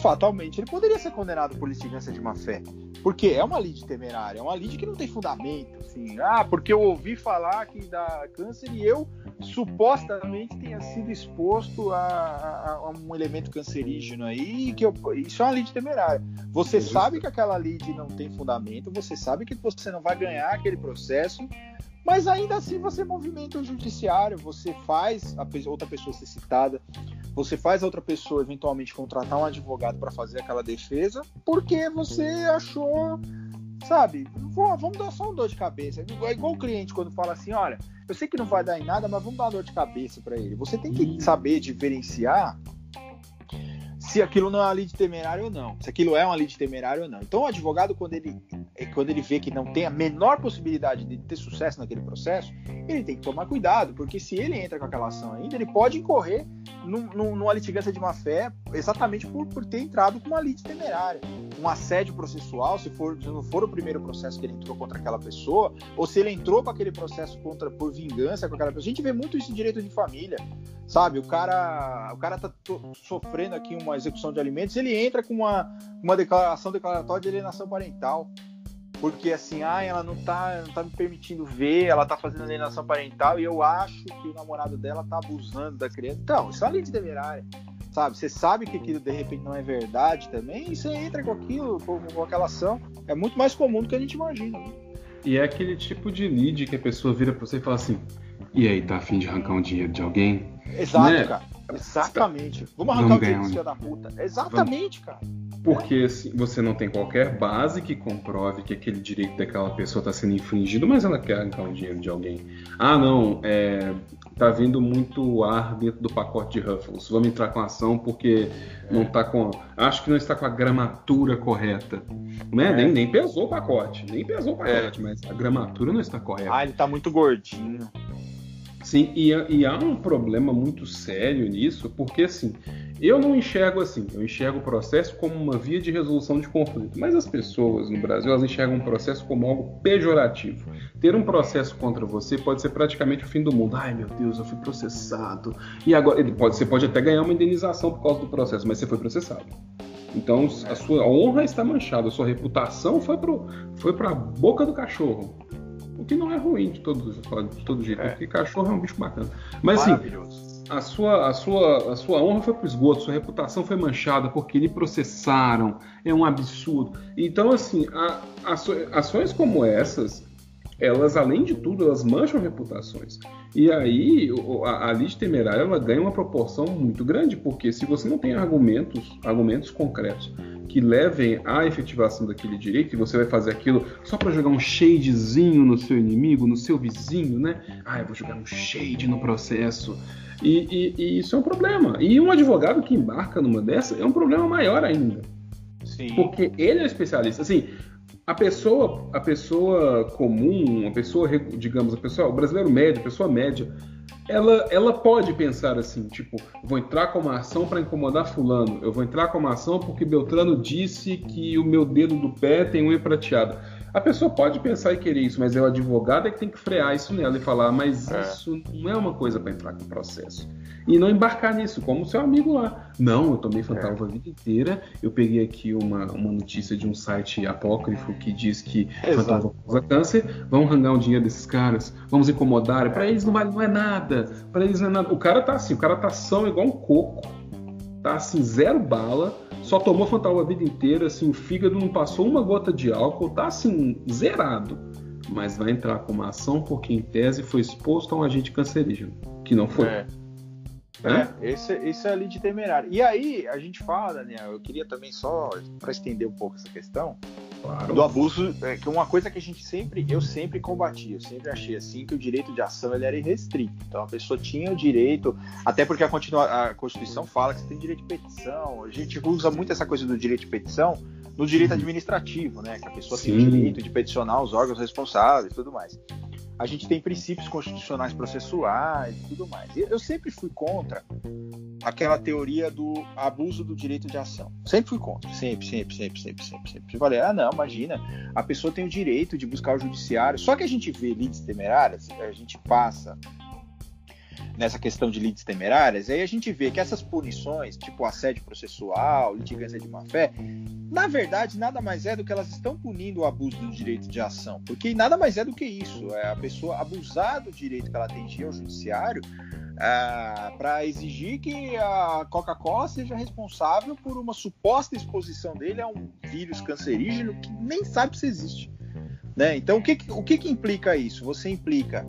fatalmente ele poderia ser condenado por litigância de má fé. Porque é uma lide temerária, é uma lide que não tem fundamento. Assim, ah, porque eu ouvi falar que dá câncer e eu supostamente tenha sido exposto a, a, a um elemento cancerígeno aí, que eu, isso é uma lide temerária. Você sabe que aquela lide não tem fundamento, você sabe que você não vai ganhar aquele processo, mas ainda assim você movimenta o judiciário, você faz a outra pessoa ser citada, você faz a outra pessoa eventualmente contratar um advogado para fazer aquela defesa, porque você achou, sabe, vamos dar só um dor de cabeça. É igual o cliente quando fala assim, olha, eu sei que não vai dar em nada, mas vamos dar uma dor de cabeça para ele. Você tem que saber diferenciar se aquilo não é uma lei de temerário ou não, se aquilo é uma lei de temerário ou não. Então o advogado, quando ele, quando ele vê que não tem a menor possibilidade de ter sucesso naquele processo, ele tem que tomar cuidado, porque se ele entra com aquela ação ainda, ele pode incorrer num, numa litigância de má fé exatamente por, por ter entrado com uma lei de temerária. Um assédio processual, se, for, se não for o primeiro processo que ele entrou contra aquela pessoa, ou se ele entrou para aquele processo contra por vingança com aquela pessoa. A gente vê muito isso em direito de família, sabe? O cara, o cara tá sofrendo aqui uma execução de alimentos, ele entra com uma, uma declaração declaratória de alienação parental. Porque assim, ah, ela não tá, não tá me permitindo ver, ela tá fazendo alienação parental e eu acho que o namorado dela tá abusando da criança. Então, isso é lei de deverária. Sabe? Você sabe que aquilo de repente não é verdade também, e você entra com aquilo, com, com aquela ação. É muito mais comum do que a gente imagina. E é aquele tipo de lead que a pessoa vira pra você e fala assim: e aí, tá afim de arrancar um dinheiro de alguém? Exato, né? cara. Exatamente. Vamos arrancar Vamos o dinheiro um... da puta. Exatamente, Vamos... cara. Porque assim, você não tem qualquer base que comprove que aquele direito daquela pessoa está sendo infringido, mas ela quer arrancar um dinheiro de alguém. Ah, não, é, tá vindo muito ar dentro do pacote de Ruffles. Vamos entrar com a ação porque é. não tá com. Acho que não está com a gramatura correta. Né? É. Nem, nem pesou o pacote. Nem pesou o pacote, é. mas a gramatura não está correta. Ah, ele tá muito gordinho. Sim, e, e, há um problema muito sério nisso, porque assim, eu não enxergo assim, eu enxergo o processo como uma via de resolução de conflito, mas as pessoas no Brasil, elas enxergam um processo como algo pejorativo. Ter um processo contra você pode ser praticamente o fim do mundo. Ai meu Deus, eu fui processado. E agora, ele pode, você pode até ganhar uma indenização por causa do processo, mas você foi processado. Então a sua honra está manchada, a sua reputação foi para foi a boca do cachorro. O que não é ruim de todo, de todo jeito, é. porque cachorro é um bicho bacana. Mas assim, a sua, a, sua, a sua honra foi pro esgoto, sua reputação foi manchada porque lhe processaram. É um absurdo. Então, assim, a, a, ações como essas, elas, além de tudo, elas mancham reputações. E aí, a, a lei temerária ela ganha uma proporção muito grande, porque se você não tem argumentos, argumentos concretos que levem à efetivação daquele direito e você vai fazer aquilo só para jogar um shadezinho no seu inimigo, no seu vizinho, né? Ah, eu vou jogar um shade no processo. E, e, e isso é um problema. E um advogado que embarca numa dessa é um problema maior ainda. Sim. Porque ele é especialista. Assim, a pessoa, a pessoa comum, a pessoa, digamos, a pessoa, o brasileiro médio, a pessoa média, ela, ela pode pensar assim, tipo, vou entrar com uma ação para incomodar fulano, eu vou entrar com uma ação porque Beltrano disse que o meu dedo do pé tem unha prateada. A pessoa pode pensar e querer isso, mas é o advogado é que tem que frear isso nela e falar, mas é. isso não é uma coisa para entrar com processo. E não embarcar nisso, como o seu amigo lá. Não, eu tomei Fantalva é. a vida inteira. Eu peguei aqui uma, uma notícia de um site apócrifo que diz que Fantalva causa câncer. Vamos arrancar um dinheiro desses caras, vamos incomodar. Para eles não, vale, não é nada. Para eles não é nada. O cara tá assim, o cara tá são igual um coco. Tá assim, zero bala só tomou Fantal a vida inteira, assim, o fígado não passou uma gota de álcool, tá assim, zerado. Mas vai entrar com uma ação porque, em tese, foi exposto a um agente cancerígeno, que não foi. É. É, esse, esse é ali de temerário. E aí, a gente fala, Daniel, eu queria também só, para estender um pouco essa questão, Claro. Do abuso, é, que uma coisa que a gente sempre, eu sempre combati, eu sempre achei assim que o direito de ação ele era irrestrito. Então a pessoa tinha o direito, até porque a, a Constituição fala que você tem direito de petição. A gente usa muito essa coisa do direito de petição no direito administrativo, né? Que a pessoa Sim. tem o direito de peticionar os órgãos responsáveis e tudo mais. A gente tem princípios constitucionais processuais e tudo mais. Eu sempre fui contra aquela teoria do abuso do direito de ação. Sempre fui contra. Sempre, sempre, sempre, sempre, sempre, sempre. Eu falei, ah, não, imagina, a pessoa tem o direito de buscar o judiciário. Só que a gente vê lides temerárias, a gente passa nessa questão de lides temerárias, aí a gente vê que essas punições, tipo assédio processual, litigância de má-fé, na verdade, nada mais é do que elas estão punindo o abuso do direito de ação. Porque nada mais é do que isso. É a pessoa abusar do direito que ela tem de ir ao judiciário é, para exigir que a Coca-Cola seja responsável por uma suposta exposição dele a um vírus cancerígeno que nem sabe se existe. Né? Então, o, que, o que, que implica isso? Você implica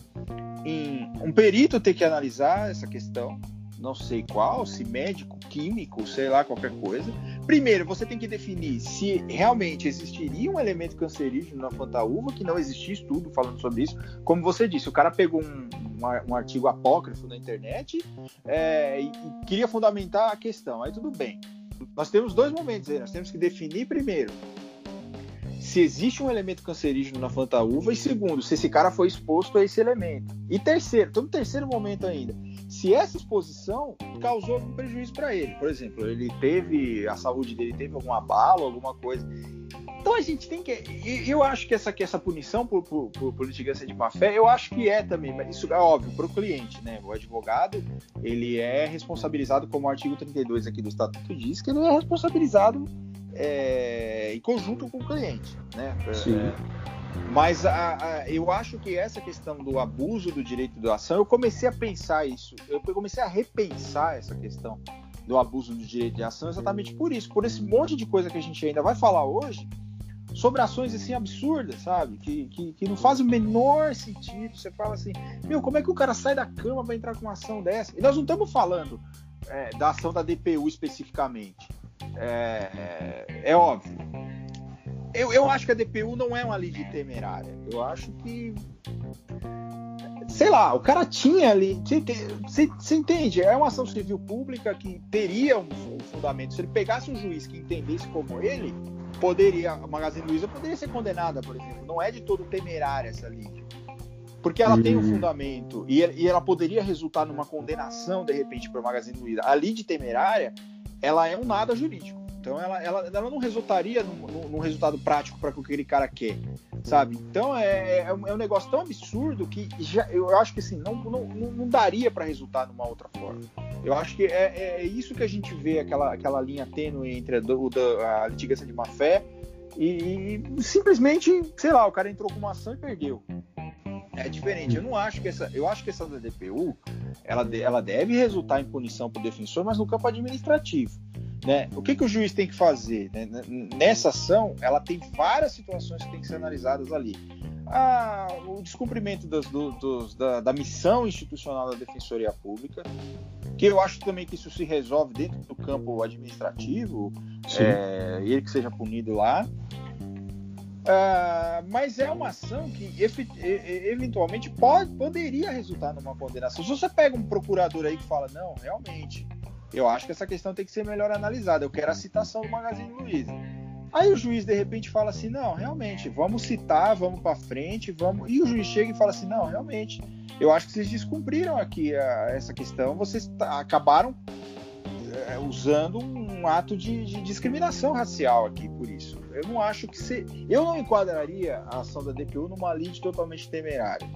em um perito ter que analisar essa questão, não sei qual, se médico, químico, sei lá, qualquer coisa. Primeiro, você tem que definir se realmente existiria um elemento cancerígeno na fantaúva, que não existia estudo falando sobre isso. Como você disse, o cara pegou um, um, um artigo apócrifo na internet é, e, e queria fundamentar a questão. Aí tudo bem. Nós temos dois momentos aí. Nós temos que definir primeiro se existe um elemento cancerígeno na fantaúva e segundo, se esse cara foi exposto a esse elemento. E terceiro, todo terceiro momento ainda, se essa exposição causou algum prejuízo para ele. Por exemplo, ele teve, a saúde dele teve algum abalo, alguma coisa. Então a gente tem que. Eu acho que essa, que essa punição por, por, por, por litigância de má fé, eu acho que é também, mas isso é óbvio, para o cliente, né? O advogado, ele é responsabilizado, como o artigo 32 aqui do Estatuto diz, que ele é responsabilizado é, em conjunto com o cliente, né? Sim. É, mas a, a, eu acho que essa questão do abuso do direito de ação, eu comecei a pensar isso, eu comecei a repensar essa questão do abuso do direito de ação exatamente por isso, por esse monte de coisa que a gente ainda vai falar hoje sobre ações assim absurdas, sabe? Que, que, que não faz o menor sentido. Você fala assim, meu, como é que o cara sai da cama para entrar com uma ação dessa? E nós não estamos falando é, da ação da DPU especificamente. É, é, é óbvio. Eu, eu acho que a DPU não é uma lei de temerária. Eu acho que. Sei lá, o cara tinha ali. Você, você entende? É uma ação civil pública que teria um, um fundamento. Se ele pegasse um juiz que entendesse como ele, poderia. A Magazine Luiza poderia ser condenada, por exemplo. Não é de todo temerária essa lei. Porque ela tem um uhum. fundamento e, ela poderia resultar numa condenação, de repente, para a Magazine Luiza. A lei de temerária ela é um nada jurídico. Então ela, ela, ela não resultaria num, num resultado prático para o que aquele cara quer, sabe? Então é, é, um, é um negócio tão absurdo que já, eu acho que assim, não, não, não daria para resultar numa outra forma. Eu acho que é, é isso que a gente vê, aquela, aquela linha tênue entre a, do, a litigância de má fé e, e, simplesmente, sei lá, o cara entrou com uma ação e perdeu. É diferente. Eu não acho que essa. Eu acho que essa da DPU ela, ela deve resultar em punição para o defensor, mas no campo administrativo. Né? O que, que o juiz tem que fazer? Né? Nessa ação, ela tem várias situações que tem que ser analisadas ali. Ah, o descumprimento das, do, dos, da, da, missão institucional da Defensoria Pública, que eu acho também que isso se resolve dentro do campo administrativo, é, ele que seja punido lá. Uh, mas é uma ação que eventualmente pode, poderia resultar numa condenação. Se você pega um procurador aí que fala, não, realmente, eu acho que essa questão tem que ser melhor analisada, eu quero a citação do Magazine Luiza. Aí o juiz de repente fala assim, não, realmente, vamos citar, vamos para frente, vamos. E o juiz chega e fala assim, não, realmente, eu acho que vocês descumpriram aqui a, essa questão, vocês acabaram é, usando um ato de, de, discriminação racial aqui por isso. Eu não acho que se. Eu não enquadraria a ação da DPU numa lide totalmente temerária.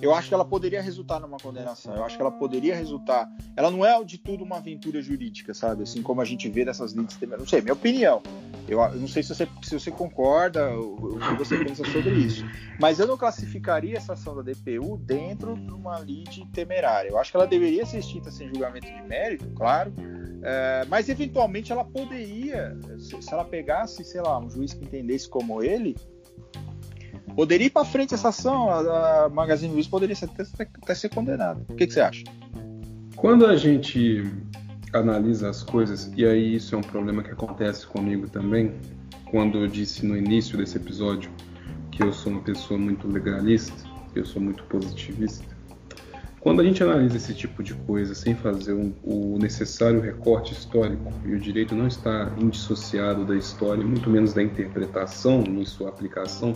Eu acho que ela poderia resultar numa condenação. Eu acho que ela poderia resultar. Ela não é de tudo uma aventura jurídica, sabe? Assim como a gente vê dessas temerárias. Não sei, minha opinião. Eu, eu, não sei se você, se você concorda, o que você pensa sobre isso. Mas eu não classificaria essa ação da DPU dentro de uma lide temerária. Eu acho que ela deveria ser extinta sem julgamento de mérito, claro. É, mas eventualmente ela poderia, se, se ela pegasse, sei lá, um juiz que entendesse como ele, poderia ir para frente essa ação, a, a Magazine Luiza poderia até, até ser condenada. O que, que, você acha? Quando a gente analisa as coisas, e aí isso é um problema que acontece comigo também, quando eu disse no início desse episódio que eu sou uma pessoa muito legalista, que eu sou muito positivista, quando a gente analisa esse tipo de coisa sem fazer um, o necessário recorte histórico, e o direito não está indissociado da história, muito menos da interpretação em sua aplicação,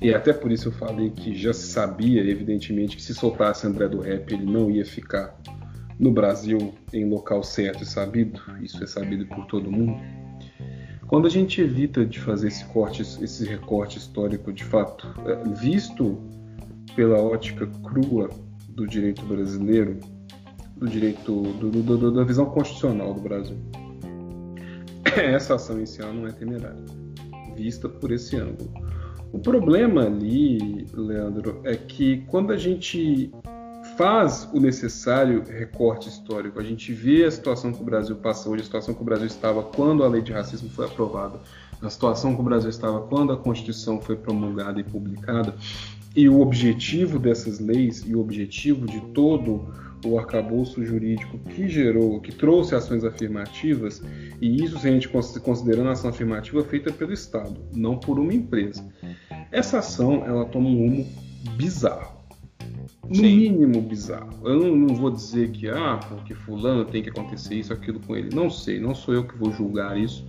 e até por isso eu falei que já se sabia, evidentemente, que se soltasse André do Rap ele não ia ficar no Brasil em local certo e sabido. Isso é sabido por todo mundo. Quando a gente evita de fazer esse corte, esse recorte histórico de fato, é, visto pela ótica crua do direito brasileiro, do direito do, do, do, da visão constitucional do Brasil, [clears throat] essa ação inicial não é temerária, vista por esse ângulo. O problema ali, Leandro, é que quando a gente faz o necessário recorte histórico, a gente vê a situação que o Brasil passou, a situação que o Brasil estava quando a lei de racismo foi aprovada, a situação que o Brasil estava quando a Constituição foi promulgada e publicada, e o objetivo dessas leis e o objetivo de todo o arcabouço jurídico que gerou, que trouxe ações afirmativas, e isso se a gente considerando a ação afirmativa feita pelo Estado, não por uma empresa. Essa ação ela toma um rumo bizarro. No Sim. mínimo bizarro. Eu não, não, vou dizer que, ah, porque fulano tem que acontecer isso, aquilo com ele. Não sei, não sou eu que vou julgar isso,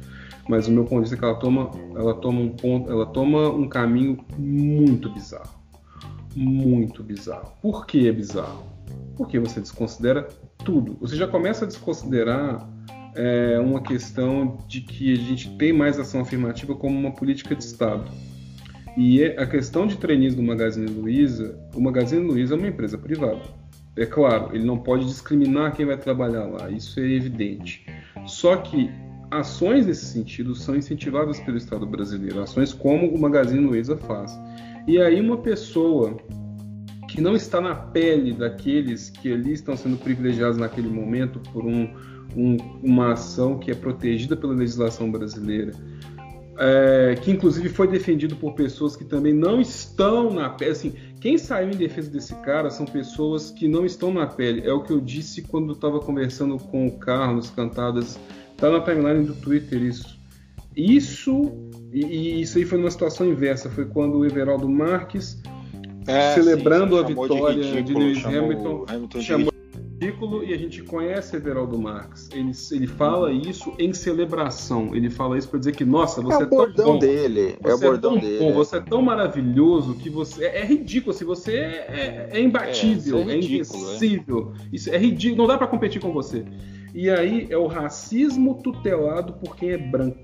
mas o meu ponto de vista é que ela toma, ela toma um ponto, ela toma um caminho muito bizarro. Muito bizarro. Por que é bizarro? Porque você desconsidera tudo. Você já começa a desconsiderar é, uma questão de que a gente tem mais ação afirmativa como uma política de Estado. E é a questão de treinismo do Magazine Luiza, o Magazine Luiza é uma empresa privada. É claro, ele não pode discriminar quem vai trabalhar lá, isso é evidente. Só que ações nesse sentido são incentivadas pelo Estado brasileiro, ações como o Magazine Luiza faz. E aí uma pessoa que não está na pele daqueles que ali estão sendo privilegiados naquele momento por um, um, uma ação que é protegida pela legislação brasileira, é, que inclusive foi defendido por pessoas que também não estão na pele. Assim, quem saiu em defesa desse cara são pessoas que não estão na pele. É o que eu disse quando estava conversando com o Carlos Cantadas. Tá na timeline do Twitter isso. Isso e, e isso aí foi numa situação inversa. Foi quando o Everaldo Marques é, celebrando sim, a vitória de, ridículo, de Lewis Hamilton, Hamilton chamou de ridículo e a gente conhece Everaldo Marques. Ele, ele fala isso em celebração. Ele fala isso para dizer que, nossa, você é, o é bordão tão bom. dele. Você é o bordão é dele. Bom, você é tão maravilhoso que você. É, é ridículo, assim, você é, é imbatível, é, é, ridículo, é invencível. Isso é ridículo, não dá para competir com você. E aí é o racismo tutelado por quem é branco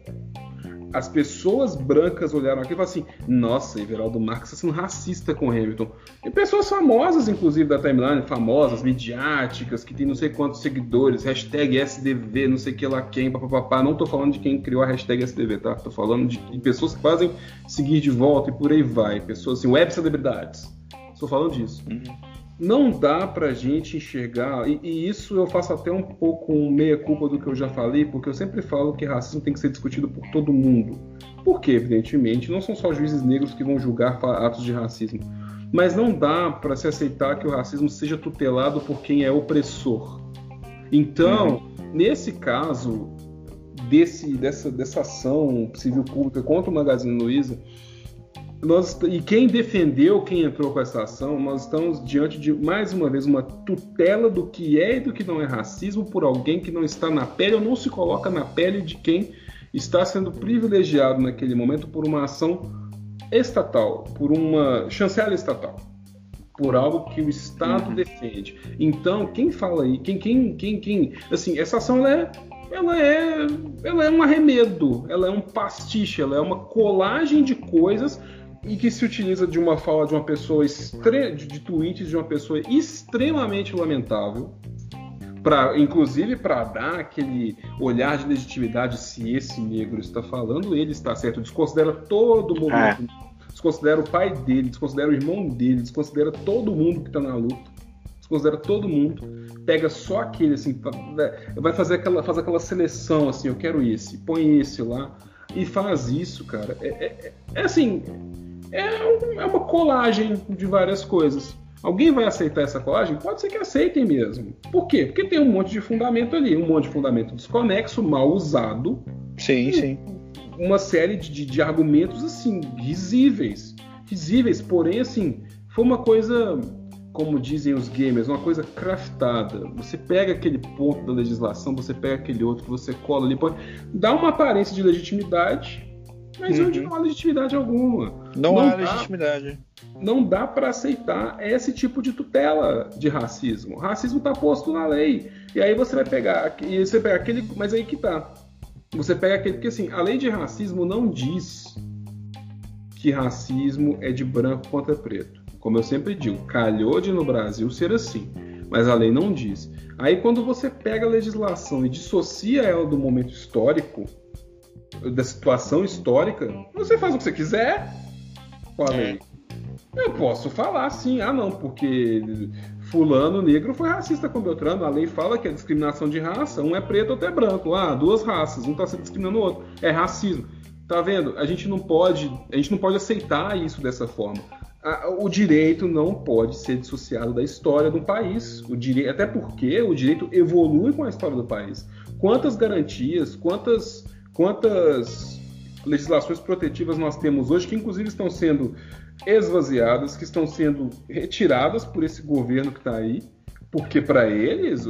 as pessoas brancas olharam aqui e falaram assim: nossa, Everaldo Marques está sendo racista com Hamilton. E pessoas famosas, inclusive, da timeline, famosas, midiáticas, que tem não sei quantos seguidores, hashtag SDV, não sei que lá quem, papapá. Não tô falando de quem criou a hashtag SDV, tá? Tô falando de, de pessoas que fazem seguir de volta e por aí vai. Pessoas assim, web celebridades. Estou falando disso. Uhum não dá para a gente enxergar, e, e, isso eu faço até um pouco meia-culpa do que eu já falei, porque eu sempre falo que racismo tem que ser discutido por todo mundo. Porque, evidentemente, não são só juízes negros que vão julgar atos de racismo. Mas não dá para se aceitar que o racismo seja tutelado por quem é opressor. Então, uhum. nesse caso, desse, dessa, dessa ação civil pública contra o Magazine Luiza, nós, e quem defendeu, quem entrou com essa ação, nós estamos diante de, mais uma vez, uma tutela do que é e do que não é racismo por alguém que não está na pele ou não se coloca na pele de quem está sendo privilegiado naquele momento por uma ação estatal, por uma chancela estatal. por algo que o Estado uhum. defende. Então, quem fala aí, quem, quem, quem, quem, assim, essa ação ela é, ela é, ela é um arremedo, ela é um pastiche, ela é uma colagem de coisas e que se utiliza de uma fala de uma pessoa estre... de tweets de uma pessoa extremamente lamentável, para inclusive para dar aquele olhar de legitimidade se esse negro está falando, ele está certo, desconsidera todo o momento. É. Desconsidera o pai dele, desconsidera o irmão dele, desconsidera todo mundo que tá na luta, desconsidera todo mundo, pega só aquele, assim, né, vai fazer aquela, faz aquela seleção, assim, eu quero esse, põe esse lá, e faz isso, cara. É, é, é, é assim, é, um, é uma colagem de várias coisas. Alguém vai aceitar essa colagem? Pode ser que aceitem mesmo. Por quê? Porque tem um monte de fundamento ali, um monte de fundamento desconexo, mal usado. Sim, sim uma série de, de, argumentos assim risíveis, risíveis, porém assim foi uma coisa, como dizem os gamers, uma coisa craftada. Você pega aquele ponto da legislação, você pega aquele outro, você cola ali, pode dá uma aparência de legitimidade, mas uhum. onde não há legitimidade alguma. Não, não há dá, legitimidade. Não dá para aceitar esse tipo de tutela de racismo. O racismo está posto na lei. E aí você vai pegar, e você pega aquele, mas aí que tá você pega aquele. Porque assim, a lei de racismo não diz que racismo é de branco contra preto. Como eu sempre digo, calhou de no Brasil ser assim. Mas a lei não diz. Aí quando você pega a legislação e dissocia ela do momento histórico, da situação histórica, você faz o que você quiser com a lei. Eu posso falar assim, ah não, porque fulano negro foi racista com Beltrano. A lei fala que é discriminação de raça. Um é preto, outro é branco. Ah, duas raças, um está se discriminando o outro. É racismo. Tá vendo? A gente não pode, a gente não pode aceitar isso dessa forma. O direito não pode ser dissociado da história do país. O direito, até porque o direito evolui com a história do país. Quantas garantias, quantas, quantas legislações protetivas nós temos hoje que inclusive estão sendo esvaziadas, que estão sendo retiradas por esse governo que está aí, porque para eles,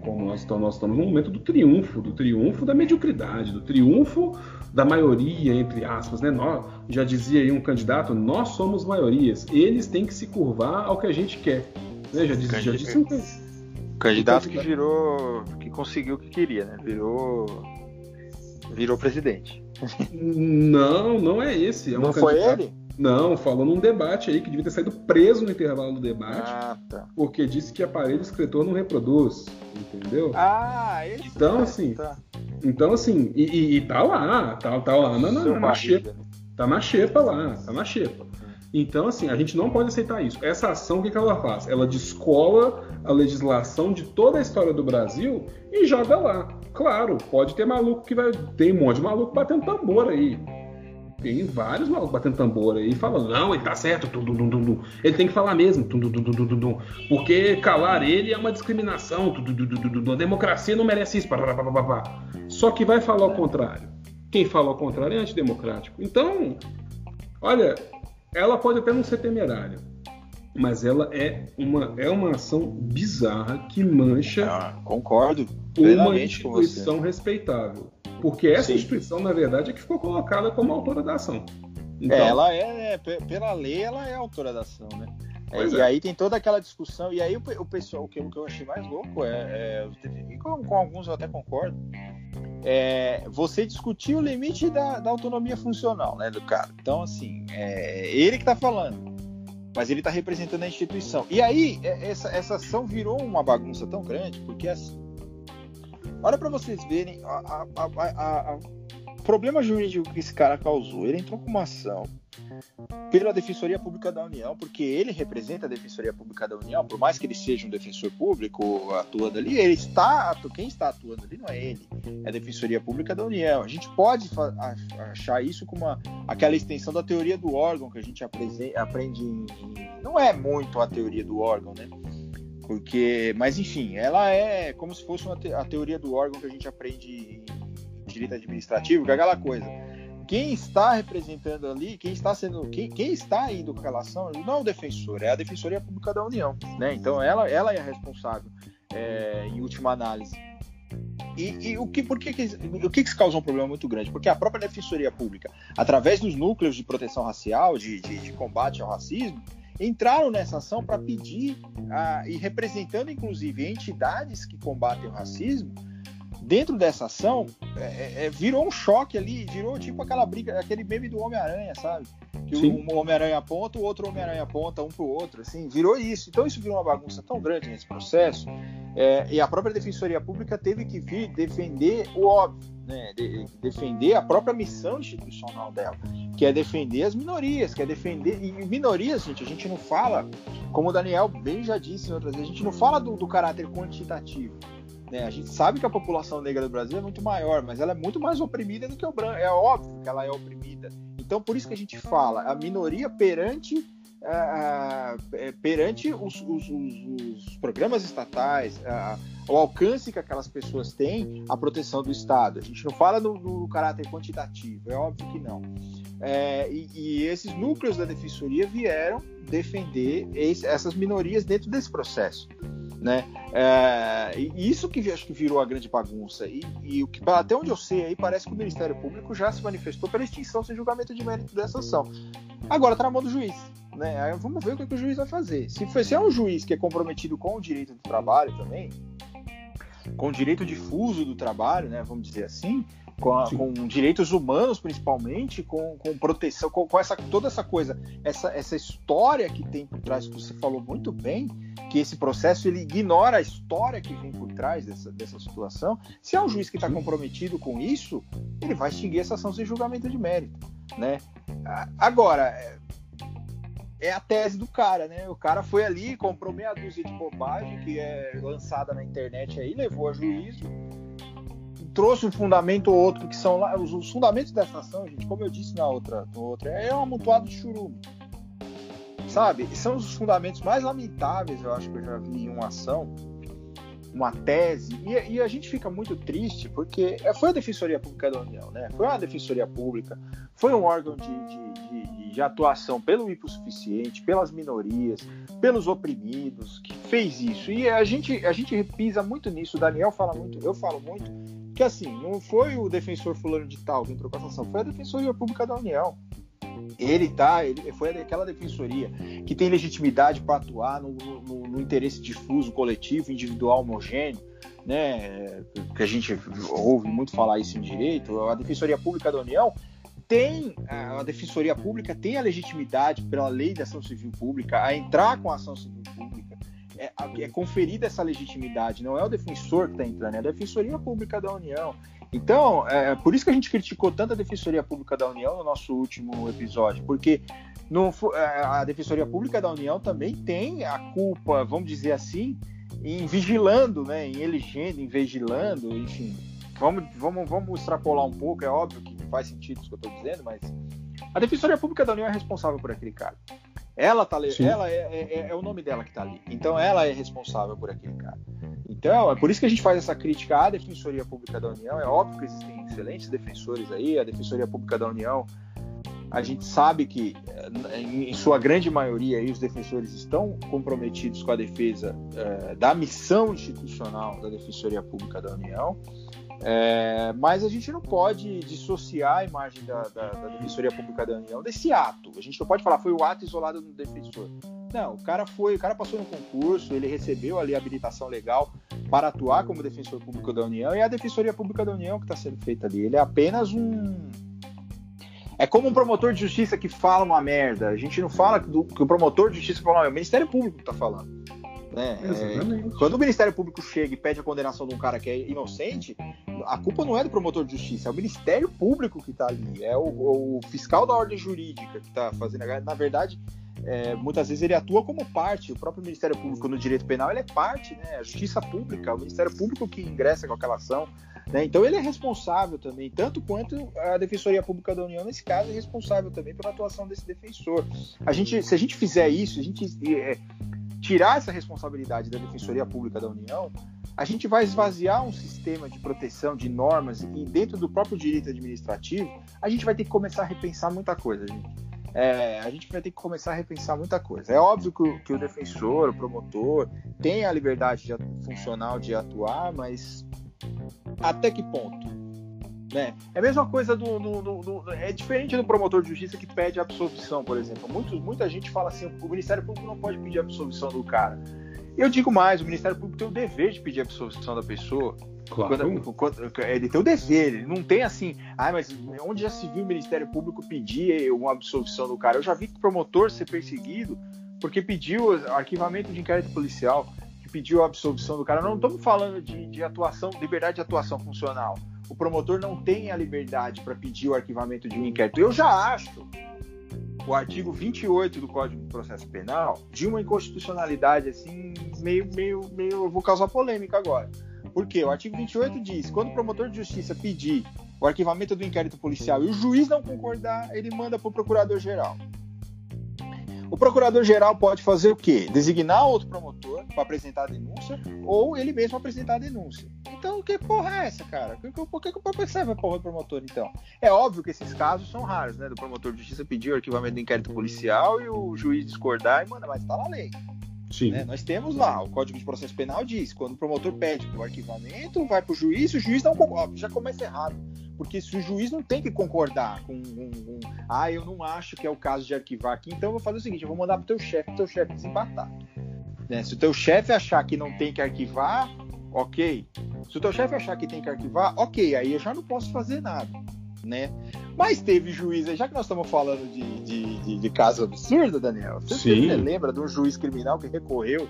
como nós estamos, nós estamos no momento do triunfo, do triunfo da mediocridade, do triunfo da maioria, entre aspas, né? Nós, já dizia aí um candidato, nós somos maiorias, eles têm que se curvar ao que a gente quer. Né? Já, disse, já disse um candidato que virou, que conseguiu o que queria, né? Virou, virou presidente. Não, não é esse. É um não foi ele? Não, falou num debate aí que devia ter saído preso no intervalo do debate. Ah, tá. Porque disse que aparelho escritor não reproduz. Entendeu? Ah, esse Então, assim. Tá. Então, assim, e, e, e, tá lá, tá, tá lá na, na, na xepa. Né? Tá na xepa lá, tá na xepa. Então, assim, a gente não pode aceitar isso. Essa ação, o que, que ela faz? Ela descola a legislação de toda a história do Brasil e joga lá. Claro, pode ter maluco que vai. Tem um monte de maluco batendo tambor aí. Tem vários malucos batendo tambor aí falando, não, ele tá certo, tum, tum, tum, ele tem que falar mesmo, porque calar ele é uma discriminação, a democracia não merece isso, só que vai falar o contrário. Quem fala o contrário é antidemocrático. Então, olha, ela pode até não ser temerária, mas ela é uma, é uma ação bizarra que mancha ah, concordo uma instituição respeitável. Porque essa Sim. instituição, na verdade, é que ficou colocada como autora da ação. Então, é, ela é, né, pela lei, ela é autora da ação, né? É, e aí tem toda aquela discussão, e aí o, o pessoal, o que, o que eu achei mais louco é, é e com, com, alguns eu até concordo, é você discutir o limite da, da autonomia funcional, né, do cara. Então, assim, é ele que tá falando mas ele está representando a instituição. E aí, é, essa, essa ação virou uma bagunça tão grande, porque assim, olha para vocês verem o problema jurídico que esse cara causou. Ele entrou com uma ação pela Defensoria Pública da União, porque ele representa a Defensoria Pública da União, por mais que ele seja um defensor público atuando ali, ele está, quem está atuando ali não é ele, é a Defensoria Pública da União. A gente pode achar isso como uma, aquela extensão da teoria do órgão que a gente aprende em, não é muito a teoria do órgão, né? Porque, mas enfim, ela é como se fosse uma te, a teoria do órgão que a gente aprende direito administrativo, que é aquela coisa quem está representando ali, quem está sendo, quem, quem está indo com relação, não é o defensor, é a Defensoria Pública da União, né? Então ela, ela é a responsável é, em última análise. E, e, o que, por que, que, o que, que causou um problema muito grande? Porque a própria Defensoria Pública, através dos núcleos de proteção racial, de, de, de combate ao racismo, entraram nessa ação para pedir a, e representando inclusive entidades que combatem o racismo dentro dessa ação, é, é, é, virou um choque ali, virou tipo aquela briga, aquele meme do Homem-Aranha, sabe? Que Sim. um Homem-Aranha aponta, o outro Homem-Aranha aponta um pro outro, assim, virou isso. Então isso virou uma bagunça tão grande nesse processo, é, e a própria Defensoria Pública teve que vir defender o óbvio, né? De, defender a própria missão institucional dela, que é defender as minorias, que é defender. E minorias, gente, a gente não fala, como o Daniel bem já disse outras vezes, a gente não fala do, do caráter quantitativo né? A gente sabe que a população negra do Brasil é muito maior, mas ela é muito mais oprimida do que o branco. É óbvio que ela é oprimida. Então, por isso que a gente fala, a minoria perante uh, perante os, os, os, os, programas estatais, o alcance que aquelas pessoas têm, a proteção do Estado. A gente não fala no, no caráter quantitativo, é óbvio que não. É, e, e, esses núcleos da defensoria vieram defender esse, essas minorias dentro desse processo né? É, isso que acho que virou a grande bagunça. E, e, o que até onde eu sei aí parece que o Ministério Público já se manifestou pela extinção sem julgamento de mérito dessa ação. Agora tá na mão do juiz, né? Aí vamos ver o que, que o juiz vai fazer. Se, for, se é um juiz que é comprometido com o direito do trabalho também, com o direito difuso do trabalho, né? Vamos dizer assim, com, a, com, direitos humanos principalmente, com, com proteção, com, com, essa, toda essa coisa, essa, essa história que tem por trás, que você falou muito bem, que esse processo ele ignora a história que vem por trás dessa, dessa situação. Se é um juiz que está comprometido com isso, ele vai extinguir essa ação sem julgamento de mérito, né? Agora, é, é a tese do cara, né? O cara foi ali, comprou meia dúzia de bobagem que é lançada na internet aí, levou a juízo, trouxe um fundamento ou outro que são lá, os, os fundamentos dessa ação, gente, como eu disse na outra, outra é um amontoado de churume sabe? São os fundamentos mais lamentáveis, eu acho que eu já vi em uma ação, uma tese, e, e, a gente fica muito triste porque foi a Defensoria Pública da União, né? Foi uma Defensoria Pública, foi um órgão de, de, de, de atuação pelo hipossuficiente, pelas minorias, pelos oprimidos, que fez isso. E a gente, a gente repisa muito nisso, o Daniel fala muito, eu falo muito, que assim, não foi o defensor fulano de tal que entrou com essa ação, foi a Defensoria Pública da União. Ele tá, ele foi aquela defensoria que tem legitimidade para atuar no, no, no, interesse difuso, coletivo, individual, homogêneo, né? Que a gente ouve muito falar isso em direito. A Defensoria Pública da União tem a Defensoria Pública tem a legitimidade pela lei da ação civil pública a entrar com a ação civil pública. É, é conferida essa legitimidade, não é o defensor que está entrando, é a Defensoria Pública da União. Então, é por isso que a gente criticou tanto a Defensoria Pública da União no nosso último episódio, porque no, é, a Defensoria Pública da União também tem a culpa, vamos dizer assim, em vigilando, né, em elegendo, em vigilando, enfim. Vamos, vamos, vamos extrapolar um pouco, é óbvio que faz sentido isso que eu estou dizendo, mas a Defensoria Pública da União é responsável por aquele cara. Ela, tá, ela é, é, é, é o nome dela que está ali. Então ela é responsável por aquele cara. Então, é por isso que a gente faz essa crítica à Defensoria Pública da União. É óbvio que existem excelentes defensores aí, a Defensoria Pública da União. A gente sabe que, eh, em sua grande maioria, aí, os defensores estão comprometidos com a defesa é, da missão institucional da Defensoria Pública da União. É, mas a gente não pode dissociar a imagem da, da, da, Defensoria Pública da União desse ato. A gente não pode falar foi o ato isolado do defensor. Não, o cara foi, o cara passou no concurso, ele recebeu ali a habilitação legal para atuar como defensor público da União e é a Defensoria Pública da União que está sendo feita ali. Ele é apenas um. É como um promotor de justiça que fala uma merda. A gente não fala do, que o promotor de justiça fala, é o Ministério Público está falando. Né? É, quando o Ministério Público chega e pede a condenação de um cara que é inocente, a culpa não é do promotor de justiça, é o Ministério Público que está ali, é o, o, fiscal da ordem jurídica que está fazendo. Na verdade, é, muitas vezes ele atua como parte. O próprio Ministério Público no direito penal ele é parte, né? A Justiça Pública, o Ministério Público que ingressa com aquela ação. Né? Então ele é responsável também, tanto quanto a Defensoria Pública da União, nesse caso, é responsável também pela atuação desse defensor. A gente, se a gente fizer isso, a gente é, tirar essa responsabilidade da Defensoria Pública da União, a gente vai esvaziar um sistema de proteção de normas e dentro do próprio direito administrativo, a gente vai ter que começar a repensar muita coisa, gente. É, a gente vai ter que começar a repensar muita coisa. É óbvio que o, que o defensor, o promotor, tem a liberdade de, funcional de atuar, mas até que ponto? Né? É a mesma coisa do, do, do, do, É diferente do promotor de justiça que pede absolvição, por exemplo. Muito, muita gente fala assim: o Ministério Público não pode pedir absolvição do cara. Eu digo mais: o Ministério Público tem o dever de pedir absolvição da pessoa. Claro. Quando, quando, ele tem o dever, ele não tem assim, ah, mas onde já se viu o Ministério Público pedir uma absolvição do cara? Eu já vi que o promotor ser perseguido porque pediu arquivamento de inquérito policial, que pediu a absolvição do cara. Não estamos falando de, de atuação, liberdade de atuação funcional. O promotor não tem a liberdade para pedir o arquivamento de um inquérito. Eu já acho o artigo 28 do Código de Processo Penal de uma inconstitucionalidade assim, meio, meio, meio. Eu vou causar polêmica agora. Por quê? O artigo 28 diz: quando o promotor de justiça pedir o arquivamento do inquérito policial e o juiz não concordar, ele manda para o procurador-geral. O procurador-geral pode fazer o quê? Designar outro promotor para apresentar a denúncia ou ele mesmo apresentar a denúncia. Então, que porra é essa, cara? Por que, o promotor serve a porra do promotor, então? É óbvio que esses casos são raros, né? Do promotor de justiça pedir o arquivamento do inquérito policial e o juiz discordar e manda, mas tá na lei. Sim. Né? Nós temos lá, o Código de Processo Penal diz, quando o promotor pede o arquivamento, vai para o juiz, o juiz não concorda, já começa errado. Porque se o juiz não tem que concordar com um, um, ah, eu não acho que é o caso de arquivar aqui, então eu vou fazer o seguinte, eu vou mandar pro teu chefe, pro teu chefe desempatar. Né? Se o teu chefe achar que não tem que arquivar, ok. Se o teu chefe achar que tem que arquivar, ok, aí eu já não posso fazer nada, né? Mas teve juiz, já que nós estamos falando de, de, de, de caso absurdo, Daniel, você, você lembra de um juiz criminal que recorreu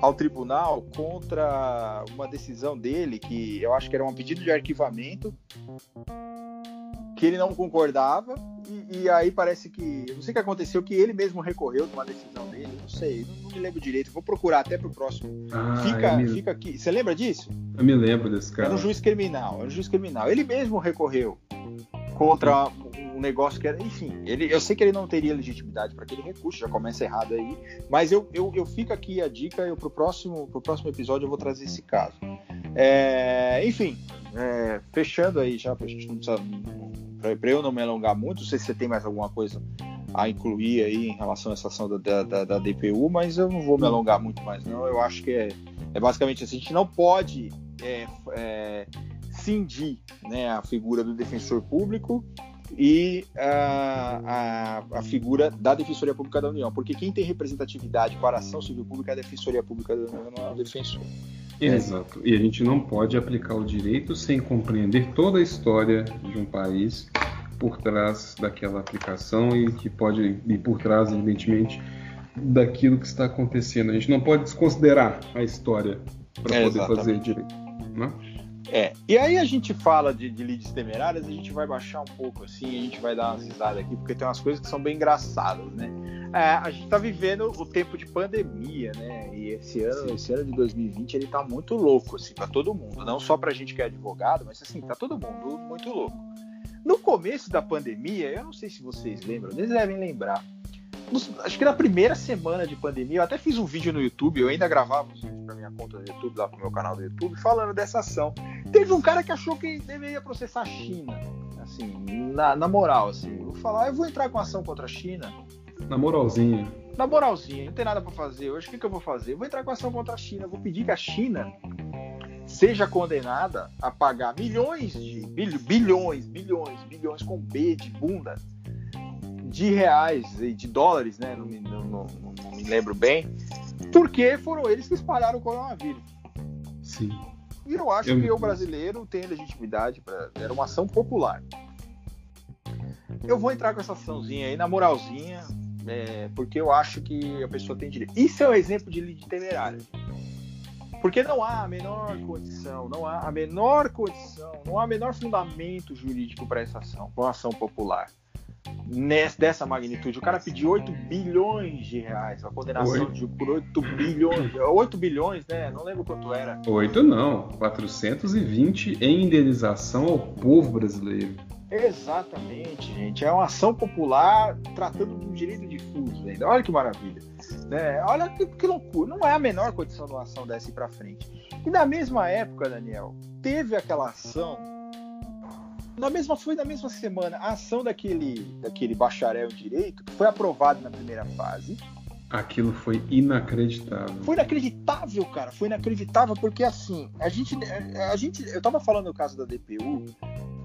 ao tribunal contra uma decisão dele, que eu acho que era um pedido de arquivamento, que ele não concordava, e, e aí parece que. Eu não sei o que aconteceu, que ele mesmo recorreu de uma decisão dele, não sei, não, não me lembro direito, vou procurar até pro próximo. Ah, fica, me... fica aqui. Você lembra disso? Eu me lembro desse cara. Era um juiz criminal, era um juiz criminal. Ele mesmo recorreu contra um negócio que era. Enfim, ele, eu sei que ele não teria legitimidade para aquele recurso, já começa errado aí. Mas eu, eu, eu fico aqui a dica, eu, pro, próximo, pro próximo episódio eu vou trazer esse caso. É, enfim, é, fechando aí já, para eu não me alongar muito, não sei se você tem mais alguma coisa a incluir aí em relação a essa ação da, da, da DPU, mas eu não vou me alongar muito mais, não. Eu acho que é, é basicamente assim: a gente não pode é, é, cindir né, a figura do defensor público e a, a, a, figura da Defensoria Pública da União, porque quem tem representatividade para a ação civil pública é a Defensoria Pública da União, não é o defensor. Exato. E a gente não pode aplicar o direito sem compreender toda a história de um país por trás daquela aplicação e que pode ir por trás, evidentemente, daquilo que está acontecendo. A gente não pode desconsiderar a história para é, poder exatamente. fazer direito. Né? É, e aí a gente fala de, de leads temerárias, a gente vai baixar um pouco assim, a gente vai dar uma risada aqui, porque tem umas coisas que são bem engraçadas, né? É, a gente tá vivendo o tempo de pandemia, né? E esse ano, esse ano de 2020, ele tá muito louco, assim, pra todo mundo. Não só pra gente que é advogado, mas assim, tá todo mundo muito louco. No começo da pandemia, eu não sei se vocês lembram, eles devem lembrar. Acho que na primeira semana de pandemia, eu até fiz um vídeo no YouTube, eu ainda gravava os vídeos pra minha conta do YouTube, lá pro meu canal do YouTube, falando dessa ação. Teve um cara que achou que deveria processar a China. Assim, na, na moral, assim. Eu vou falar, eu vou entrar com ação contra a China. Na moralzinha. Na moralzinha, não tem nada para fazer. Hoje o que, que eu vou fazer? Eu vou entrar com ação contra a China. Vou pedir que a China seja condenada a pagar milhões de bilhões, bilhões, bilhões com B de bunda de reais e de dólares, né? Não me, não, não, não me lembro bem, porque foram eles que espalharam o coronavírus. Sim. E eu acho eu... que o brasileiro tem legitimidade para. Era uma ação popular. Eu vou entrar com essa açãozinha aí, na moralzinha, é, porque eu acho que a pessoa tem direito. Isso é um exemplo de lide temerária. Porque não há a menor condição, não há a menor condição, não há o menor fundamento jurídico para essa ação, para uma ação popular nessa, dessa magnitude. O cara pediu 8 bilhões de reais, a condenação de, por 8 bilhões. 8 bilhões, né? Não lembro quanto era. 8 não, 420 em indenização ao povo brasileiro. Exatamente, gente. É uma ação popular tratando de um direito difuso ainda. Olha que maravilha. Né? Olha que, que, loucura. Não é a menor condição de uma ação dessa ir para frente. E na mesma época, Daniel, teve aquela ação na mesma foi na mesma semana a ação daquele daquele bacharel em direito foi aprovado na primeira fase. Aquilo foi inacreditável. Foi inacreditável, cara. Foi inacreditável porque assim, a gente a gente eu tava falando no caso da DPU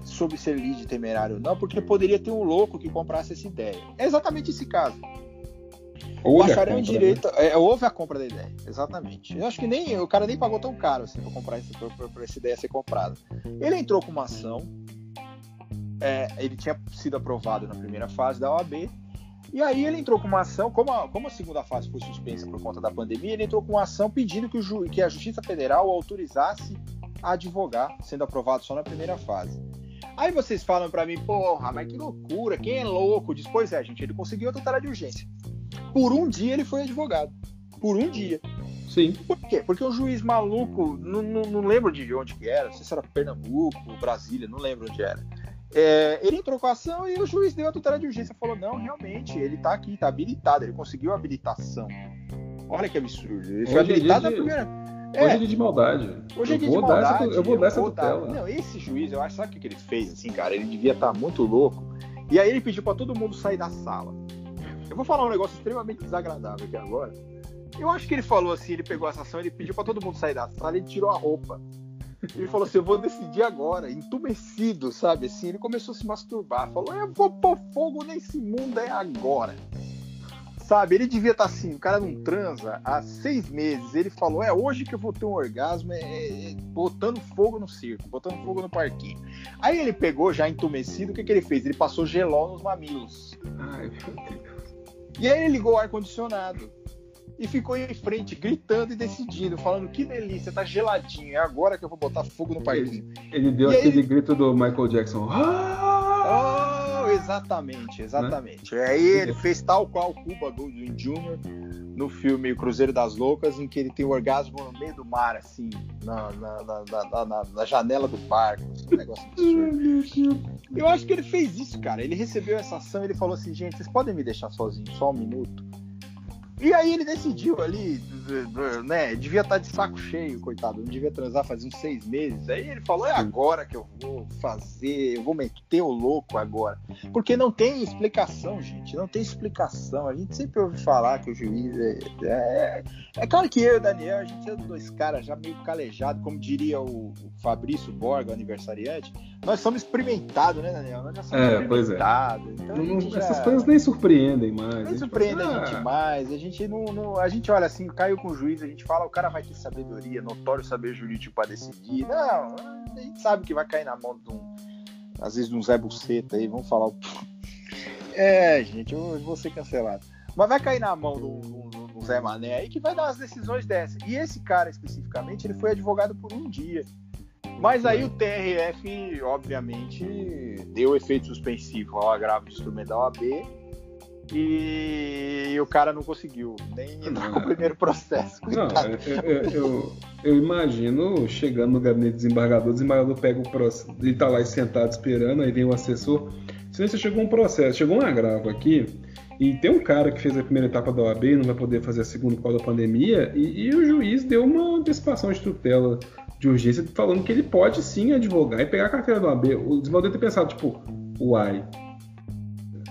sobre ser lead temerário ou não, porque poderia ter um louco que comprasse essa ideia. É exatamente esse caso. Houve Bacharel em compra, direito, é, houve a compra da ideia, exatamente. Eu acho que nem o cara nem pagou tão caro assim para comprar esse, pra, pra- pra essa ideia ser comprada. Ele entrou com uma ação, é, ele tinha sido aprovado na primeira fase da OAB, e aí ele entrou com uma ação, como a, como a segunda fase foi suspensa por conta da pandemia, ele entrou com uma ação pedindo que, o que a Justiça Federal autorizasse a advogar, sendo aprovado só na primeira fase. Aí vocês falam pra mim, porra, mas que loucura, quem é louco? Diz, pois é, gente, ele conseguiu a tutela de urgência. Por um dia ele foi advogado. Por um dia. Sim. Por quê? Porque o juiz maluco, não, não, não lembro de onde que era, não sei se era Pernambuco, Brasília, não lembro onde era. É, ele entrou com a ação e o juiz deu a tutela de urgência. Falou: não, realmente, ele tá aqui, tá habilitado, ele conseguiu a habilitação. Olha que absurdo. Ele foi Hoje é habilitado dia na de- primeira. Hoje é dia de maldade. Hoje é dia de dar essa- maldade. eu vou dar essa tutela. Não, esse juiz, eu acho, sabe o que que ele fez, assim, cara? Ele devia estar muito louco. E aí ele pediu pra todo mundo sair da sala. Eu vou falar um negócio extremamente desagradável aqui agora. Eu acho que ele falou assim, ele pegou essa ação, ele pediu pra todo mundo sair da sala, ele tirou a roupa. Ele falou assim, eu vou decidir agora, entumecido, sabe? Assim, ele começou a se masturbar. Falou, eu vou pôr fogo nesse mundo é agora. Sabe, ele devia estar assim, o cara não transa há seis meses. Ele falou, é hoje que eu vou ter um orgasmo, é, é, é, botando fogo no circo, botando fogo no parquinho. Aí ele pegou, já entumecido, o que, que ele fez? Ele passou gelol nos mamilos. Ai, meu Deus. E aí ele ligou o ar-condicionado. E ficou em frente, gritando e decidindo, falando que delícia, tá geladinho, é agora que eu vou botar fogo no parquinho. Ele deu E aquele ele- grito do Michael Jackson. Ah! Oh, exatamente, exatamente. Aí ele fez tal qual Cuba Gooding Jr. no filme Cruzeiro das Loucas, em que ele tem o orgasmo no meio do mar, assim, na, na, na, na- na- janela do barco. assim, Um negócio. Eu acho que ele fez isso, cara. Ele recebeu essa ação ele falou assim, gente, vocês podem me deixar sozinho só um minuto? E aí ele decidiu ali, né? Devia estar de saco cheio, coitado. Não devia transar faz uns seis meses. Aí ele falou: é agora que eu vou fazer, eu vou meter o louco agora. Porque não tem explicação, gente. Não tem explicação. A gente sempre ouve falar que o juiz é. É, é claro que eu e o Daniel, a gente é dois caras já meio calejados, como diria o Fabrício Borga, aniversariante. Nós somos experimentados, né, Daniel? Nós já somos É, pois é. experimentados. Então Não- já- Essas coisas nem surpreendem mais. não A gente fala, a gente "Ah, mais. A gente não, não- A gente olha assim, caiu com o juiz, a gente fala, o cara vai ter sabedoria, notório saber jurídico pra decidir. Não, a gente sabe que vai cair na mão de um. Às vezes de um Zé Buceta aí, vamos falar. o- É, gente, eu vou ser cancelado. Mas vai cair na mão do, do- do Zé Mané aí que vai dar as decisões dessas. E esse cara especificamente, ele foi advogado por um dia. Mas aí o TRF, obviamente, deu efeito suspensivo ao agravo de instrumento da OAB e o cara não conseguiu nem entrar com o primeiro processo. Não, eu, eu- eu- imagino chegando no gabinete do desembargador, o desembargador pega o processo, ele tá lá sentado esperando, aí vem o assessor. Silêncio, chegou um processo, chegou um agravo aqui, e tem um cara que fez a primeira etapa da OAB, não vai poder fazer a segunda por causa da pandemia, e, e o juiz deu uma antecipação de tutela de urgência, falando que ele pode sim advogar e pegar a carteira da OAB. O deve ter pensado, tipo, uai.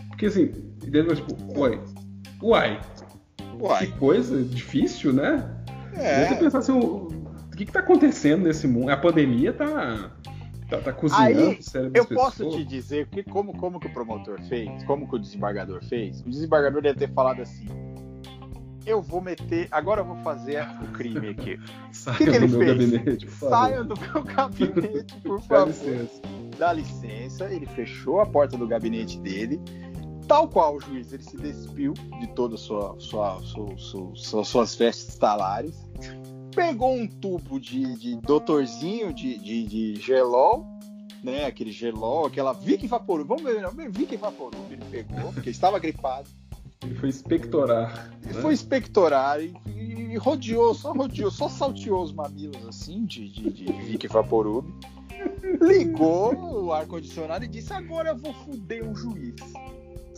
Porque assim, ele deve tipo, uai, uai. Uai, Que coisa difícil, né? é. Você pensar assim, o, o que, que tá acontecendo nesse mundo? A pandemia tá, tá, tá cozinhando Aí, o Eu posso pessoas. te dizer que como, como que o promotor fez, como que o desembargador fez. O desembargador deve ter falado assim: eu vou meter, agora eu vou fazer o crime aqui. [laughs] Saia que que ele fez? gabinete. Saia do meu gabinete, por [laughs] Dá favor. licença. dá licença, ele fechou a porta do gabinete dele, tal qual o juiz, ele se despiu de todas sua, sua- sua- suas vestes talares, pegou um tubo de, de doutorzinho de, de, de gelol, né, aquele gelol, aquela Vic Vaporub, vamos ver, não, Vic Vaporub ele pegou, porque estava gripado, Ele foi expectorar. e né? foi expectorar e, e rodeou, só rodeou, só salteou os mamilos assim de, de, de Vic Vaporub. Ligou o ar-condicionado e disse: Agora eu vou fuder um juiz.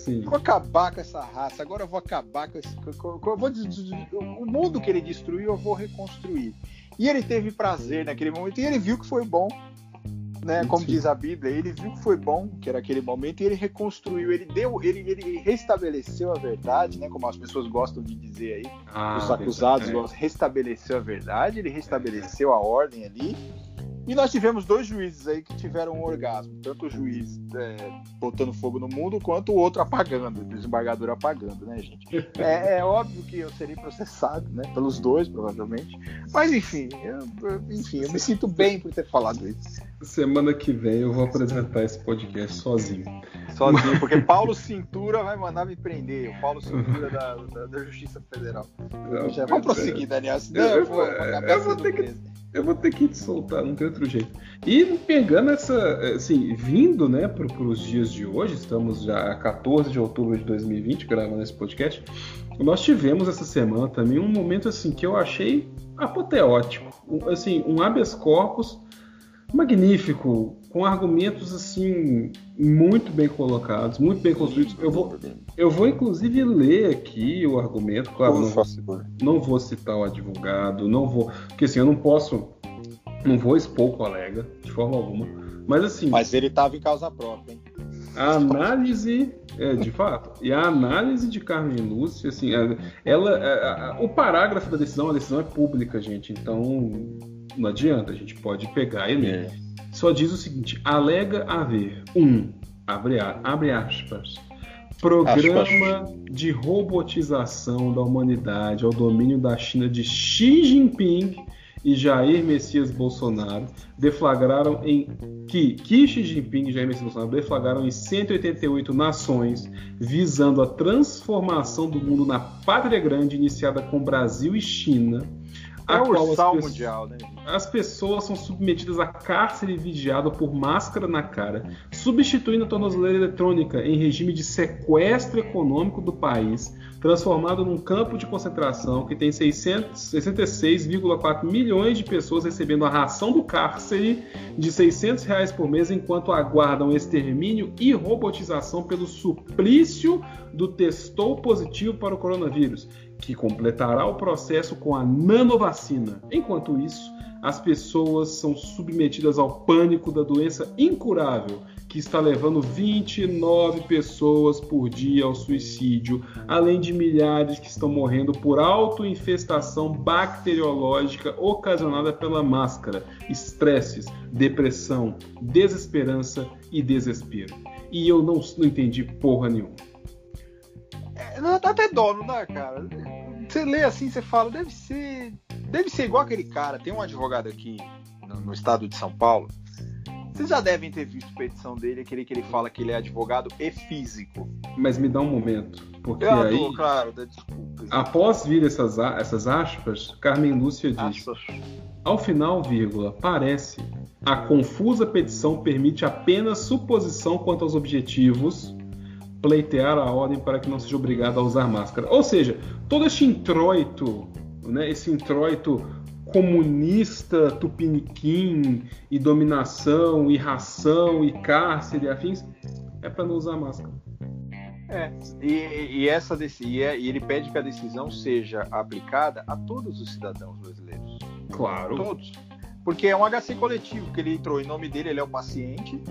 Sim. Vou acabar com essa raça, agora eu vou acabar com esse. eu vou o mundo que ele destruiu, eu vou reconstruir. E ele teve prazer naquele momento, e ele viu que foi bom. Né, como diz a Bíblia, ele viu que foi bom, que era aquele momento, e ele reconstruiu, ele deu, ele, ele restabeleceu a verdade, né? Como as pessoas gostam de dizer aí, Ah, os acusados é. gostam, restabeleceu a verdade, ele restabeleceu a ordem ali. E nós tivemos dois juízes aí que tiveram um orgasmo. Tanto o juiz é, botando fogo no mundo, quanto o outro apagando, o desembargador apagando, né, gente? É, é, óbvio que eu serei processado, né? Pelos dois, provavelmente. Mas enfim, eu, enfim, eu me sinto bem por ter falado isso. Semana que vem eu vou apresentar esse podcast sozinho. Sozinho, porque Paulo Cintura vai mandar me prender. O Paulo Cintura da, da, da Justiça Federal. Não, Já, vamos prosseguir, é. Daniel. Senão eu, eu, vou, eu, vou ter que, eu vou ter que te soltar, não tem outro jeito. E pegando essa, assim, vindo, né, para os dias de hoje, estamos já a 14 de outubro de 2020, gravando esse podcast. Nós tivemos essa semana também um momento assim que eu achei apoteótico, assim, um habeas corpus magnífico, com argumentos assim muito bem colocados, muito bem construídos. Eu vou, eu vou inclusive ler aqui o argumento, claro, não, não vou citar o advogado, não vou, porque assim eu não posso, não vou expor o colega de forma alguma, mas assim. Mas ele estava em causa própria, hein? A análise, é, de fato, e a análise de Carmen Lúcia, assim, ela, o parágrafo da decisão, a decisão é pública, gente, então não adianta, a gente pode pegar e ler. É. Só diz o seguinte: alega haver um, abre, abre aspas, programa aspas. de robotização da humanidade ao domínio da China de Xi Jinping e Jair Messias Bolsonaro deflagraram em que, que Xi Jinping e Jair Messias Bolsonaro deflagraram em 188 nações, visando a transformação do mundo na pátria grande iniciada com Brasil e China é o ursal mundial, né? As pessoas são submetidas a cárcere vigiado por máscara na cara, substituindo a tornozeleira eletrônica em regime de sequestro econômico do país, transformado num campo de concentração que tem 66,4 milhões de pessoas recebendo a ração do cárcere de 600 reais por mês enquanto aguardam extermínio e robotização pelo suplício do testou positivo para o coronavírus que completará o processo com a nanovacina. Enquanto isso, as pessoas são submetidas ao pânico da doença incurável que está levando 29 pessoas por dia ao suicídio, além de milhares que estão morrendo por autoinfestação bacteriológica ocasionada pela máscara, estresses, depressão, desesperança e desespero. E eu não, não entendi porra nenhuma. É, dá até dó, não dá, cara? Você lê assim, você fala, deve ser. Deve ser igual aquele cara. Tem um advogado aqui no, no estado de São Paulo. Vocês já devem ter visto a petição dele, aquele que ele fala que ele é advogado e físico. Mas me dá um momento, porque Eu aí, adoro, claro, desculpa. após vir essas, essas aspas, Carmen Lúcia diz: Aspas. Ao final, vírgula, parece a confusa petição permite apenas suposição quanto aos objetivos pleitear a ordem para que não seja obrigado a usar máscara. Ou seja, todo este introito, né, esse introito comunista tupiniquim e dominação e ração e cárcere e afins é para não usar máscara. É, e, e essa e, é, e ele pede que a decisão seja aplicada a todos os cidadãos brasileiros. Claro. Todos. Porque é um HC coletivo, que ele entrou em nome dele, ele é o paciente,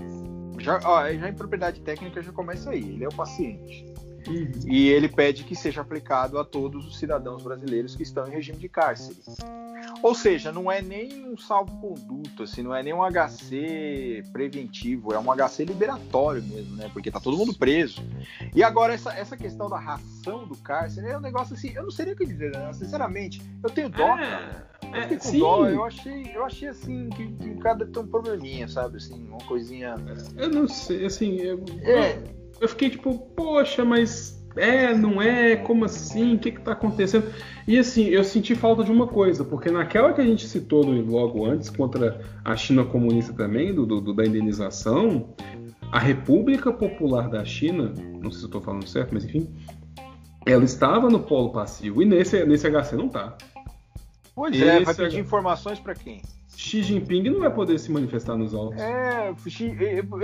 já, ó, já em propriedade técnica já começa aí, ele é o paciente. Uhum. E ele pede que seja aplicado a todos os cidadãos brasileiros que estão em regime de cárcere. Ou seja, não é nem um salvo-conduto, assim, não é nem um HC preventivo, é um HC liberatório mesmo, né? Porque tá todo mundo preso. E agora, essa, essa questão da ração do cárcere é um negócio assim, eu não sei nem o que dizer, né? Sinceramente, eu tenho dó, é, cara. Eu fiquei com sim. dó, eu achei, eu achei assim, que, que o cara tem um probleminha, sabe? Assim, uma coisinha. Eu não sei, assim, eu, é. eu fiquei tipo, poxa, mas é, não é, como assim? O que está acontecendo? E assim, eu senti falta de uma coisa, porque naquela que a gente citou logo antes, contra a China comunista também, do, do da indenização, a República Popular da China, não sei se eu estou falando certo, mas enfim, ela estava no polo passivo, e nesse, nesse HC não está. Pois é, vai pedir informações para quem? Xi Jinping não vai poder se manifestar nos autos. É,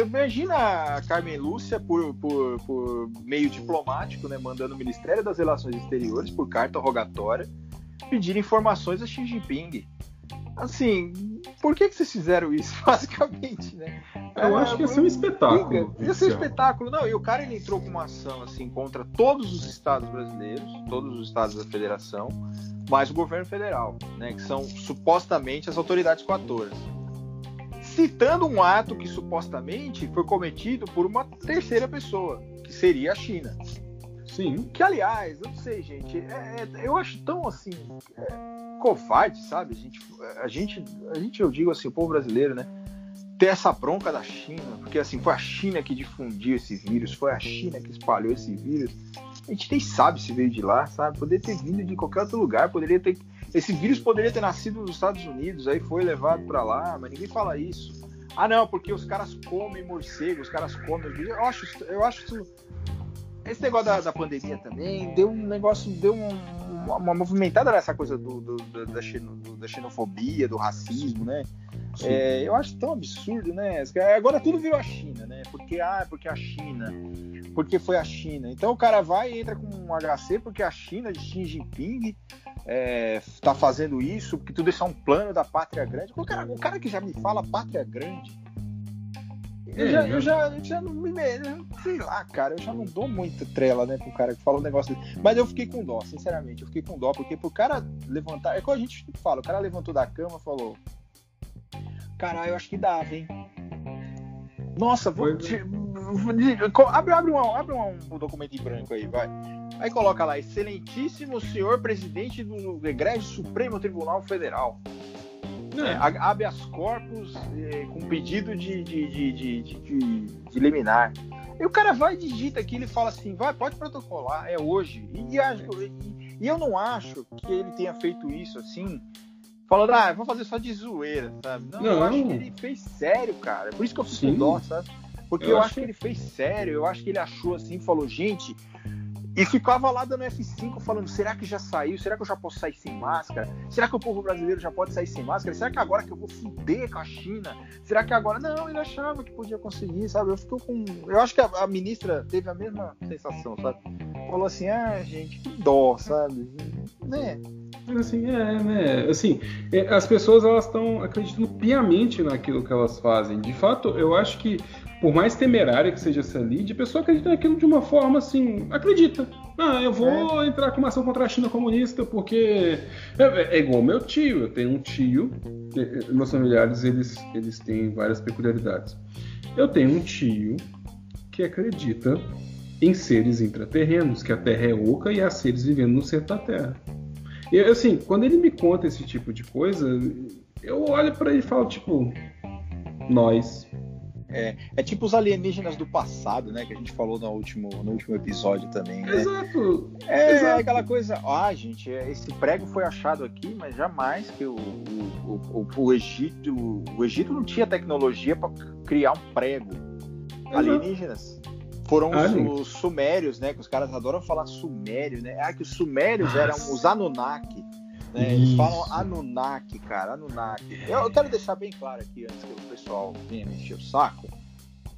imagina a Carmen Lúcia por, por, por, meio diplomático, né, mandando o Ministério das Relações Exteriores por carta rogatória pedir informações a Xi Jinping. Assim, por que, que vocês fizeram isso, [laughs] basicamente, né? Eu é, acho que ia ser um espetáculo. Ia ser um espetáculo. Não, e o cara ele entrou com uma ação assim contra todos os estados brasileiros, todos os estados da federação, mais o governo federal, né, que são supostamente as autoridades 14. citando um ato que supostamente foi cometido por uma terceira pessoa, que seria a China. Sim. Que, aliás, eu não sei, gente, é, é, eu acho tão assim. É, covarde, sabe? A gente, a gente, a gente, eu digo assim, o povo brasileiro, né? Ter essa bronca da China, porque assim, foi a China que difundiu esse vírus, foi a China que espalhou esse vírus. A gente nem sabe se veio de lá, sabe? Poderia ter vindo de qualquer outro lugar, poderia ter. Esse vírus poderia ter nascido nos Estados Unidos, aí foi levado para lá, mas ninguém fala isso. Ah, não, porque os caras comem morcego, os caras comem. Eu acho, eu acho isso esse negócio da, da, pandemia também deu um negócio, deu um, uma, uma, movimentada nessa coisa do, do, do, da, xeno, da, xenofobia, do racismo, né? É, eu acho tão absurdo, né? Agora tudo virou a China, né? Porque, ah, porque a China, porque foi a China. Então o cara vai e entra com um HC porque a China de Xi Jinping é, tá fazendo isso, porque tudo isso é um plano da pátria grande. O cara, o cara que já me fala pátria grande, eu, já, eu, já, eu já não me. Sei lá, cara, eu já não dou muita trela, né, pro cara que fala um negócio desse. Mas eu fiquei com dó, sinceramente, eu fiquei com dó, porque pro cara levantar. É como a gente fala, o cara levantou da cama e falou: Caralho, eu acho que dava, hein? Nossa, vou. Te, abre, abre, um, abre um, um documento em branco aí, vai. Aí coloca lá, excelentíssimo senhor presidente do Egrégio Supremo Tribunal Federal. É, habeas corpus é, com pedido de, de, de, de, de liminar. E o cara vai e digita aqui, ele fala assim, vai, pode protocolar, é hoje. E, e, e eu não acho que ele tenha feito isso assim, falando, ah, vou fazer só de zoeira, sabe? Não, não, eu acho que ele fez sério, cara. Por isso que eu fico com dó, sabe? Porque eu, eu acho... acho que ele fez sério, eu acho que ele achou assim, falou, gente, e ficava lá dando F5 falando: será que já saiu? Será que eu já posso sair sem máscara? Será que o povo brasileiro já pode sair sem máscara? Será que agora que eu vou fuder com a China? Será que agora. Não, ele achava que podia conseguir, sabe? Eu fico com. Eu acho que a, a ministra teve a mesma sensação, sabe? Falou assim: ah, gente, que dó, sabe? Né? Assim, é, né? Assim, é, as pessoas elas estão acreditando piamente naquilo que elas fazem. De fato, eu acho que por mais temerária que seja essa lead, a pessoa acredita naquilo de uma forma assim, acredita. Ah, eu vou é. entrar com uma ação contra a China comunista porque é, é igual meu tio. Eu tenho um tio, meus familiares eles, eles têm várias peculiaridades. Eu tenho um tio que acredita em seres intraterrenos, que a Terra é oca e há seres vivendo no centro da Terra. E assim, quando ele me conta esse tipo de coisa, eu olho para ele e falo tipo, nós é, é, tipo os alienígenas do passado, né? Que a gente falou no último, no último episódio também. Né? Exato. É, Exato. aquela coisa. Ah, gente, é, esse prego foi achado aqui, mas jamais que o, o, o, o Egito. O Egito não tinha tecnologia para criar um prego. Exato. Alienígenas. Foram os, os, sumérios, né? Que os caras adoram falar sumérios, né? Ah, que os sumérios Nossa. eram os Anunnaki. Né? Eles falam Anunnaki, cara, Anunnaki. Eu, eu, quero deixar bem claro aqui, antes que o pessoal venha mexer o saco.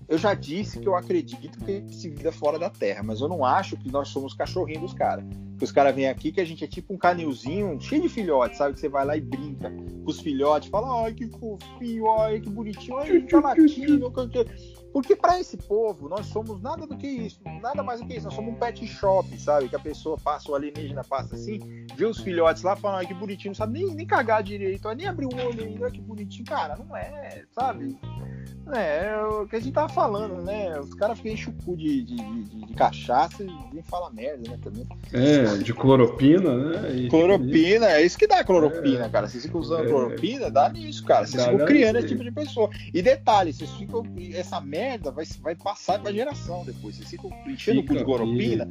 Eu já disse que eu acredito que se vida fora da Terra, mas eu não acho que nós somos cachorrinhos dos caras. Que os caras vêm aqui que a gente é tipo um canilzinho cheio de filhotes, sabe? Que você vai lá e brinca com os filhotes, fala, ai que fofinho, ai que bonitinho, ai que latindo. Porque para esse povo, nós somos nada do que isso, nada mais do que isso. Nós somos um pet shop, sabe? Que a pessoa passa, o alienígena passa assim, vê os filhotes lá, fala, ah, que bonitinho, não sabe nem, nem cagar direito, nem abrir o olho ainda, que bonitinho. Cara, não é, sabe? É, é o que a gente tava falando, né? Os caras ficam enchem o cu de, de, de, de, cachaça e fala merda, né? Também. É, de cloropina, né? E cloropina, é isso que dá cloropina, é, cara. Vocês ficam usando é, cloropina, dá nisso, cara. Vocês ficam criando esse tipo de pessoa. E detalhe, vocês ficam. Essa merda vai, vai passar pra geração depois. Vocês ficam enchendo o cu de cloropina,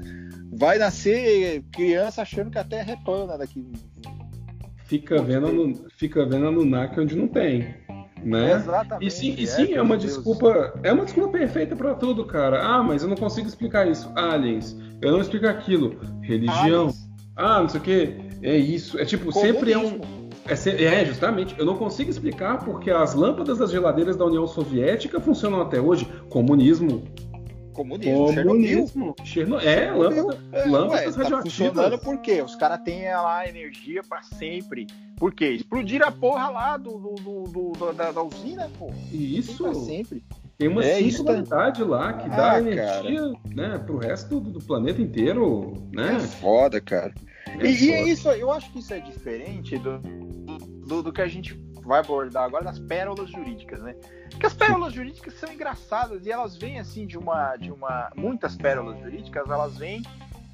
vai nascer criança achando que a terra é plana daqui. Fica vendo, no, fica vendo no NAC onde não tem né? Exatamente. E sim, e sim é, é uma Deus. desculpa, é uma desculpa perfeita para tudo, cara. Ah, mas eu não consigo explicar isso. Aliens, eu não explico aquilo. Religião. Aliens. Ah, não sei o que. É isso. É tipo, Comunismo. sempre é um é, é, justamente. Eu não consigo explicar porque as lâmpadas das geladeiras da União Soviética funcionam até hoje. Comunismo. Comunismo, Comunismo. Chernobyl. É, lâmpada, é, lâmpadas ué, tá funcionando por quê? Os caras têm lá energia para sempre. Por quê? Explodiram a porra lá do, do, do, do da, da, usina, pô. Isso. Pra sempre. Tem uma é, singularidade tá... lá que ah, dá energia cara. né, pro resto do, do, planeta inteiro, né? É foda, cara. É e, e, é isso, eu acho que isso é diferente do, do, do que a gente vai abordar agora das pérolas jurídicas, né? Porque as pérolas [laughs] jurídicas são engraçadas e elas vêm assim de uma, de uma, muitas pérolas jurídicas, elas vêm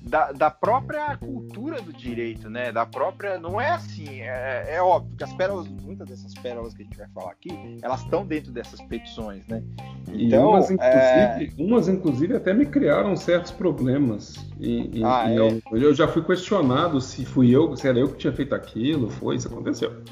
da, da própria cultura do direito, né? Da própria, não é assim, é, é, óbvio que as pérolas, muitas dessas pérolas que a gente vai falar aqui, elas estão dentro dessas petições, né? Então, umas inclusive, é... umas, inclusive, até me criaram certos problemas. E, ah, é? eu, eu já fui questionado se fui eu, se era eu que tinha feito aquilo, foi, isso aconteceu.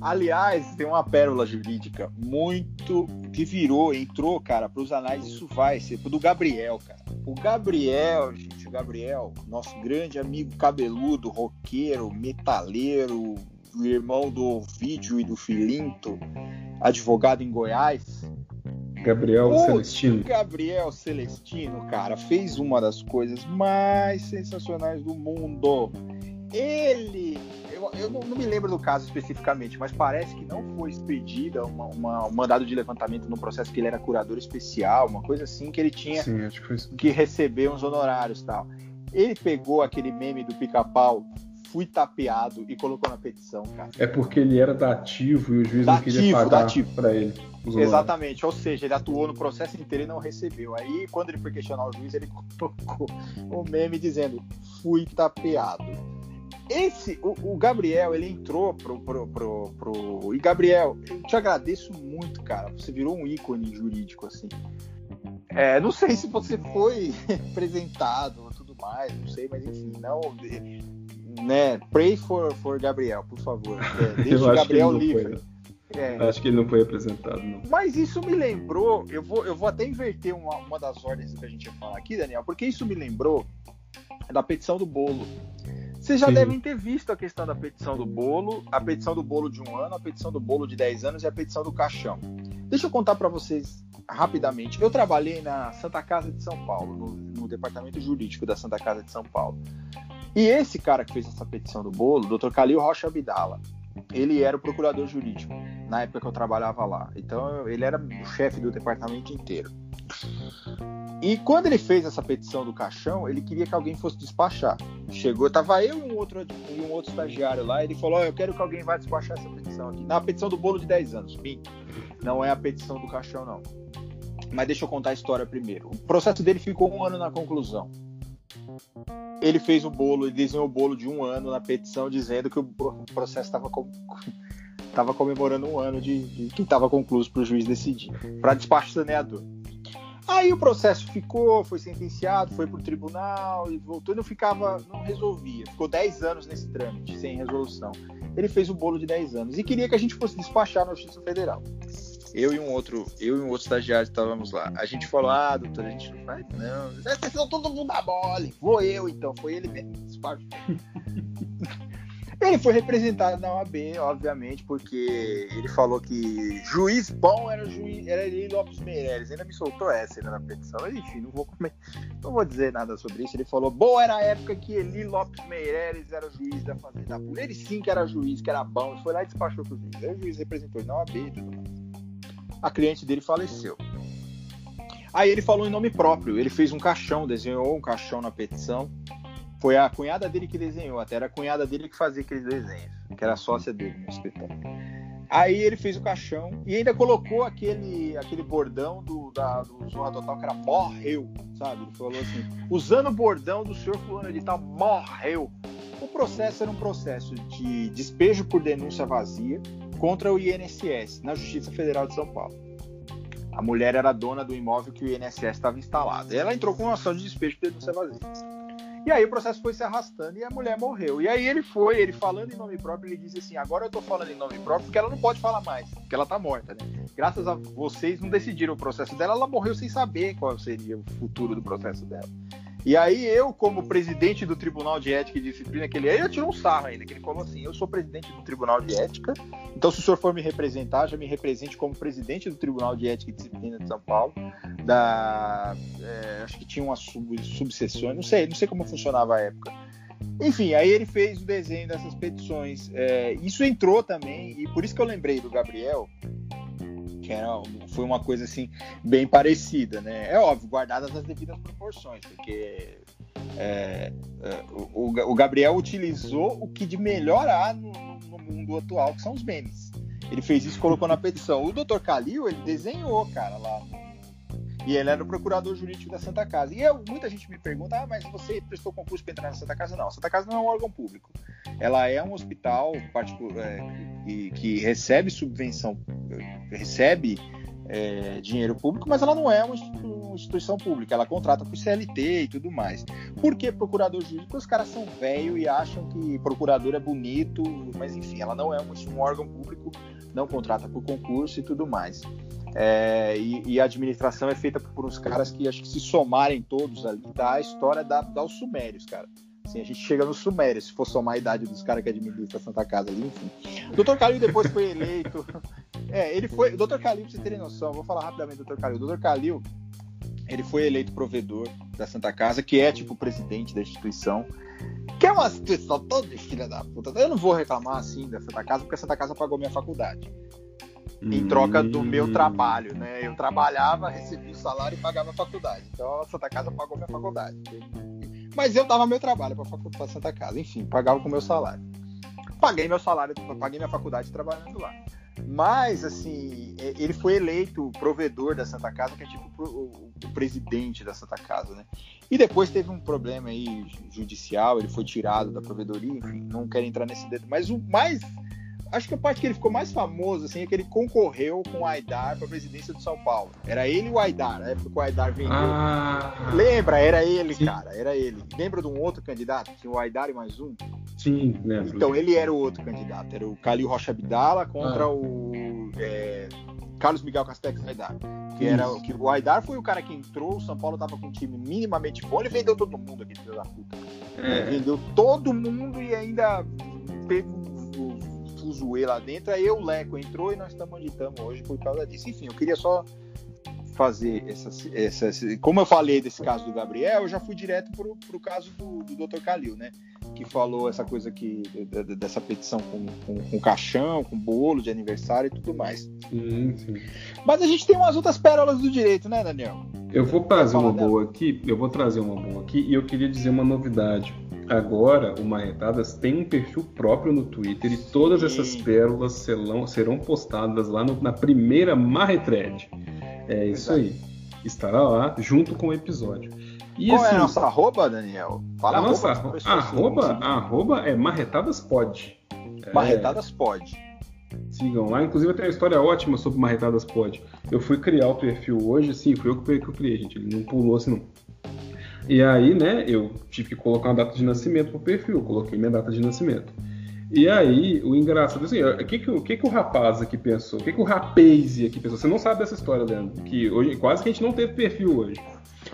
Aliás, tem uma pérola jurídica muito que virou, entrou, cara, para os anais, isso vai ser do Gabriel, cara. O Gabriel, gente, Gabriel, nosso grande amigo cabeludo, roqueiro, metaleiro, irmão do Vídeo e do Filinto, advogado em Goiás. Gabriel o Celestino. Gabriel Celestino, cara, fez uma das coisas mais sensacionais do mundo. Ele eu, eu não, não, me lembro do caso especificamente, mas parece que não foi expedida uma, uma, um mandado de levantamento no processo que ele era curador especial, uma coisa assim, que ele tinha Sim, que, que, receber uns honorários tal. Ele pegou aquele meme do pica-pau, fui tapeado e colocou na petição, cara. É porque ele era dativo e o juiz dativo, não queria pagar para ele. Exatamente, ou seja, ele atuou no processo inteiro e não recebeu. Aí, quando ele foi questionar o juiz, ele [laughs] colocou o meme dizendo: fui tapeado. Esse, o, o, Gabriel, ele entrou pro, pro, pro, pro. E Gabriel, eu te agradeço muito, cara. Você virou um ícone jurídico, assim. É, não sei se você foi [laughs] apresentado ou tudo mais, não sei, mas enfim, não. Né, pray for, for Gabriel, por favor. É, [laughs] deixa o Gabriel livre. É. Acho que ele não foi apresentado, não. Mas isso me lembrou, eu vou, eu vou até inverter uma, uma das ordens que a gente ia falar aqui, Daniel, porque isso me lembrou da petição do bolo. Vocês já Sim. devem ter visto a questão da petição do bolo, a petição do bolo de um ano, a petição do bolo de 10 anos e a petição do caixão. Deixa eu contar para vocês rapidamente. Eu trabalhei na Santa Casa de São Paulo, no, no, departamento jurídico da Santa Casa de São Paulo. E esse cara que fez essa petição do bolo, o Dr. Calil Rocha Abdala, ele era o procurador jurídico na época que eu trabalhava lá. Então ele era o chefe do departamento inteiro. E quando ele fez essa petição do caixão, ele queria que alguém fosse despachar. Chegou, tava eu e um outro, e um outro estagiário lá, ele falou: oh, Eu quero que alguém vá despachar essa petição aqui. Na petição do bolo de 10 anos. Sim, não é a petição do caixão, não. Mas deixa eu contar a história primeiro. O processo dele ficou um ano na conclusão. Ele fez o bolo, ele desenhou o bolo de um ano na petição, dizendo que o processo estava com, [laughs] tava comemorando um ano de, de que estava concluído para o juiz decidir, para despacho saneador. Aí o processo ficou, foi sentenciado, foi para o tribunal e voltou não ficava, não resolvia. Ficou 10 anos nesse trâmite, sem resolução. Ele fez o bolo de 10 anos e queria que a gente fosse despachar na Justiça Federal. Eu e um outro, eu e um outro estagiário estávamos lá. A gente falou, ah, doutor, a gente não faz, não. Vocês são todo mundo da mole. Vou eu, então. Foi ele mesmo. [laughs] Ele foi representado na OAB, obviamente, porque ele falou que juiz bom era juiz, era Eli Lopes Meireles. Ainda me soltou essa ainda na petição. Enfim, não vou, não vou dizer nada sobre isso. Ele falou: boa era a época que Eli Lopes Meireles era juiz da Fazenda Pública. Ele sim que era juiz, que era bom. Ele foi lá e despachou com o juiz. Aí o juiz representou ele na OAB e tudo mais. A cliente dele faleceu. Aí ele falou em nome próprio. Ele fez um caixão, desenhou um caixão na petição foi a cunhada dele que desenhou, até era a cunhada dele que fazia aqueles desenhos, que era sócia dele no escritório. Aí ele fez o caixão e ainda colocou aquele, aquele bordão do, da, do Zorra Total que era morreu, sabe? Ele falou assim: usando o bordão do senhor fulano de tal, morreu. O processo era um processo de despejo por denúncia vazia contra o INSS, na Justiça Federal de São Paulo. A mulher era dona do imóvel que o INSS estava instalado. Ela entrou com uma ação de despejo por denúncia vazia. E aí o processo foi se arrastando e a mulher morreu. E aí ele foi, ele falando em nome próprio, ele disse assim: agora eu tô falando em nome próprio porque ela não pode falar mais, porque ela tá morta, né? Graças a vocês não decidiram o processo dela, ela morreu sem saber qual seria o futuro do processo dela. E aí eu, como presidente do Tribunal de Ética e Disciplina que ele eu tirou um sarro ainda, que ele falou assim, eu sou presidente do Tribunal de Ética, então se o senhor for me representar, já me represente como presidente do Tribunal de Ética e Disciplina de São Paulo, da, é, acho que tinha umas sub, subseções, não sei, não sei como funcionava a época. Enfim, aí ele fez o desenho dessas petições. É, isso entrou também, e por isso que eu lembrei do Gabriel, que era, foi uma coisa assim bem parecida, né? É óbvio, guardadas as devidas proporções, porque é, é, o, o, Gabriel utilizou o que de melhor há no, no, mundo atual, que são os memes. Ele fez isso colocou na petição. O Dr. Calil, ele desenhou, cara, lá. E ele era o procurador jurídico da Santa Casa. E eu, muita gente me pergunta, ah, mas você prestou concurso para entrar na Santa Casa? Não, a Santa Casa não é um órgão público. Ela é um hospital particular, é, que, que recebe subvenção, recebe é, dinheiro público, mas ela não é uma instituição pública, ela contrata por CLT e tudo mais. Por que procurador jurídico? Os caras são velho e acham que procurador é bonito, mas enfim, ela não é um, um órgão público, não contrata por concurso e tudo mais. É, e, e, a administração é feita por uns caras que acho que se somarem todos ali, dá a história da, da os sumérios, cara. Assim, a gente chega no Sumério, se for somar a idade dos caras que administram a Santa Casa ali, enfim. Dr. Calil depois foi eleito. [laughs] É, ele foi. Dr. Calil, pra vocês terem noção, vou falar rapidamente do Dr. Calil. Dr. Calil, ele foi eleito provedor da Santa Casa, que é tipo o presidente da instituição. Que é uma instituição toda filha da puta. Eu não vou reclamar assim da Santa Casa, porque a Santa Casa pagou minha faculdade. Em troca do meu hum. trabalho, né? Eu trabalhava, recebia o salário e pagava a faculdade. Então a Santa Casa pagou minha faculdade. Mas eu dava meu trabalho para Santa Casa, enfim, pagava com meu salário. Paguei meu salário, paguei minha faculdade trabalhando lá. Mas, assim, ele foi eleito provedor da Santa Casa, que é tipo o, presidente da Santa Casa, né? E depois teve um problema aí judicial, ele foi tirado da provedoria, enfim, não quero entrar nesse dedo. Mas o mais acho que a parte que ele ficou mais famoso assim, é que ele concorreu com o Aidar para a presidência do São Paulo. Era ele e o Aidar, na época que o Aidar vendeu. Ah, Lembra? Era ele, sim. cara, era ele. Lembra de um outro candidato? Tinha o Aidar e mais um? Sim, lembro. Então, ele era o outro candidato. Era o Calil Rocha Abdala contra ah. o é, Carlos Miguel Castex Aidar. Que, era, que o Aidar foi o cara que entrou, o São Paulo tava com um time minimamente bom, ele vendeu todo mundo aqui, filho da puta. É. Vendeu todo mundo e ainda teve fuzuê lá dentro, aí o Leco entrou e nós estamos onde estamos hoje por causa disso. Enfim, eu queria só fazer essas, essas. Como eu falei desse caso do Gabriel, eu já fui direto pro, pro caso do, do Dr. Calil, né? Que falou essa coisa aqui, dessa petição com, com, com, caixão, com bolo de aniversário e tudo mais. Sim, sim. Mas a gente tem umas outras pérolas do direito, né, Daniel? Eu vou trazer uma boa aqui, eu vou trazer uma boa aqui e eu queria dizer uma novidade. Agora, o Marretadas tem um perfil próprio no Twitter e todas Sim. essas pérolas serão, serão postadas lá no, na primeira Marretred. É isso Exato. aí. Estará lá junto com o episódio. E Qual assim, é a nossa arroba, Daniel? Fala a nossa arroba, arroba, arroba é marretadaspod. Marretadaspod. É, sigam lá. Inclusive tem uma história ótima sobre Marretadas Pod. Eu fui criar o perfil hoje, sim, fui eu que eu criei, gente. Ele não pulou assim, não. E aí, né, eu tive que colocar uma data de nascimento pro perfil, coloquei minha data de nascimento. E aí, o engraçado assim, o que, que, o que, que o rapaz aqui pensou? O que, que o rapaz aqui pensou? Você não sabe dessa história, Leandro, que hoje quase que a gente não teve perfil hoje.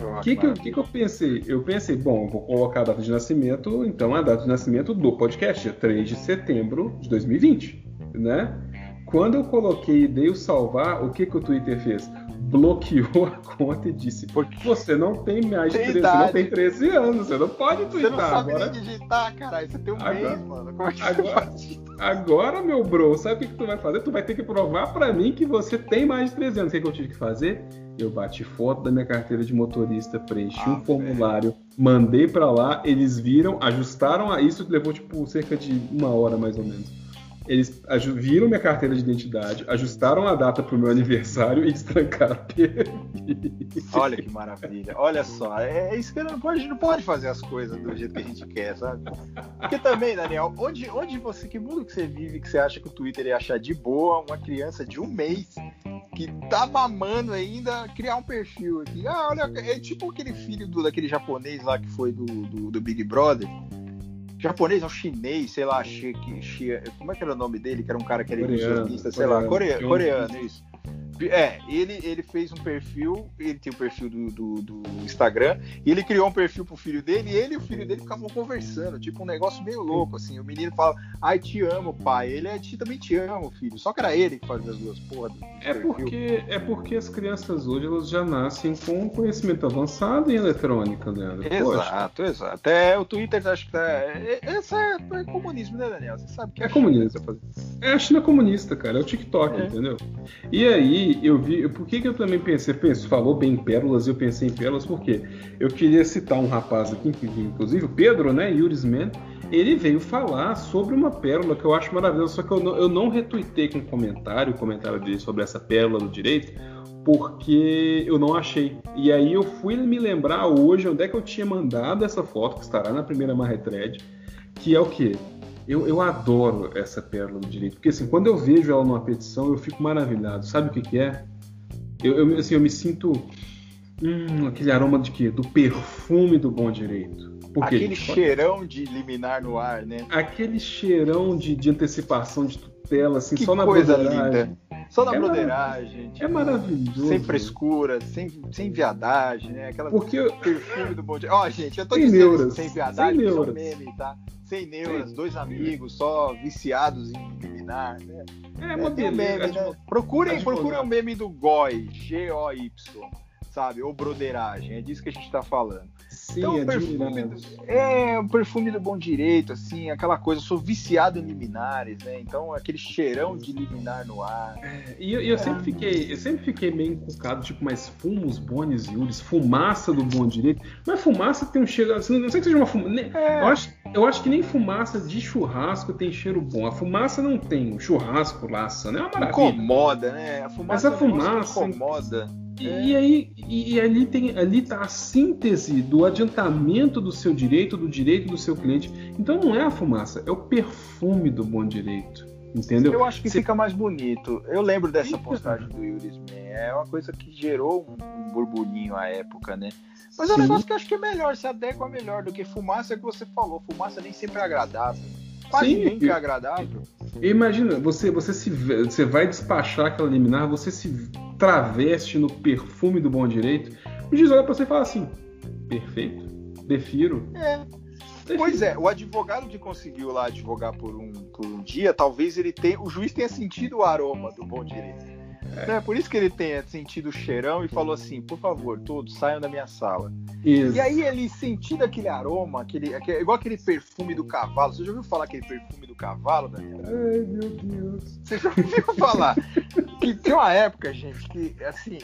O que, que, que, que eu pensei? Eu pensei, bom, eu vou colocar a data de nascimento, então a data de nascimento do podcast é 3 de setembro de 2020, né? Quando eu coloquei e dei o salvar, o que, que o Twitter fez? bloqueou a conta e disse: Porque você não tem mais de 13, você não tem 13 anos, você não pode twittar. Você não sabe agora. nem digitar, caralho. Você tem um agora, mês, mano. Como é que agora, agora, meu bro, sabe o que, que tu vai fazer? Tu vai ter que provar pra mim que você tem mais de 13 anos. O que, que eu tive que fazer? Eu bati foto da minha carteira de motorista, preenchi ah, um formulário, velho. mandei para lá, eles viram, ajustaram a isso, levou tipo cerca de uma hora mais ou menos eles viram minha carteira de identidade, ajustaram a data pro meu aniversário e destrancaram a Olha que maravilha. Olha só, é, é isso que não pode, não pode fazer as coisas do jeito que a gente quer, sabe? Porque também, Daniel, onde, onde você, que mundo que você vive que você acha que o Twitter ia achar de boa uma criança de um mês que tá mamando ainda criar um perfil aqui? Ah, olha, é tipo aquele filho do, daquele japonês lá que foi do, do, do Big Brother japonês, não chinês, sei lá, chi, chi, como é que era o nome dele? Que era um cara que era ilusionista, sei lá, coreano, coreano, isso. É, ele, ele fez um perfil, ele tem um perfil do, do, do, Instagram, e ele criou um perfil pro filho dele, e ele e o filho dele ficavam conversando, tipo um negócio meio louco, assim. O menino fala, ai, te amo, pai. Ele é, te também te amo, filho. Só que era ele que fazia as duas porra é porque É porque as crianças hoje elas já nascem com conhecimento avançado em eletrônica, Leandro. Exato, Poxa. exato. Até o Twitter acho que tá. É, é, essa é, é comunismo, né, Daniel? Você sabe que é, é comunismo. É a China comunista, cara. É o TikTok, é. entendeu? E aí, eu vi. Por que, que eu também pensei? Penso, falou bem em pérolas, eu pensei em pérolas porque eu queria citar um rapaz aqui, inclusive o Pedro, né? Yuris Man. ele veio falar sobre uma pérola que eu acho maravilhosa, só que eu não, eu não retuitei com comentário, comentário dele sobre essa pérola do direito, porque eu não achei. E aí eu fui me lembrar hoje onde é que eu tinha mandado essa foto, que estará na primeira Marretred, que é o quê? Eu, eu adoro essa pérola do direito, porque assim, quando eu vejo ela numa petição, eu fico maravilhado. Sabe o que, que é? Eu, eu, assim, eu me sinto hum, aquele aroma de quê? Do perfume do bom direito. Porque, aquele cheirão de liminar no ar, né? Aquele cheirão de, de antecipação de tutela, assim, que só na coisa linda. Só na é broderagem. Tipo, é maravilhoso. Sem frescura, sem, sem viadagem, né? Aquela Porque... perfume do bom dia. Ó, oh, gente, eu tô sem dizendo neuras. sem viadagem, sem neuras. meme, tá? Sem neuras, dois amigos só viciados em liminar, né? É, é uma é, meme, né? Procurem, procurem o meme do GOY, G-O-Y sabe? Ou broderagem, é disso que a gente tá falando. Sim, então, é, perfume do, é o perfume do bom direito, assim, aquela coisa. Eu sou viciado em liminares, né? Então, aquele cheirão de liminar no ar. É, e eu, eu é. sempre fiquei, eu sempre fiquei meio encucado, tipo, mas fumos bones e fumaça do bom direito. Mas fumaça tem um cheiro, assim, não sei que seja uma fumaça. É. Eu, acho, eu acho que nem fumaça de churrasco tem cheiro bom. A fumaça não tem, o churrasco laça, né? É uma maravilha. Incomoda, né? A fumaça, mas a fumaça incomoda. E, é. e, aí e, e, ali tem ali tá a síntese do adiantamento do seu direito, do direito do seu cliente. Então não é a fumaça, é o perfume do bom direito. Entendeu? Eu acho que Você... fica mais bonito. Eu lembro dessa postagem do Yuris Man. É uma coisa que gerou um, burburinho à época, né? Mas é um negócio que eu acho que é melhor, se adequa melhor do que fumaça que você falou. Fumaça nem sempre é agradável. Quase Sim, nem que é agradável. Imagina, você, você, se, você vai despachar aquela liminar, você se traveste no perfume do bom direito, o juiz olha pra você e fala assim: perfeito, defiro. É. Defiro. Pois é, o advogado que conseguiu lá advogar por um, por um dia, talvez ele tenha. O juiz tenha sentido o aroma do bom direito. É. é por isso que ele tenha sentido o cheirão e falou assim: por favor, todos saiam da minha sala. Isso. E aí ele sentindo aquele aroma, aquele, aquele, igual aquele perfume do cavalo. Você já ouviu falar aquele perfume do cavalo, Daniel? Ai, meu Deus. Você já ouviu falar? que tem uma época, gente, que assim.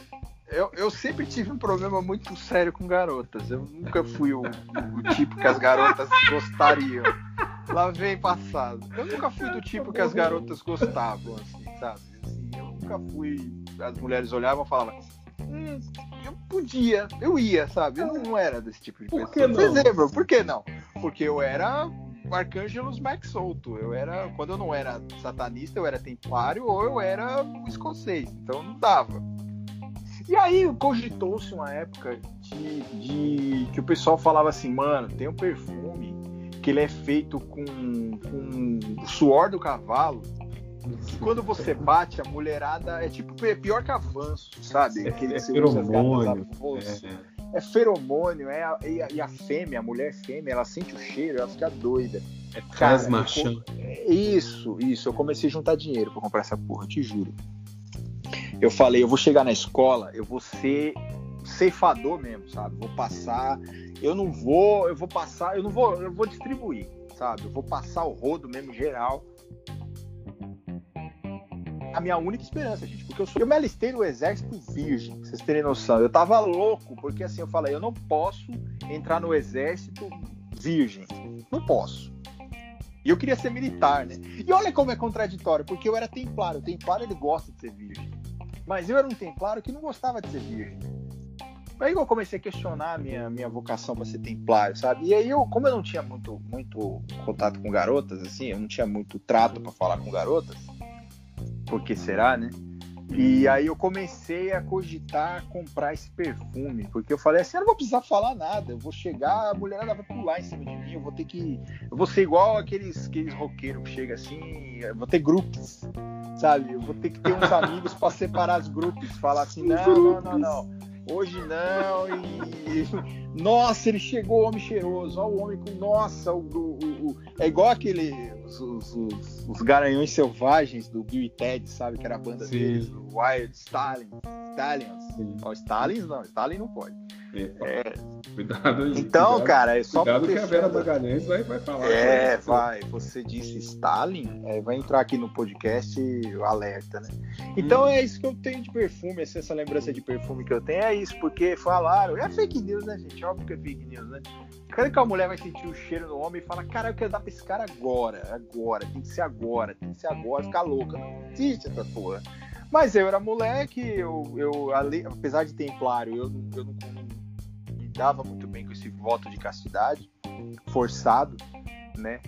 Eu, eu sempre tive um problema muito sério com garotas. Eu nunca fui o, o tipo que as garotas gostariam. Lá vem passado. Eu nunca fui do tipo que as garotas gostavam, assim, sabe? Nunca fui. As mulheres olhavam e falavam hum, eu podia, eu ia, sabe? Eu não era desse tipo de por pessoa. Que não? Exemplo, por que não? Porque eu era Arcângelos Max Solto. Eu era, quando eu não era satanista, eu era templário ou eu era escocês. Então não dava. E aí cogitou-se uma época de, de, que o pessoal falava assim, mano, tem um perfume que ele é feito com, com o suor do cavalo quando você bate, a mulherada é tipo é pior que avanço, sabe? É, Aquele é, feromônio. É. é feromônio, é a, e, a, e, a, fêmea, a mulher fêmea, ela sente o cheiro, ela fica doida. É transmachão. É, isso, isso. Eu comecei a juntar dinheiro pra comprar essa porra, te juro. Eu falei, eu vou chegar na escola, eu vou ser ceifador mesmo, sabe? Vou passar, eu não vou, eu vou passar, eu não vou, eu vou distribuir, sabe? Eu vou passar o rodo mesmo geral a minha única esperança, gente. Porque eu, sou, eu me alistei no exército virgem, pra vocês terem noção. Eu tava louco, porque assim, eu falei, eu não posso entrar no exército virgem. Não posso. E eu queria ser militar, né? E olha como é contraditório, porque eu era templário. O templário ele gosta de ser virgem. Mas eu era um templário que não gostava de ser virgem. Aí eu comecei a questionar a minha, minha vocação para ser templário, sabe? E aí eu, como eu não tinha muito, muito contato com garotas, assim, eu não tinha muito trato para falar com garotas, por que será, né? E aí eu comecei a cogitar comprar esse perfume, porque eu falei assim, eu não vou precisar falar nada, eu vou chegar, a mulherada vai pular em cima de mim, eu vou ter que, eu vou ser igual aqueles, aqueles roqueiros que chega assim, eu vou ter grupos, sabe? Eu vou ter que ter uns [laughs] amigos para separar os grupos, falar assim, não, não, não, não, hoje não, e [laughs] nossa, ele chegou, homem cheiroso, olha o homem com, nossa, o, o, o, é igual aquele os, os, os, Garanhões Selvagens do Bill e Ted, sabe? Que era a banda Sim. deles, o Wild Stalin, Stallions. Ó, Stalins não, Stalin não pode. É. Cuidado aí. Então, cuidado, cara, é só Cuidado que a Vera fechando- Magalhães vai, vai falar. É, vai. Você disse Stalin, é, vai entrar aqui no podcast alerta, né? Então Hum. é isso que eu tenho de perfume, essa, essa lembrança de perfume que eu tenho é isso, porque falaram. É fake news, né, gente? Óbvio que é fake news, né? Cadê que a mulher vai sentir o cheiro no homem e fala, cara, eu quero dar pra esse cara agora, agora, tem que ser agora, tem que ser agora, ficar louca. Não existe essa porra. Mas eu era moleque, eu, eu ali- apesar de templário, eu, eu não, não me dava muito bem com esse voto de castidade, forçado, né?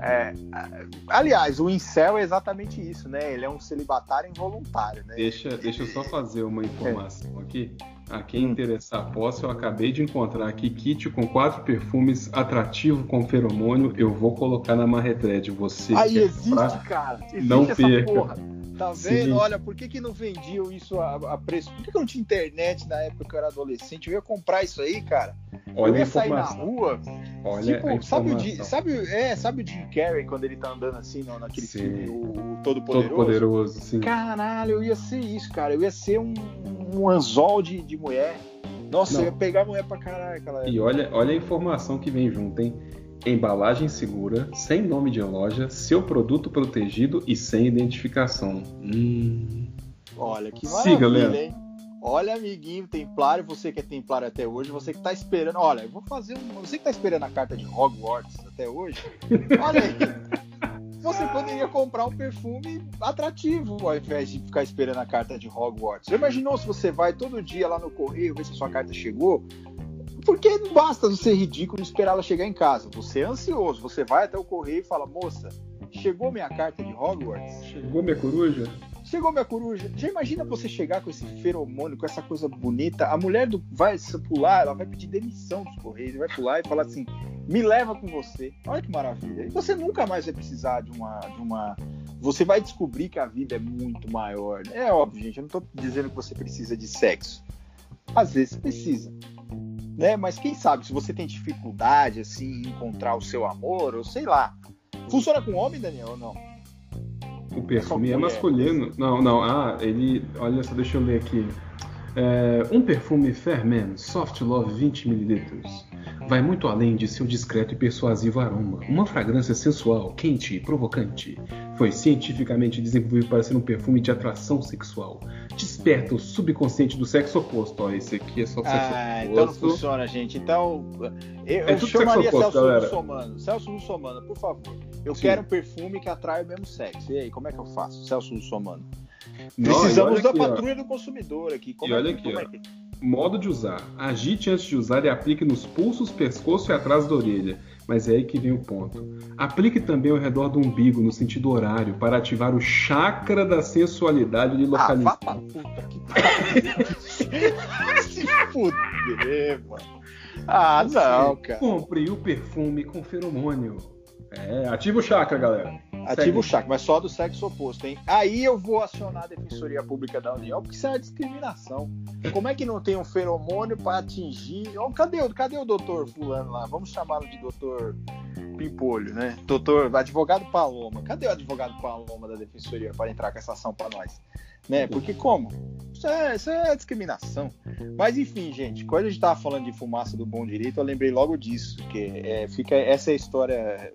É, a- aliás, o incel é exatamente isso, né? Ele é um celibatário involuntário, né? Deixa, deixa eu só fazer uma informação aqui. A quem Hum. interessar posse, eu acabei de encontrar aqui kit com quatro perfumes atrativo com feromônio. Eu vou colocar na marretrede. Você Aí existe, comprar? cara. Existe Não perca. porra. Tá Sim. vendo? Olha, por que, que não vendiam isso a, a preço? Por que, que não tinha internet na época que eu era adolescente? Eu ia comprar isso aí, cara. Olha eu ia sair na rua. Olha tipo, sabe, o. Jim- sabe, é, sabe o Jim Carrey quando ele tá andando assim no, naquele Sim. filme, o, Todo Todo Poderoso? poderoso, sim. Caralho, eu ia ser isso, cara. Eu ia ser um, um anzol de, de mulher. Nossa, Não. eu ia pegar mulher pra caralho, cara. E olha, olha a informação que vem junto, hein? Embalagem segura, sem nome de loja, seu produto protegido e sem identificação. Hum. Olha, que Siga, maravilha, Leandro. hein? Olha, amiguinho templário, você que é templário até hoje, você que tá esperando. Olha, eu vou fazer um. Você que tá esperando a carta de Hogwarts até hoje, olha aí. [laughs] Você poderia comprar um perfume atrativo ao invés de ficar esperando a carta de Hogwarts. Já imaginou se você vai todo dia lá no correio ver se a sua carta chegou? Porque não basta você ser ridículo e esperar ela chegar em casa. Você é ansioso, você vai até o correio e fala: Moça, chegou minha carta de Hogwarts? Chegou minha coruja? Chegou minha coruja. Já imagina você chegar com esse feromônio, com essa coisa bonita. A mulher do vai se pular, ela vai pedir demissão dos correios, vai pular e falar assim: "Me leva com você". Olha que maravilha. E você nunca mais vai precisar de uma de uma você vai descobrir que a vida é muito maior. É óbvio, gente, eu não tô dizendo que você precisa de sexo. Às vezes precisa. Né? Mas quem sabe se você tem dificuldade assim em encontrar o seu amor, ou sei lá. Funciona com homem, Daniel, ou não? O perfume É é masculino. Não, não. Ah, ele. Olha só, deixa eu ler aqui. É, um perfume Fairman Soft Love 20ml. Vai muito além de seu discreto e persuasivo aroma. Uma fragrância sensual, quente e provocante. Foi cientificamente desenvolvido para ser um perfume de atração sexual. Desperta o subconsciente do sexo oposto. Ó, esse aqui é só sexo Ah, então não oposto. funciona, gente. Então, eu, É eu chamaria oposto, Celso galera. Russomano. Celso Russomano, por favor. Eu Sim. quero um perfume que atrai o mesmo sexo. E aí, como é que eu faço? Celso Russomano. Não, Precisamos olha da aqui, ó. patrulha do consumidor aqui. Como E é olha que- aqui, como ó. é que- Modo de usar. Agite antes de usar e aplique nos pulsos, pescoço e atrás da orelha. Mas é aí que vem o ponto. Aplique também ao redor do umbigo, no sentido horário, para ativar o chakra da sensualidade de Ah, vá localizar. pra puta que pariu. [laughs] Se fuder, mano. Ah, não, cara. Compre o perfume com feromônio. É, ativa o chakra, galera. Ativa o chakra, mas só do sexo oposto, hein? Aí eu vou acionar a Defensoria Pública da União, porque isso é discriminação. Como é que não tem um feromônio para atingir. Ó, cadê, o- cadê o doutor Fulano lá? Vamos chamá-lo de doutor Pimpolho, né? Doutor, advogado Paloma. Cadê o advogado Paloma da Defensoria para entrar com essa ação para nós? Né? Porque como? Isso é, isso é discriminação. Mas enfim, gente, quando a gente tava falando de fumaça do bom direito, eu lembrei logo disso, que é, fica essa é a história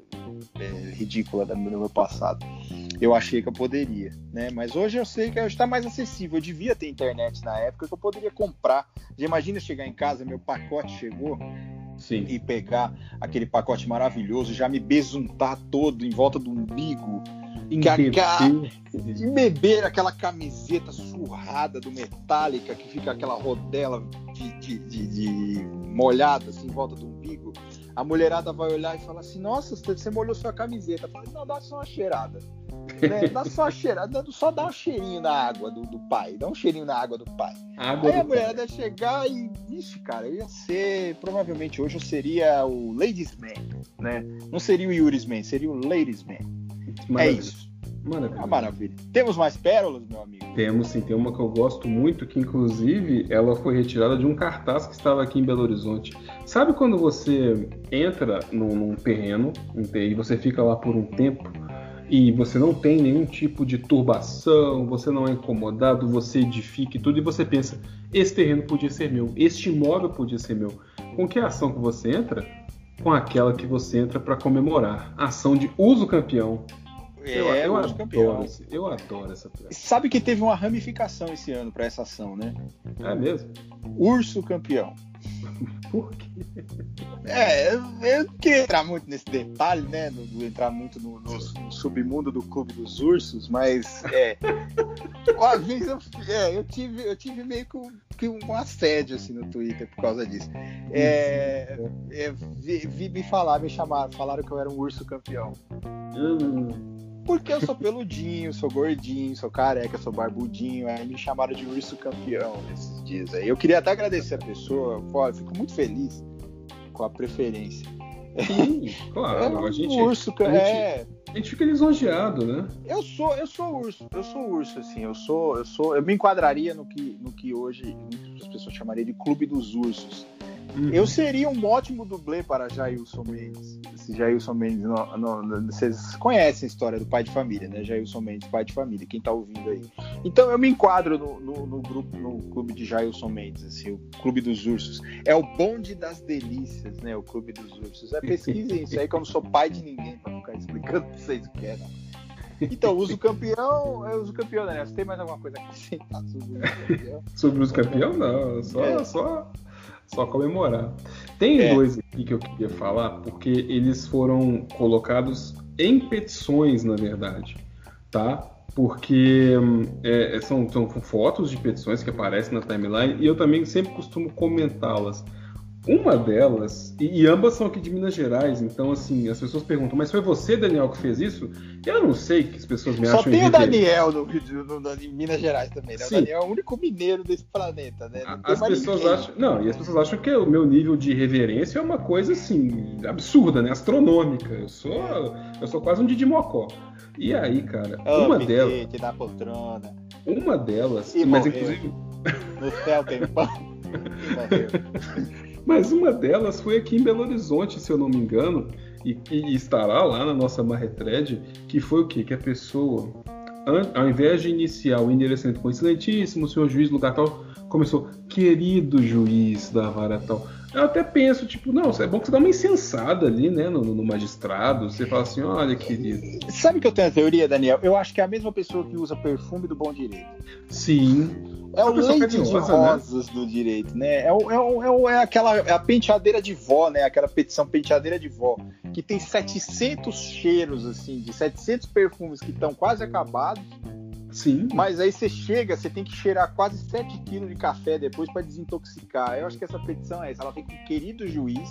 é, ridícula do meu passado. Eu achei que eu poderia, né? Mas hoje eu sei que está mais acessível. Eu devia ter internet na época que eu poderia comprar. Já imagina chegar em casa, meu pacote chegou Sim. e pegar aquele pacote maravilhoso, já me besuntar todo em volta do umbigo Cacá. e beber aquela camiseta surrada do Metallica que fica aquela rodela de, de- de- de molhada assim em volta do umbigo. A mulherada vai olhar e falar assim: Nossa, você molhou sua camiseta. Falei, Não, dá só uma cheirada. Né? Dá só uma cheirada, só dá um cheirinho na água do, do pai. Dá um cheirinho na água do pai. Água Aí a do mulherada ia chegar e. Ixi, cara, eu ia ser. Provavelmente hoje eu seria o Ladies Man, né? Não seria o Yuri's Man, seria o Ladies Man. É Maravilha. isso. Maravilha. É uma maravilha. Temos mais pérolas, meu amigo? Temos sim, tem uma que eu gosto muito, que inclusive ela foi retirada de um cartaz que estava aqui em Belo Horizonte. Sabe quando você entra num, num terreno um, ter- e você fica lá por um tempo e você não tem nenhum tipo de turbação, você não é incomodado, você edifica e tudo, e você pensa: esse terreno podia ser meu, este imóvel podia ser meu. Com que ação que você entra? Com aquela que você entra para comemorar. Ação de uso campeão. É, eu, eu adoro, campeão. eu adoro essa peça. Sabe que teve uma ramificação esse ano para essa ação, né? É mesmo? Urso campeão. [laughs] Por quê? É, eu, eu não queria entrar muito nesse detalhe, né? No, entrar muito no, no, no, submundo do Clube dos Ursos, mas é. [laughs] uma vez eu, é, eu, tive, eu tive meio que um, um assédio assim, no Twitter por causa disso. É, é, vi, vi, me falar, me chamaram, falaram que eu era um urso campeão. Hum. Porque eu sou peludinho, sou gordinho, sou careca, sou barbudinho. Aí me chamaram de urso campeão nesses dias aí. Eu queria até agradecer a pessoa. Pô, eu fico muito feliz com a preferência. Sim, claro. É, a gente, urso, a gente, é... a gente fica lisonjeado, né? Eu sou, eu sou urso, eu sou urso, assim, eu sou, eu sou, eu me enquadraria no que, no que hoje as pessoas chamariam de clube dos ursos. Uhum. Eu seria um ótimo dublê para Jailson Mendes. Esse Jailson Mendes, no, no, no, vocês conhecem a história do pai de família, né? Jailson Mendes, pai de família, quem tá ouvindo aí. Então eu me enquadro no, grupo, no clube de Jailson Mendes, assim, o clube dos ursos. É o bonde das delícias, né? O clube dos ursos. É pesquisem isso aí, que eu não sou pai de ninguém para ficar explicando pra vocês o que é, não. Então, uso campeão, eu uso campeão, né? Você tem mais alguma coisa a acrescentar sobre o campeão? sobre o uso campeão? Não, só, é. só só comemorar. Tem é. dois aqui que eu queria falar, porque eles foram colocados em petições, na verdade, tá? Porque é, são, são fotos de petições que aparecem na timeline e eu também sempre costumo comentá-las. Uma delas, e, e, ambas são aqui de Minas Gerais, então assim, as pessoas perguntam, mas foi você, Daniel, que fez isso? Eu não sei que as pessoas me Só acham Só tem o Daniel no, no, no, em Minas Gerais também, né? O Daniel é o único mineiro desse planeta, né? as pessoas ninguém. acham. Não, e as pessoas acham que o meu nível de reverência é uma coisa assim, absurda, né? Astronômica. Eu sou. Eu sou quase um Didi Mocó. E aí, cara, oh, uma delas. da poltrona. Uma delas, e mas morreu. inclusive. No céu tem pão. [laughs] Mas uma delas foi aqui em Belo Horizonte, se eu não me engano, e, e estará lá na nossa Marretred, que foi o quê? Que a pessoa, ao invés de iniciar o endereçamento com excelentíssimo senhor juiz, lugar tal, começou, querido juiz da vara tal. Eu até penso, tipo, não, é bom que você dá uma insensada ali, né, no, no, magistrado. Você fala assim, olha, querido. Sabe que eu tenho a teoria, Daniel? Eu acho que é a mesma pessoa que usa perfume do bom direito. Sim. É o leite de né? rosas né? do direito, né? É, o, é, o, é, aquela é a penteadeira de vó, né? Aquela petição penteadeira de vó, que tem 700 cheiros, assim, de 700 perfumes que estão quase acabados Sim. Mas aí você chega, você tem que cheirar quase 7 quilos de café depois para desintoxicar. Eu acho que essa petição é essa. Ela tem com um querido juiz.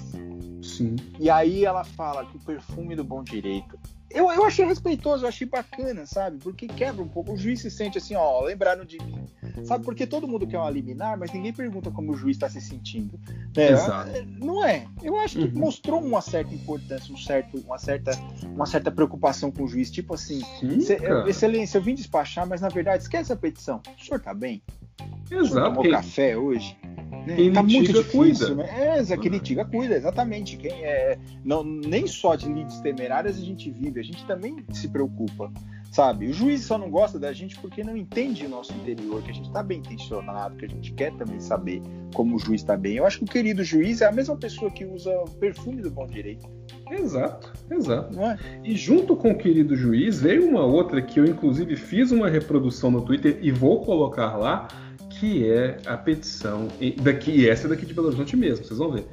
Sim. E aí ela fala que o perfume do bom direito. Eu, eu achei respeitoso, eu achei bacana, sabe? Porque quebra um pouco. O juiz se sente assim, ó, lembraram de mim. Sabe? Porque todo mundo quer uma liminar, mas ninguém pergunta como o juiz está se sentindo. Né? Exato. Não é. Eu acho que uhum. mostrou uma certa importância, um certo, uma, certa, uma certa preocupação com o juiz. Tipo assim, Sim, excelência, eu vim despachar, mas na verdade, esquece a petição. O senhor tá bem? Exato. Tomou café hoje? Né? Quem tá muito difícil, cuida. né? É, quem litiga cuida, exatamente. Quem é, não, nem só de lides temerárias a gente vive, a gente também se preocupa sabe? O juiz só não gosta da gente porque não entende o nosso interior, que a gente está bem intencionado, que a gente quer também saber como o juiz está bem. Eu acho que o querido juiz é a mesma pessoa que usa o perfume do bom direito. Exato, exato. É? E junto com o querido juiz veio uma outra que eu inclusive fiz uma reprodução no Twitter e vou colocar lá, que é a petição daqui, essa daqui de Belo Horizonte mesmo, vocês vão ver.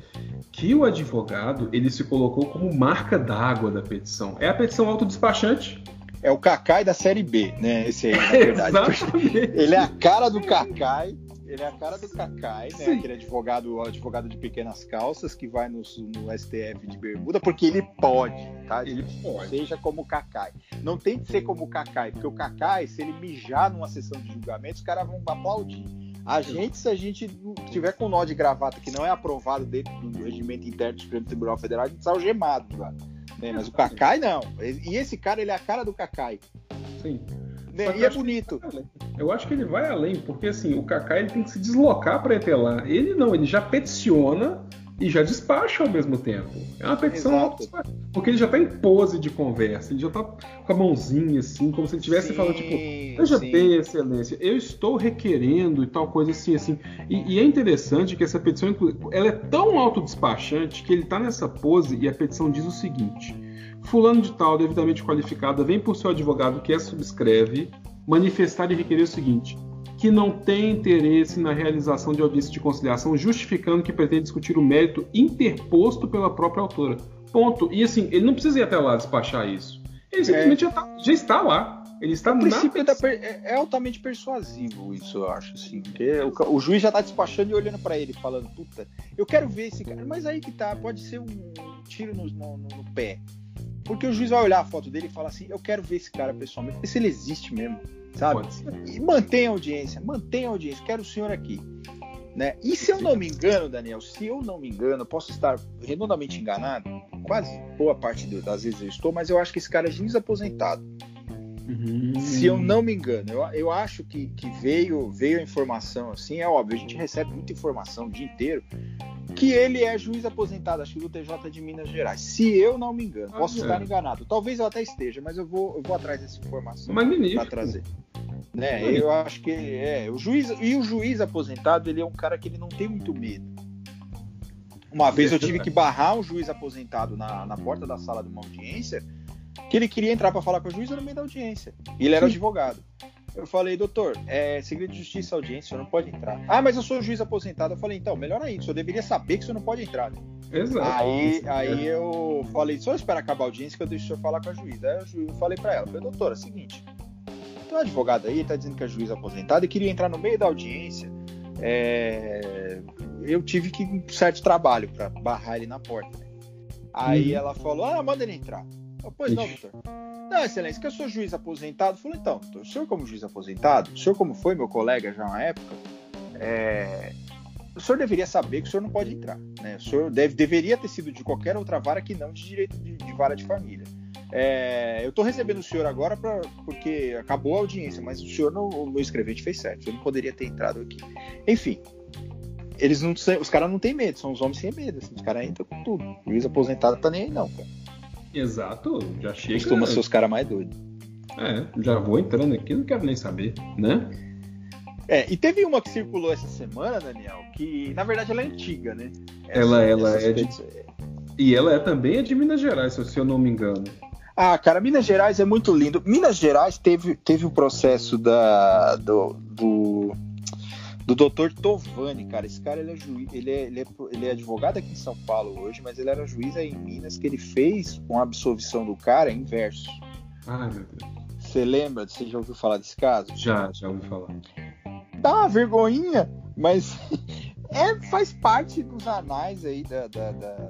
Que o advogado ele se colocou como marca d'água da petição. É a petição autodespachante é o Kakai da série B, né? Esse aí, na [laughs] verdade. ele é a cara do Kakai. Ele é a cara do Kakai, né? Sim. Aquele advogado, advogado de pequenas calças que vai no, no STF de bermuda, porque ele pode, tá? Ele pode. Seja como o Kakai. Não tem que ser como o Kakai, porque o Kakai, se ele mijar numa sessão de julgamento, os caras vão aplaudir. A gente, se a gente tiver com nó de gravata que não é aprovado dentro do regimento interno do Supremo Tribunal Federal, a gente sai algemado. Né? Mas o Kakai não. E esse cara, ele é a cara do Kakai. Sim. Né? E é bonito. Eu acho que ele vai além, porque assim, o Kakai ele tem que se deslocar para até lá. Ele não, ele já peticiona e já despacha ao mesmo tempo. É uma petição porque ele já está em pose de conversa, ele já está com a mãozinha assim, como se ele estivesse falando, tipo, veja bem, excelência, eu estou requerendo e tal coisa assim, assim. E, e é interessante que essa petição, ela é tão autodespachante que ele está nessa pose e a petição diz o seguinte: Fulano de tal, devidamente qualificada, vem por seu advogado que a subscreve, manifestar e requerer o seguinte: que não tem interesse na realização de audiência de conciliação, justificando que pretende discutir o mérito interposto pela própria autora. Ponto. E assim, ele não precisa ir até lá despachar isso. Ele simplesmente é. já, tá, já, está lá. Ele está no princípio da, é, é, altamente persuasivo isso, eu acho, assim. O, o, juiz já está despachando e olhando para ele, falando, puta, eu quero ver esse cara. Mas aí que tá, pode ser um tiro no, no, no pé. Porque o juiz vai olhar a foto dele e falar assim, eu quero ver esse cara pessoalmente, ver se ele existe mesmo sabe? E mantenha a audiência, mantenha a audiência, quero o senhor aqui. Né? E se eu não me engano, Daniel, se eu não me engano, posso estar redondamente enganado, quase boa parte das vezes eu estou, mas eu acho que esse cara é juiz aposentado. Uhum. Se eu não me engano, eu, eu acho que, que veio, veio a informação assim, é óbvio, a gente recebe muita informação o dia inteiro, que ele é juiz aposentado, acho que do TJ de Minas Gerais. Se eu não me engano, posso ah, estar é. enganado. Talvez eu até esteja, mas eu vou, eu vou atrás dessa informação para trazer. Né? Eu acho que é o juiz e o juiz aposentado ele é um cara que ele não tem muito medo. Uma vez eu tive que barrar um juiz aposentado na, na porta da sala de uma audiência que ele queria entrar para falar com o juiz no meio da audiência. E ele era advogado. Eu falei, doutor, é segredo de justiça audiência, o senhor não pode entrar. Ah, mas eu sou juiz aposentado. Eu falei, então, melhor ainda, o senhor deveria saber que o senhor não pode entrar. Né? Exato. Aí, aí eu falei, só esperar acabar a audiência que eu deixo o senhor falar com a juíza. Aí eu falei para ela, falei, doutora, é o seguinte, tem um advogado aí, tá dizendo que é juiz aposentado e queria entrar no meio da audiência. É... Eu tive que um certo trabalho para barrar ele na porta. Né? Aí hum. ela falou, ah, manda ele entrar. Eu, pois não, doutor. Não, excelência, que eu sou juiz aposentado. Falei, então, o senhor como juiz aposentado, o senhor como foi meu colega já na época, é... o senhor deveria saber que o senhor não pode entrar. Né? O senhor deve, deveria ter sido de qualquer outra vara que não de direito de, de vara de família. É, eu estou recebendo o senhor agora pra, porque acabou a audiência, mas o senhor, no, o meu escrevente fez certo, o senhor não poderia ter entrado aqui. Enfim, eles não os caras não têm medo, são os homens sem medo, assim, os caras entram com tudo. O juiz aposentado tá nem aí não, cara. Exato, já chega. Costuma ser os caras mais doidos. É, já vou entrando aqui, não quero nem saber, né? É, e teve uma que circulou essa semana, Daniel, que na verdade ela é antiga, né? Essa, ela, ela é de... E ela é também é de Minas Gerais, se eu não me engano. Ah, cara, Minas Gerais é muito lindo. Minas Gerais teve, teve o processo da, do, do, do Dr. Tovani, cara. Esse cara ele é, juiz, ele, é, ele, é, ele é advogado aqui em São Paulo hoje, mas ele era juiz aí em Minas, que ele fez com a absolvição do cara inverso. Ai, meu Deus. Você lembra? Você já ouviu falar desse caso? Já, já ouvi falar. Dá uma vergonhinha, mas [laughs] é, faz parte dos anais aí da, da, da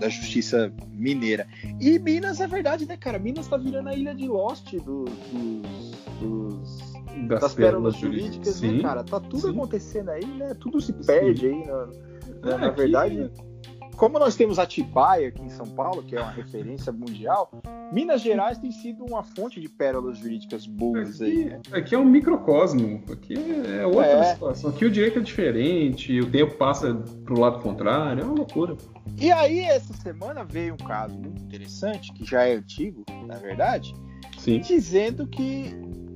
da justiça mineira. E Minas é verdade, né, cara? Minas tá virando a ilha de Lost do, dos, dos das, das, pérolas jurídicas, né, cara? Tá tudo sim. acontecendo aí, né? Tudo se perde sim. aí, na, na, é, na verdade como nós temos Atibaia aqui em São Paulo, que é uma referência mundial, Minas Gerais tem sido uma fonte de pérolas jurídicas boas aqui, aí. Né? Aqui é um microcosmo, aqui é outra é. situação. Aqui o direito é diferente, o tempo passa pro lado contrário, é uma loucura. E aí, essa semana veio um caso muito interessante, que já é antigo, na verdade, Sim. dizendo que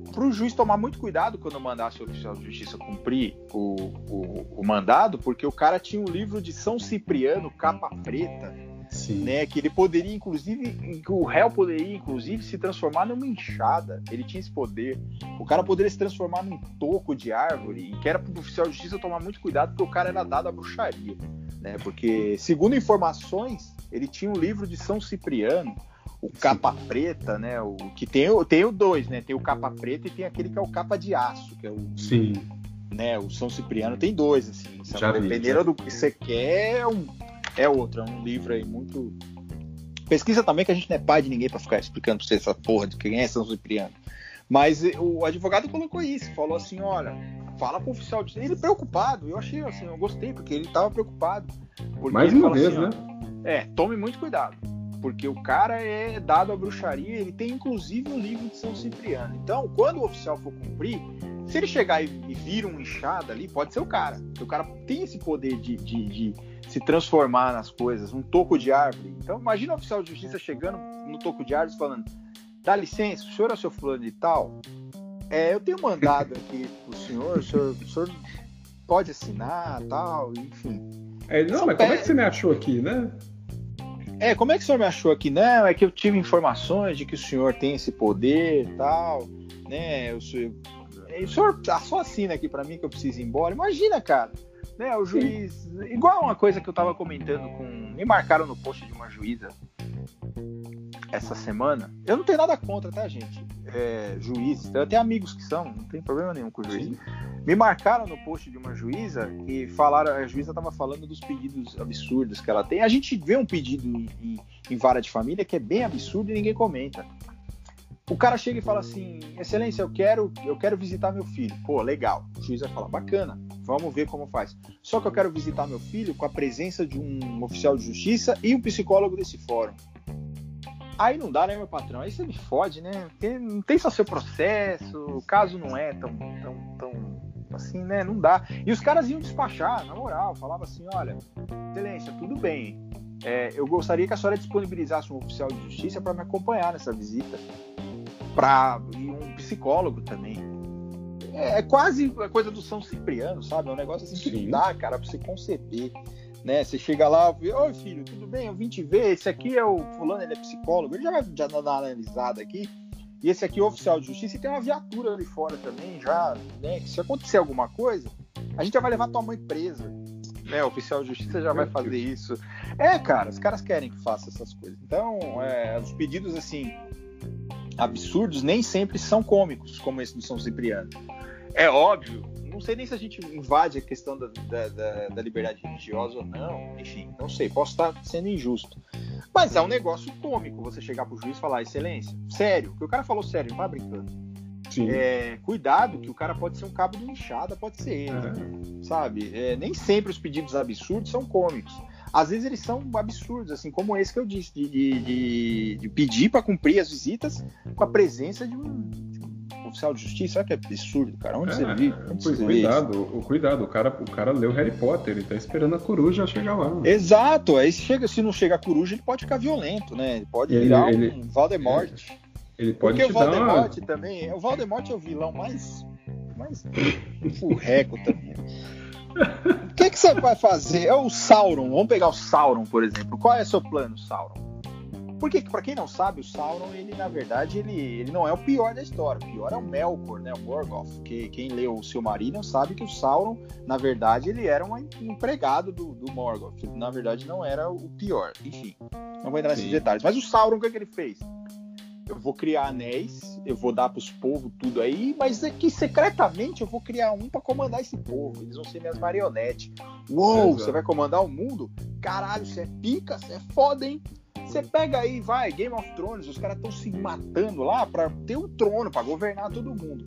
para o juiz tomar muito cuidado quando mandasse o oficial de justiça cumprir o, o, o, mandado, porque o cara tinha um livro de São Cipriano, capa preta, Sim. né? Que ele poderia, inclusive, o réu poderia, inclusive, se transformar numa enxada. Ele tinha esse poder. O cara poderia se transformar num toco de árvore, e que era para o oficial de justiça tomar muito cuidado, porque o cara era dado à bruxaria. Né? Porque, segundo informações, ele tinha um livro de São Cipriano o capa preta, né? O que tem, tem o dois, né? Tem o capa preta e tem aquele que é o capa de aço, que é o Sim. Né, o São Cipriano tem dois, assim. Já dependendo do que você quer, é, um, é outro. É um livro aí muito. Pesquisa também que a gente não é pai de ninguém para ficar explicando pra você essa porra de quem é São Cipriano. Mas o advogado colocou isso, falou assim: olha, fala pro oficial de. Ele preocupado, eu achei assim, eu gostei, porque ele tava preocupado. Mais uma vez, assim, né? Ó, é, tome muito cuidado porque o cara é dado à bruxaria, ele tem inclusive um livro de São Cipriano. Então, quando o oficial for cumprir, se ele chegar e, e vir um inchado ali, pode ser o cara. Porque o cara tem esse poder de, de, de, se transformar nas coisas, um toco de árvore. Então, imagina o oficial de justiça chegando no toco de árvore falando: dá licença, o senhor é o seu fulano de tal? É, eu tenho mandado aqui pro senhor, o senhor, o senhor pode assinar, tal, enfim. É, não, São mas pé... como é que você me achou aqui, né? É, como é que o senhor me achou aqui? Não, é que eu tive informações de que o senhor tem esse poder tal, né? O senhor, o senhor tá só assina aqui para mim que eu preciso ir embora. Imagina, cara. Né, o juiz. Sim. Igual uma coisa que eu tava comentando com. Me marcaram no post de uma juíza essa semana. Eu não tenho nada contra, tá, gente? É, juízes. Eu tenho amigos que são, não tem problema nenhum com o juiz. Sim. Me marcaram no post de uma juíza e falaram, a juíza estava falando dos pedidos absurdos que ela tem. A gente vê um pedido em, em vara de família que é bem absurdo e ninguém comenta. O cara chega e fala assim: Excelência, eu quero, eu quero visitar meu filho. Pô, legal. O juiz vai falar: bacana, vamos ver como faz. Só que eu quero visitar meu filho com a presença de um oficial de justiça e um psicólogo desse fórum. Aí não dá, né, meu patrão? Aí você me fode, né? Porque não tem só seu processo, o caso não é tão, tão, tão assim, né? Não dá. E os caras iam despachar, na moral, falava assim: olha, excelência, tudo bem. É, eu gostaria que a senhora disponibilizasse um oficial de justiça para me acompanhar nessa visita para e um psicólogo também. É, é, quase a coisa do São Cipriano, sabe? É um negócio assim que não dá, cara, para você conceber. Né? Você chega lá, oi filho, tudo bem? Eu vim te ver. Esse aqui é o fulano, ele é psicólogo. Ele já vai já dar uma analisada aqui. E esse aqui é o oficial de justiça e tem uma viatura ali fora também, já, né? Que se acontecer alguma coisa, a gente já vai levar tua mãe presa. Né, o oficial de justiça já vai fazer isso. É, cara, os caras querem que faça essas coisas. Então, é, os pedidos assim, absurdos nem sempre são cômicos, como esse do São Cipriano. É óbvio, não sei nem se a gente invade a questão da, da, da, da liberdade religiosa ou não, enfim, não sei, posso estar sendo injusto. Mas é um negócio cômico você chegar pro juiz e falar, excelência, sério, que o cara falou sério, não tá brincando. É, cuidado, que o cara pode ser um cabo de inchada, pode ser ele, é. sabe? É, nem sempre os pedidos absurdos são cômicos às vezes eles são absurdos, assim, como esse que eu disse, de, de, de pedir para cumprir as visitas com a presença de um, oficial de justiça. Olha que absurdo, cara. Onde é, você vive? Onde você cuidado, o, cuidado, o cara, o cara leu Harry Potter, ele tá esperando a coruja chegar lá. Exato, aí se, chega, se não chega a coruja, ele pode ficar violento, né? Ele pode ele, virar ele, um Valdemort. Ele pode Porque o Valdemort uma... também, o Valdemort é o vilão mais mais furreco também. O que, que você vai fazer? É o Sauron. Vamos pegar o Sauron, por exemplo. Qual é o seu plano, Sauron? Porque, para quem não sabe, o Sauron, ele na verdade, ele, ele não é o pior da história. O pior é o Melkor, né? O Morgoth. Que quem leu o Silmarillion sabe que o Sauron, na verdade, ele era um empregado do, do Morgoth. Na verdade, não era o pior. Enfim, não vou entrar nesses detalhes. Mas o Sauron, o que, é que ele fez? eu vou criar anéis, eu vou dar pros povos tudo aí, mas é que secretamente eu vou criar um para comandar esse povo. Eles vão ser minhas marionetes. Uou, você vai comandar o mundo? Caralho, você é pica, você é foda, hein? Você pega aí, vai, Game of Thrones, os caras estão se matando lá para ter um trono, para governar todo mundo.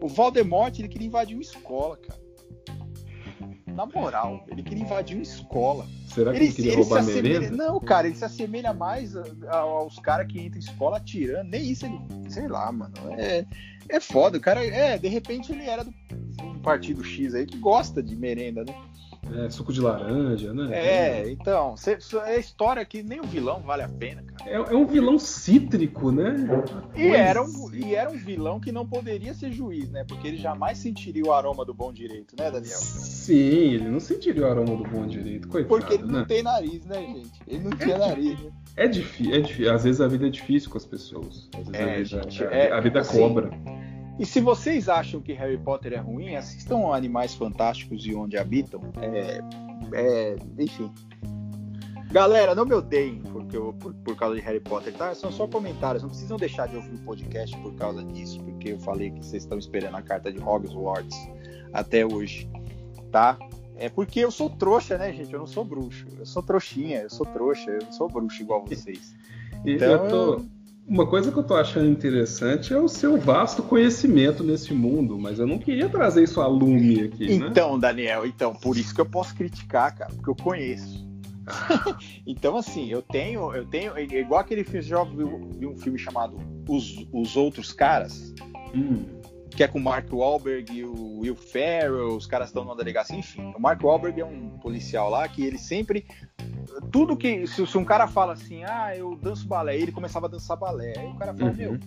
O Voldemort, ele queria invadir uma escola, cara. Na moral, ele queria invadir uma escola. Será que ele, ele queria ele roubar merenda? Não, cara, ele se assemelha mais aos caras que entram em escola atirando. Nem isso ele. Sei lá, mano. É, é foda. O cara, é, de repente ele era do um partido X aí que gosta de merenda, né? É, suco de laranja, né? É, então, cê, é história que nem o vilão vale a pena, cara. É, é um vilão cítrico, né? E era, um, e era um vilão que não poderia ser juiz, né? Porque ele jamais sentiria o aroma do bom direito, né, Daniel? Sim, ele não sentiria o aroma do bom direito, coitado. Porque ele né? não tem nariz, né, gente? Ele não tinha é nariz, né? É difícil, é difícil. Às vezes a vida é difícil com as pessoas. Às vezes é, a vida, gente, é, a vida assim, cobra. E se vocês acham que Harry Potter é ruim, assistam Animais Fantásticos e Onde Habitam. É, é, enfim. Galera, não me odeiem porque eu, por, por, causa de Harry Potter, tá? São só comentários, não precisam deixar de ouvir o podcast por causa disso, porque eu falei que vocês estão esperando a carta de Hogwarts até hoje, tá? É porque eu sou trouxa, né, gente? Eu não sou bruxo. Eu sou trouxinha, eu sou trouxa, eu não sou bruxo igual vocês. Então, eu tô, uma coisa que eu tô achando interessante é o seu vasto conhecimento nesse mundo, mas eu não queria trazer isso a lume aqui, né? Então, Daniel, então, por isso que eu posso criticar, cara, porque eu conheço. [laughs] então, assim, eu tenho, eu tenho. Igual aquele filme, você já viu, viu um filme chamado Os, Os Outros Caras? Hum. Que é com o Mark Wahlberg e o Will Ferrell, os caras estão numa delegacia, enfim. O Mark Wahlberg é um policial lá que ele sempre. Tudo que. Se, se um cara fala assim, ah, eu danço balé, ele começava a dançar balé. Aí o cara fala, Uhum. meu,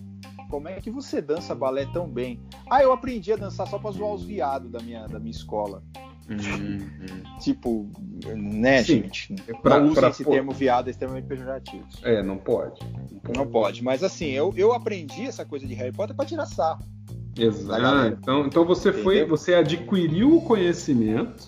como é que você dança balé tão bem? Ah, eu aprendi a dançar só pra zoar os viados da minha, da minha escola. Hum, hum. [laughs] Tipo, né, Sim. gente? Pra- não pra esse pôr- termo viado é extremamente pejorativo. É, não pode. Não pode, mas assim, eu, eu aprendi essa coisa de Harry Potter pra tirar sarro. Exato. Então, então você foi, Entendeu? você adquiriu o conhecimento,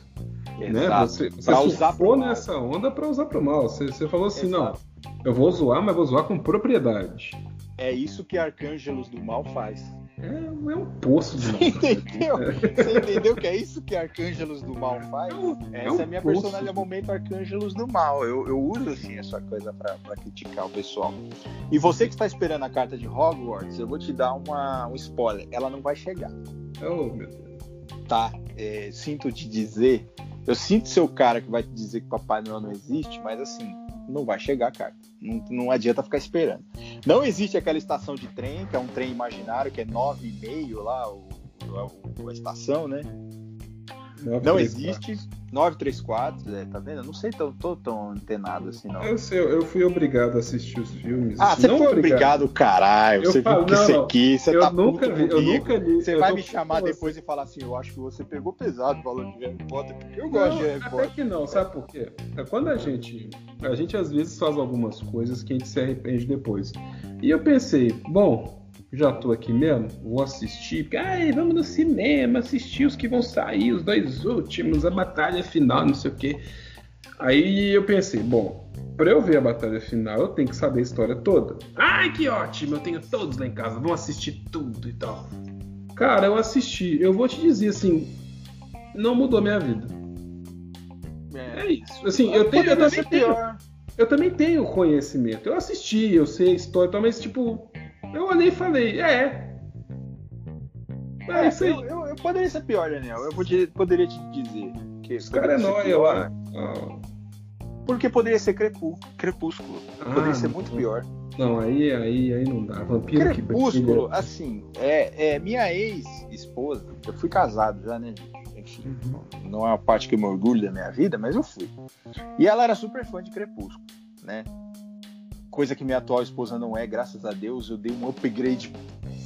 né? Exato. Você, você surfou mal. nessa onda para usar pro mal. Você, você falou assim, Exato. não, eu vou zoar, mas vou zoar com propriedade. É isso que Arcângelos do Mal faz. É, é um poço de [laughs] Você entendeu? Você entendeu que é isso que Arcângelos do Mal faz? É Essa um é a minha poço. personalidade momento Arcângelos do Mal. Eu, eu uso assim essa coisa pra, pra criticar o pessoal. E você que está esperando a carta de Hogwarts, eu vou te dar uma, um spoiler. Ela não vai chegar. Oh, meu Deus. tá? É, sinto te dizer, eu sinto ser o cara que vai te dizer que Papai Noel não existe, mas assim, não vai chegar, cara. Não, não adianta ficar esperando. Não existe aquela estação de trem, que é um trem imaginário, que é nove e meio lá, o, o- a estação, né? Não existe. 934, é, tá vendo? Eu não sei, tão, tô tão antenado assim, não. Eu, sei, eu fui obrigado a assistir os filmes. Ah, assim, você não foi obrigado, caralho. Eu Você falo, viu que não, você não. quis, você Eu tá nunca puto vi, eu comigo. nunca li. Você eu vai me chamar você. depois e falar assim, eu acho que você pegou pesado falando de Harry Potter, porque eu gosto de Não, Harry até Potter. que não, sabe por quê? É Quando a gente. A gente às vezes faz algumas coisas que a gente se arrepende depois. E eu pensei, bom, já tô aqui mesmo, vou assistir. Ai, vamos no cinema assistir os que vão sair, os dois últimos, a batalha final, não sei o quê. Aí eu pensei, bom, pra eu ver a batalha final, eu tenho que saber a história toda. Ai, que ótimo, eu tenho todos lá em casa, vão assistir tudo e tal. Cara, eu assisti, eu vou te dizer assim, não mudou minha vida. É isso. Assim, eu, tenho, eu, também tenho, eu também tenho conhecimento. Eu assisti, eu sei a história, mas tipo, eu olhei e falei, é. É, isso aí. eu, eu, eu poderia ser pior, Daniel. Eu podia- poderia te dizer. Que Os caras é nóia lá. Ah, Porque poderia ser crepú, crepúsculo. Ah, poderia ser não. muito pior. não, aí, aí, aí não dá. Vampiro que Crepúsculo, brilha. assim, é, é minha ex-esposa. Eu fui casado já, né? Enfim, Uhum. não é uma parte que eu me orgulho da minha vida, mas eu fui. E ela era super fã de Crepúsculo, né? Coisa que minha atual esposa não é, graças a Deus, eu dei um upgrade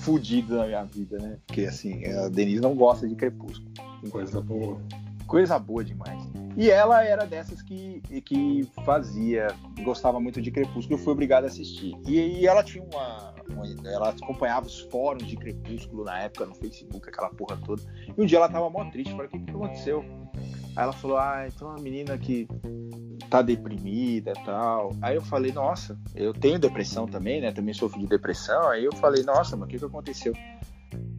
fudido na minha vida, né? Porque assim, a Denise não gosta de Crepúsculo. Coisa boa. Coisa boa demais. E ela era dessas que, que fazia, gostava muito de Crepúsculo, eu fui obrigado a assistir. E, e ela tinha uma, uma- Ela acompanhava os fóruns de Crepúsculo na época, no Facebook, aquela porra toda. E um dia ela tava mó triste, falei, o que, que aconteceu? Aí ela falou, ah, então uma menina que tá deprimida e tal. Aí eu falei, nossa, eu tenho depressão também, né? Também sofro de depressão. Aí eu falei, nossa, mas o que, que aconteceu?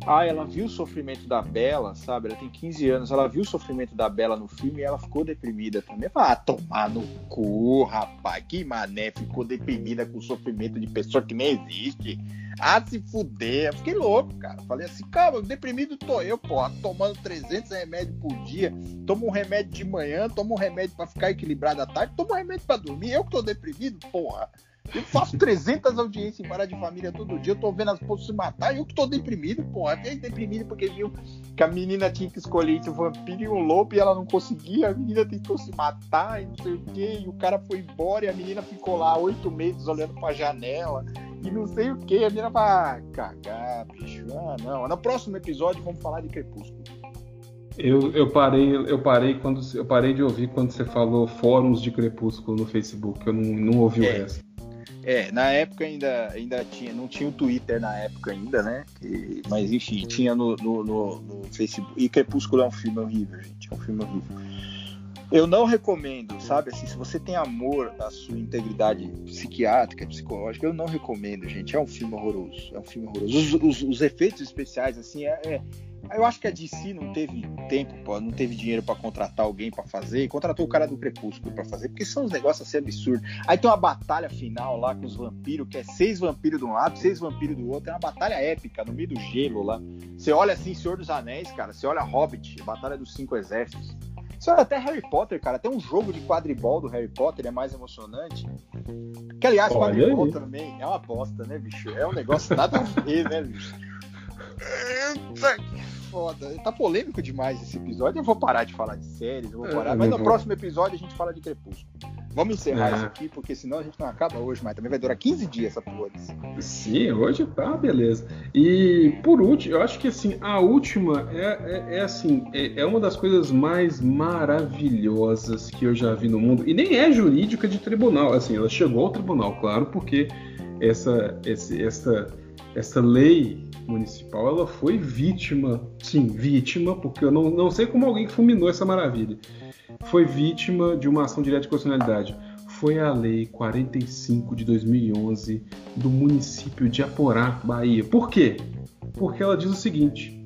Ah, ela viu o sofrimento da Bela, sabe? Ela tem 15 anos, ela viu o sofrimento da Bela no filme e ela ficou deprimida também. Ah, tomar no cu, rapaz, que mané, ficou deprimida com o sofrimento de pessoa que nem existe. Ah, se fuder. Eu fiquei louco, cara. Falei assim, calma, deprimido tô eu, porra, tomando 300 remédios por dia. Tomo um remédio de manhã, tomo um remédio pra ficar equilibrado à tarde, tomo um remédio pra dormir. Eu que tô deprimido, porra. Eu faço 300 audiências em Vara de Família todo dia, eu tô vendo as pessoas se matar eu que tô deprimido, porra. Fiquei deprimido porque viu que a menina tinha que escolher entre o vampiro e o lobo e ela não conseguia, a menina tentou se matar e não sei o que, e o cara foi embora e a menina ficou lá oito meses olhando pra janela e não sei o que. A menina vai ah, cagar, bicho. Ah, não. No próximo episódio vamos falar de Crepúsculo. Eu, eu parei, eu parei quando eu parei de ouvir quando você falou fóruns de Crepúsculo no Facebook. Eu não, não ouvi É. o resto. É, na época ainda, ainda tinha, não tinha o Twitter na época ainda, né? Que- mas enfim, tinha no, no, no- no Facebook. E Crepúsculo é um filme horrível, gente. É um filme horrível. Eu não recomendo, sabe? Assim, se você tem amor à sua integridade psiquiátrica, psicológica, eu não recomendo, gente. É um filme horroroso. É um filme horroroso. Os, os- os efeitos especiais, assim, é, é- Eu acho que a DC não teve tempo, não teve dinheiro pra contratar alguém pra fazer, e contratou o cara do Crepúsculo pra fazer, porque são uns negócios assim absurdos. Aí tem uma batalha final lá com os vampiros, que é seis vampiros de um lado, seis vampiros do outro. É uma batalha épica no meio do gelo lá. Você olha assim, Senhor dos Anéis, cara. Você olha Hobbit, Batalha dos Cinco Exércitos. Isso é até Harry Potter, cara. Até um jogo de quadribol do Harry Potter é mais emocionante. Que, aliás, Olha quadribol aí. também é uma bosta, né, bicho? É um negócio nada a ver, né, bicho? Eita, que foda. Tá polêmico demais esse episódio. Eu vou parar de falar de séries, eu vou É, parar. eu Mas no vou. próximo episódio a gente fala de Crepúsculo. Vamos encerrar É. isso aqui, porque senão a gente não acaba hoje, mas também vai durar 15 dias essa porra. Sim, hoje tá, beleza. E por último, eu acho que assim, a última é, é, é, assim, é, é uma das coisas mais maravilhosas que eu já vi no mundo. E nem é jurídica de tribunal, assim, ela chegou ao tribunal, claro, porque essa, esse, essa, essa lei municipal ela foi vítima, sim, vítima, porque eu não, não sei como alguém fulminou essa maravilha. Foi vítima de uma ação direta de constitucionalidade. Foi a Lei 45 de 2011 do município de Aporá, Bahia. Por quê? Porque ela diz o seguinte: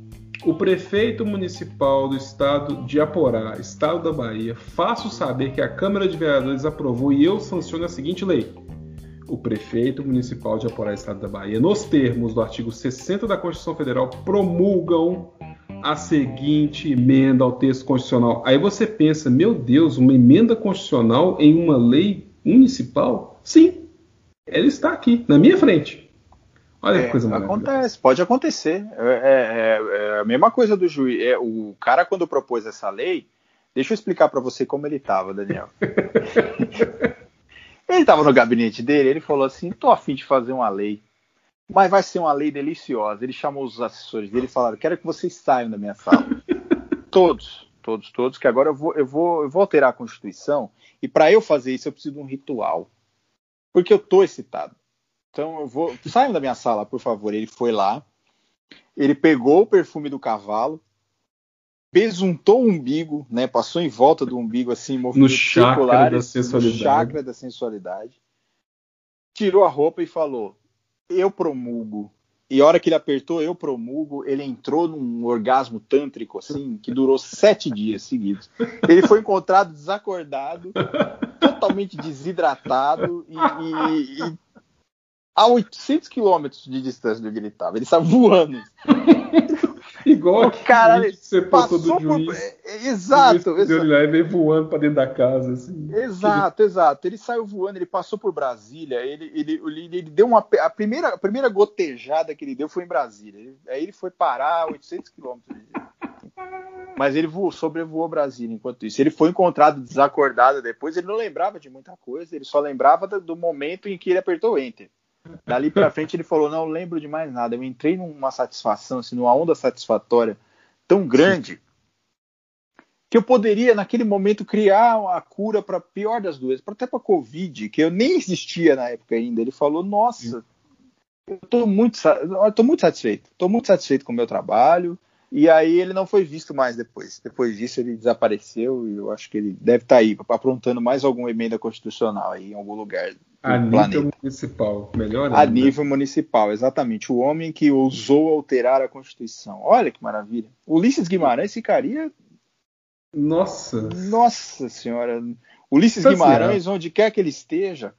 o prefeito municipal do estado de Aporá, estado da Bahia, faço saber que a Câmara de Vereadores aprovou e eu sanciono a seguinte lei. O prefeito municipal de Aporá, estado da Bahia, nos termos do artigo 60 da Constituição Federal, promulgam a seguinte emenda ao texto constitucional. Aí você pensa, meu Deus, uma emenda constitucional em uma lei municipal? Sim, ela está aqui, na minha frente. Olha É, que coisa maravilhosa. acontece, pode acontecer. É, é- é a mesma coisa do juiz. É, o cara, quando propôs essa lei, deixa eu explicar para você como ele estava, Daniel. [laughs] ele estava no gabinete dele, ele falou assim: tô afim de fazer uma lei, mas vai ser uma lei deliciosa. Ele chamou os assessores dele e falaram: quero que vocês saiam da minha sala. [laughs] todos, todos, todos, que agora eu vou, eu vou, eu vou alterar a Constituição, e para eu fazer isso eu preciso de um ritual. Porque eu tô excitado. Então eu vou. Saiam da minha sala, por favor. Ele foi lá. Ele pegou o perfume do cavalo, besuntou o umbigo, né? Passou em volta do umbigo, assim, No movimentos chakra circulares, da sensualidade. No chakra da sensualidade. Tirou a roupa e falou: Eu promulgo. E a hora que ele apertou, eu promulgo, ele entrou num orgasmo tântrico, assim, que durou sete dias seguidos. Ele foi encontrado desacordado, totalmente desidratado e, e- e a 800 quilômetros de distância do que ele estava. Ele estava voando. Igual aquele vídeo que você postou Passou do por. juiz. é, Exato, juiz exato. deu lá e veio voando pra dentro da casa, assim. Exato, exato. Ele saiu voando, ele passou por Brasília, ele, ele, ele, ele deu uma. A primeira, a primeira gotejada que ele deu foi em Brasília. Ele- aí ele foi parar a 800 quilômetros. Mas ele voou, sobrevoou Brasília enquanto isso. Ele foi encontrado desacordado depois, ele não lembrava de muita coisa, ele só lembrava do, do momento em que ele apertou Enter. Dali pra [laughs] frente ele falou: Não lembro de mais nada. Eu entrei numa satisfação, assim, numa onda satisfatória tão grande que eu poderia, naquele momento, criar a cura para a pior das doenças, até para Covid, que eu nem existia na época ainda. Ele falou: Nossa, eu estou muito, eu muito satisfeito, estou muito satisfeito com o meu trabalho. E aí ele não foi visto mais depois. Depois disso ele desapareceu e eu acho que ele deve estar aí aprontando mais alguma emenda constitucional aí em algum lugar A planeta. nível municipal. Melhor A ainda. nível municipal, exatamente. O homem que ousou alterar a Constituição. Olha que maravilha. Ulisses Guimarães ficaria. Nossa. Nossa Senhora. Ulisses. Guimarães, onde quer que ele esteja.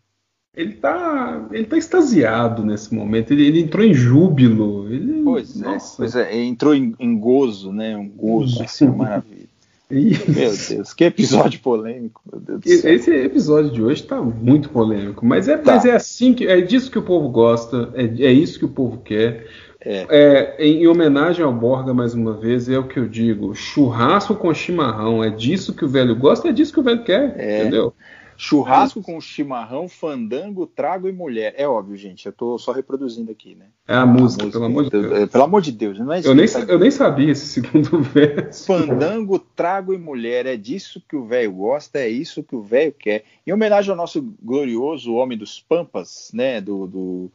Ele tá, ele tá extasiado nesse momento. Ele, ele entrou em júbilo. Ele, Pois é, pois é, entrou em, em gozo, né? Um gozo, assim, [laughs] maravilha. Isso. Meu Deus, que episódio polêmico. Esse episódio de hoje tá muito polêmico, mas é, Tá. mas é assim que é disso que o povo gosta, é, é isso que o povo quer. É. É, em, em homenagem ao Borga mais uma vez, é o que eu digo: churrasco com chimarrão, é disso que o velho gosta, é disso que o velho quer, É. entendeu? Churrasco com chimarrão, fandango, trago e mulher. É óbvio, gente, eu tô só reproduzindo aqui, né? É a música, pelo amor de Deus. É, Pelo amor de Deus, não é isso Eu nem, tá eu nem sabia esse [laughs] segundo verso. Fandango, trago e mulher, é disso que o velho gosta, é isso que o velho quer. Em homenagem ao nosso glorioso homem dos Pampas, né, do, do-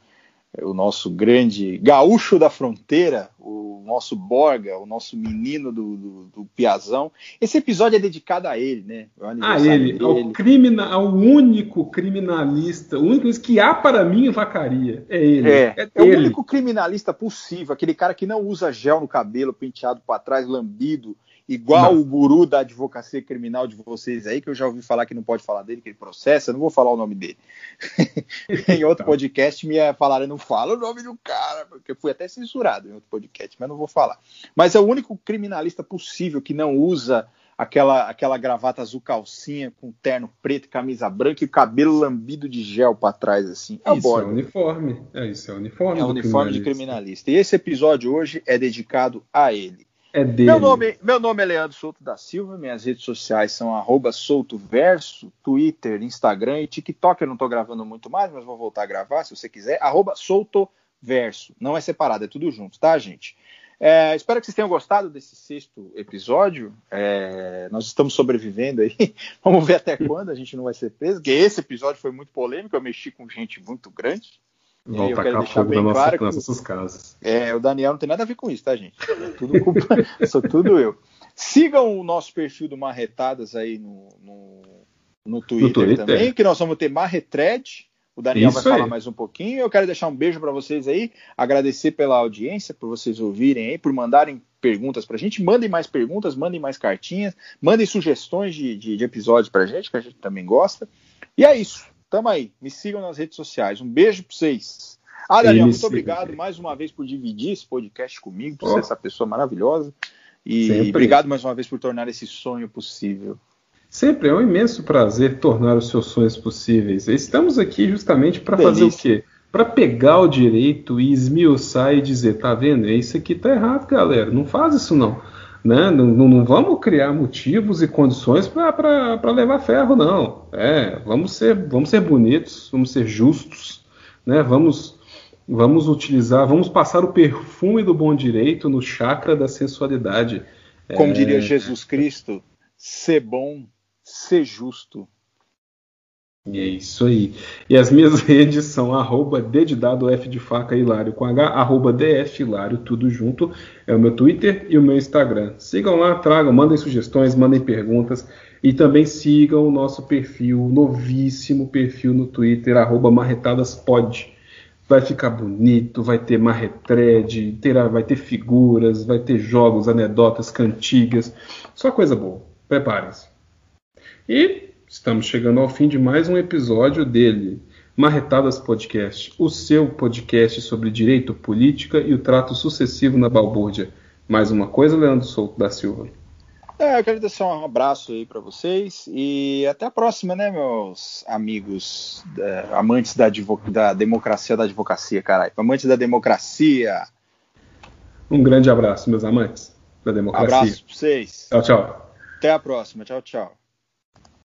o nosso grande gaúcho da fronteira, o nosso Borga, o nosso menino do, do, do Piazão. Esse episódio é dedicado a ele, né? É o A ele, ao, crimina, ao único criminalista, o único que há para mim vacaria. É ele. É, é o ele. único criminalista possível, aquele cara que não usa gel no cabelo, penteado para trás, lambido, igual Não. o guru da advocacia criminal de vocês aí, que eu já ouvi falar que não pode falar dele, que ele processa, não vou falar o nome dele. [laughs] em outro Tá. podcast me falaram, não fala o nome do cara, porque eu fui até censurado em outro podcast, mas não vou falar. Mas é o único criminalista possível que não usa aquela, aquela gravata azul calcinha com terno preto, camisa branca e cabelo lambido de gel para trás, assim. É isso é uniforme. É isso, é uniforme. É uniforme de criminalista. E esse episódio hoje é dedicado a ele. É dele. Meu nome, meu nome é Leandro Souto da Silva, minhas redes sociais são arroba soltoverso, Twitter, Instagram e TikTok. Eu não estou gravando muito mais, mas vou voltar a gravar se você quiser. Arroba soltoverso. Não é separado, é tudo junto, tá, gente? É, espero que vocês tenham gostado desse sexto episódio. É, nós estamos sobrevivendo aí. [laughs] Vamos ver até quando a gente não vai ser preso. Porque esse episódio foi muito polêmico. Eu mexi com gente muito grande. Vão eu quero deixar bem nossa, claro que nossas casas. É, o Daniel não tem nada a ver com isso, tá, gente? Tudo culpa, [laughs] sou tudo eu. Sigam o nosso perfil do Marretadas aí no, no, no, Twitter, no Twitter, também, que nós vamos ter Marretred. O Daniel Isso vai falar aí. mais um pouquinho. Eu quero deixar um beijo para vocês aí, agradecer pela audiência, por vocês ouvirem aí, por mandarem perguntas para a gente. Mandem mais perguntas, mandem mais cartinhas, mandem sugestões de, de, de episódios para a gente, que a gente também gosta. E é isso. Tamo aí. Me sigam nas redes sociais. Um beijo para vocês. Ah, Daniel, muito obrigado mais uma vez por dividir esse podcast comigo, por oh. ser essa pessoa maravilhosa. E Sempre. obrigado mais uma vez por tornar esse sonho possível. Sempre é um imenso prazer tornar os seus sonhos possíveis. Estamos aqui justamente para fazer o quê? Para pegar o direito e esmiuçar e dizer, tá vendo? Isso aqui tá errado, galera. Não faz isso não. Né? Não, não, não vamos criar motivos e condições para levar ferro, não. É, vamos ser, vamos ser bonitos, vamos ser justos, né? Vamos, vamos utilizar, vamos passar o perfume do bom direito no chakra da sensualidade. Como é... diria Jesus Cristo, ser bom ser justo. E é isso aí. E as minhas [laughs] redes são arroba dedidado F de faca hilário com H, arroba DF hilário, tudo junto. É o meu Twitter e o meu Instagram. Sigam lá, tragam, mandem sugestões, mandem perguntas. E também sigam o nosso perfil, novíssimo perfil no Twitter, arroba marretadaspod. Vai ficar bonito, vai ter marretred, terá, vai ter figuras, vai ter jogos, anedotas, cantigas. Só coisa boa. Preparem-se. E estamos chegando ao fim de mais um episódio dele, Marretadas Podcast, o seu podcast sobre direito, política e o trato sucessivo na balbúrdia. Mais uma coisa, Leandro Souto da Silva. É, eu quero deixar um abraço aí para vocês e até a próxima, né, meus amigos é, amantes da, da democracia da advocacia, caralho. Amantes da democracia. Um grande abraço, meus amantes da democracia. Abraço pra vocês. Tchau, tchau. Até a próxima. Tchau, tchau.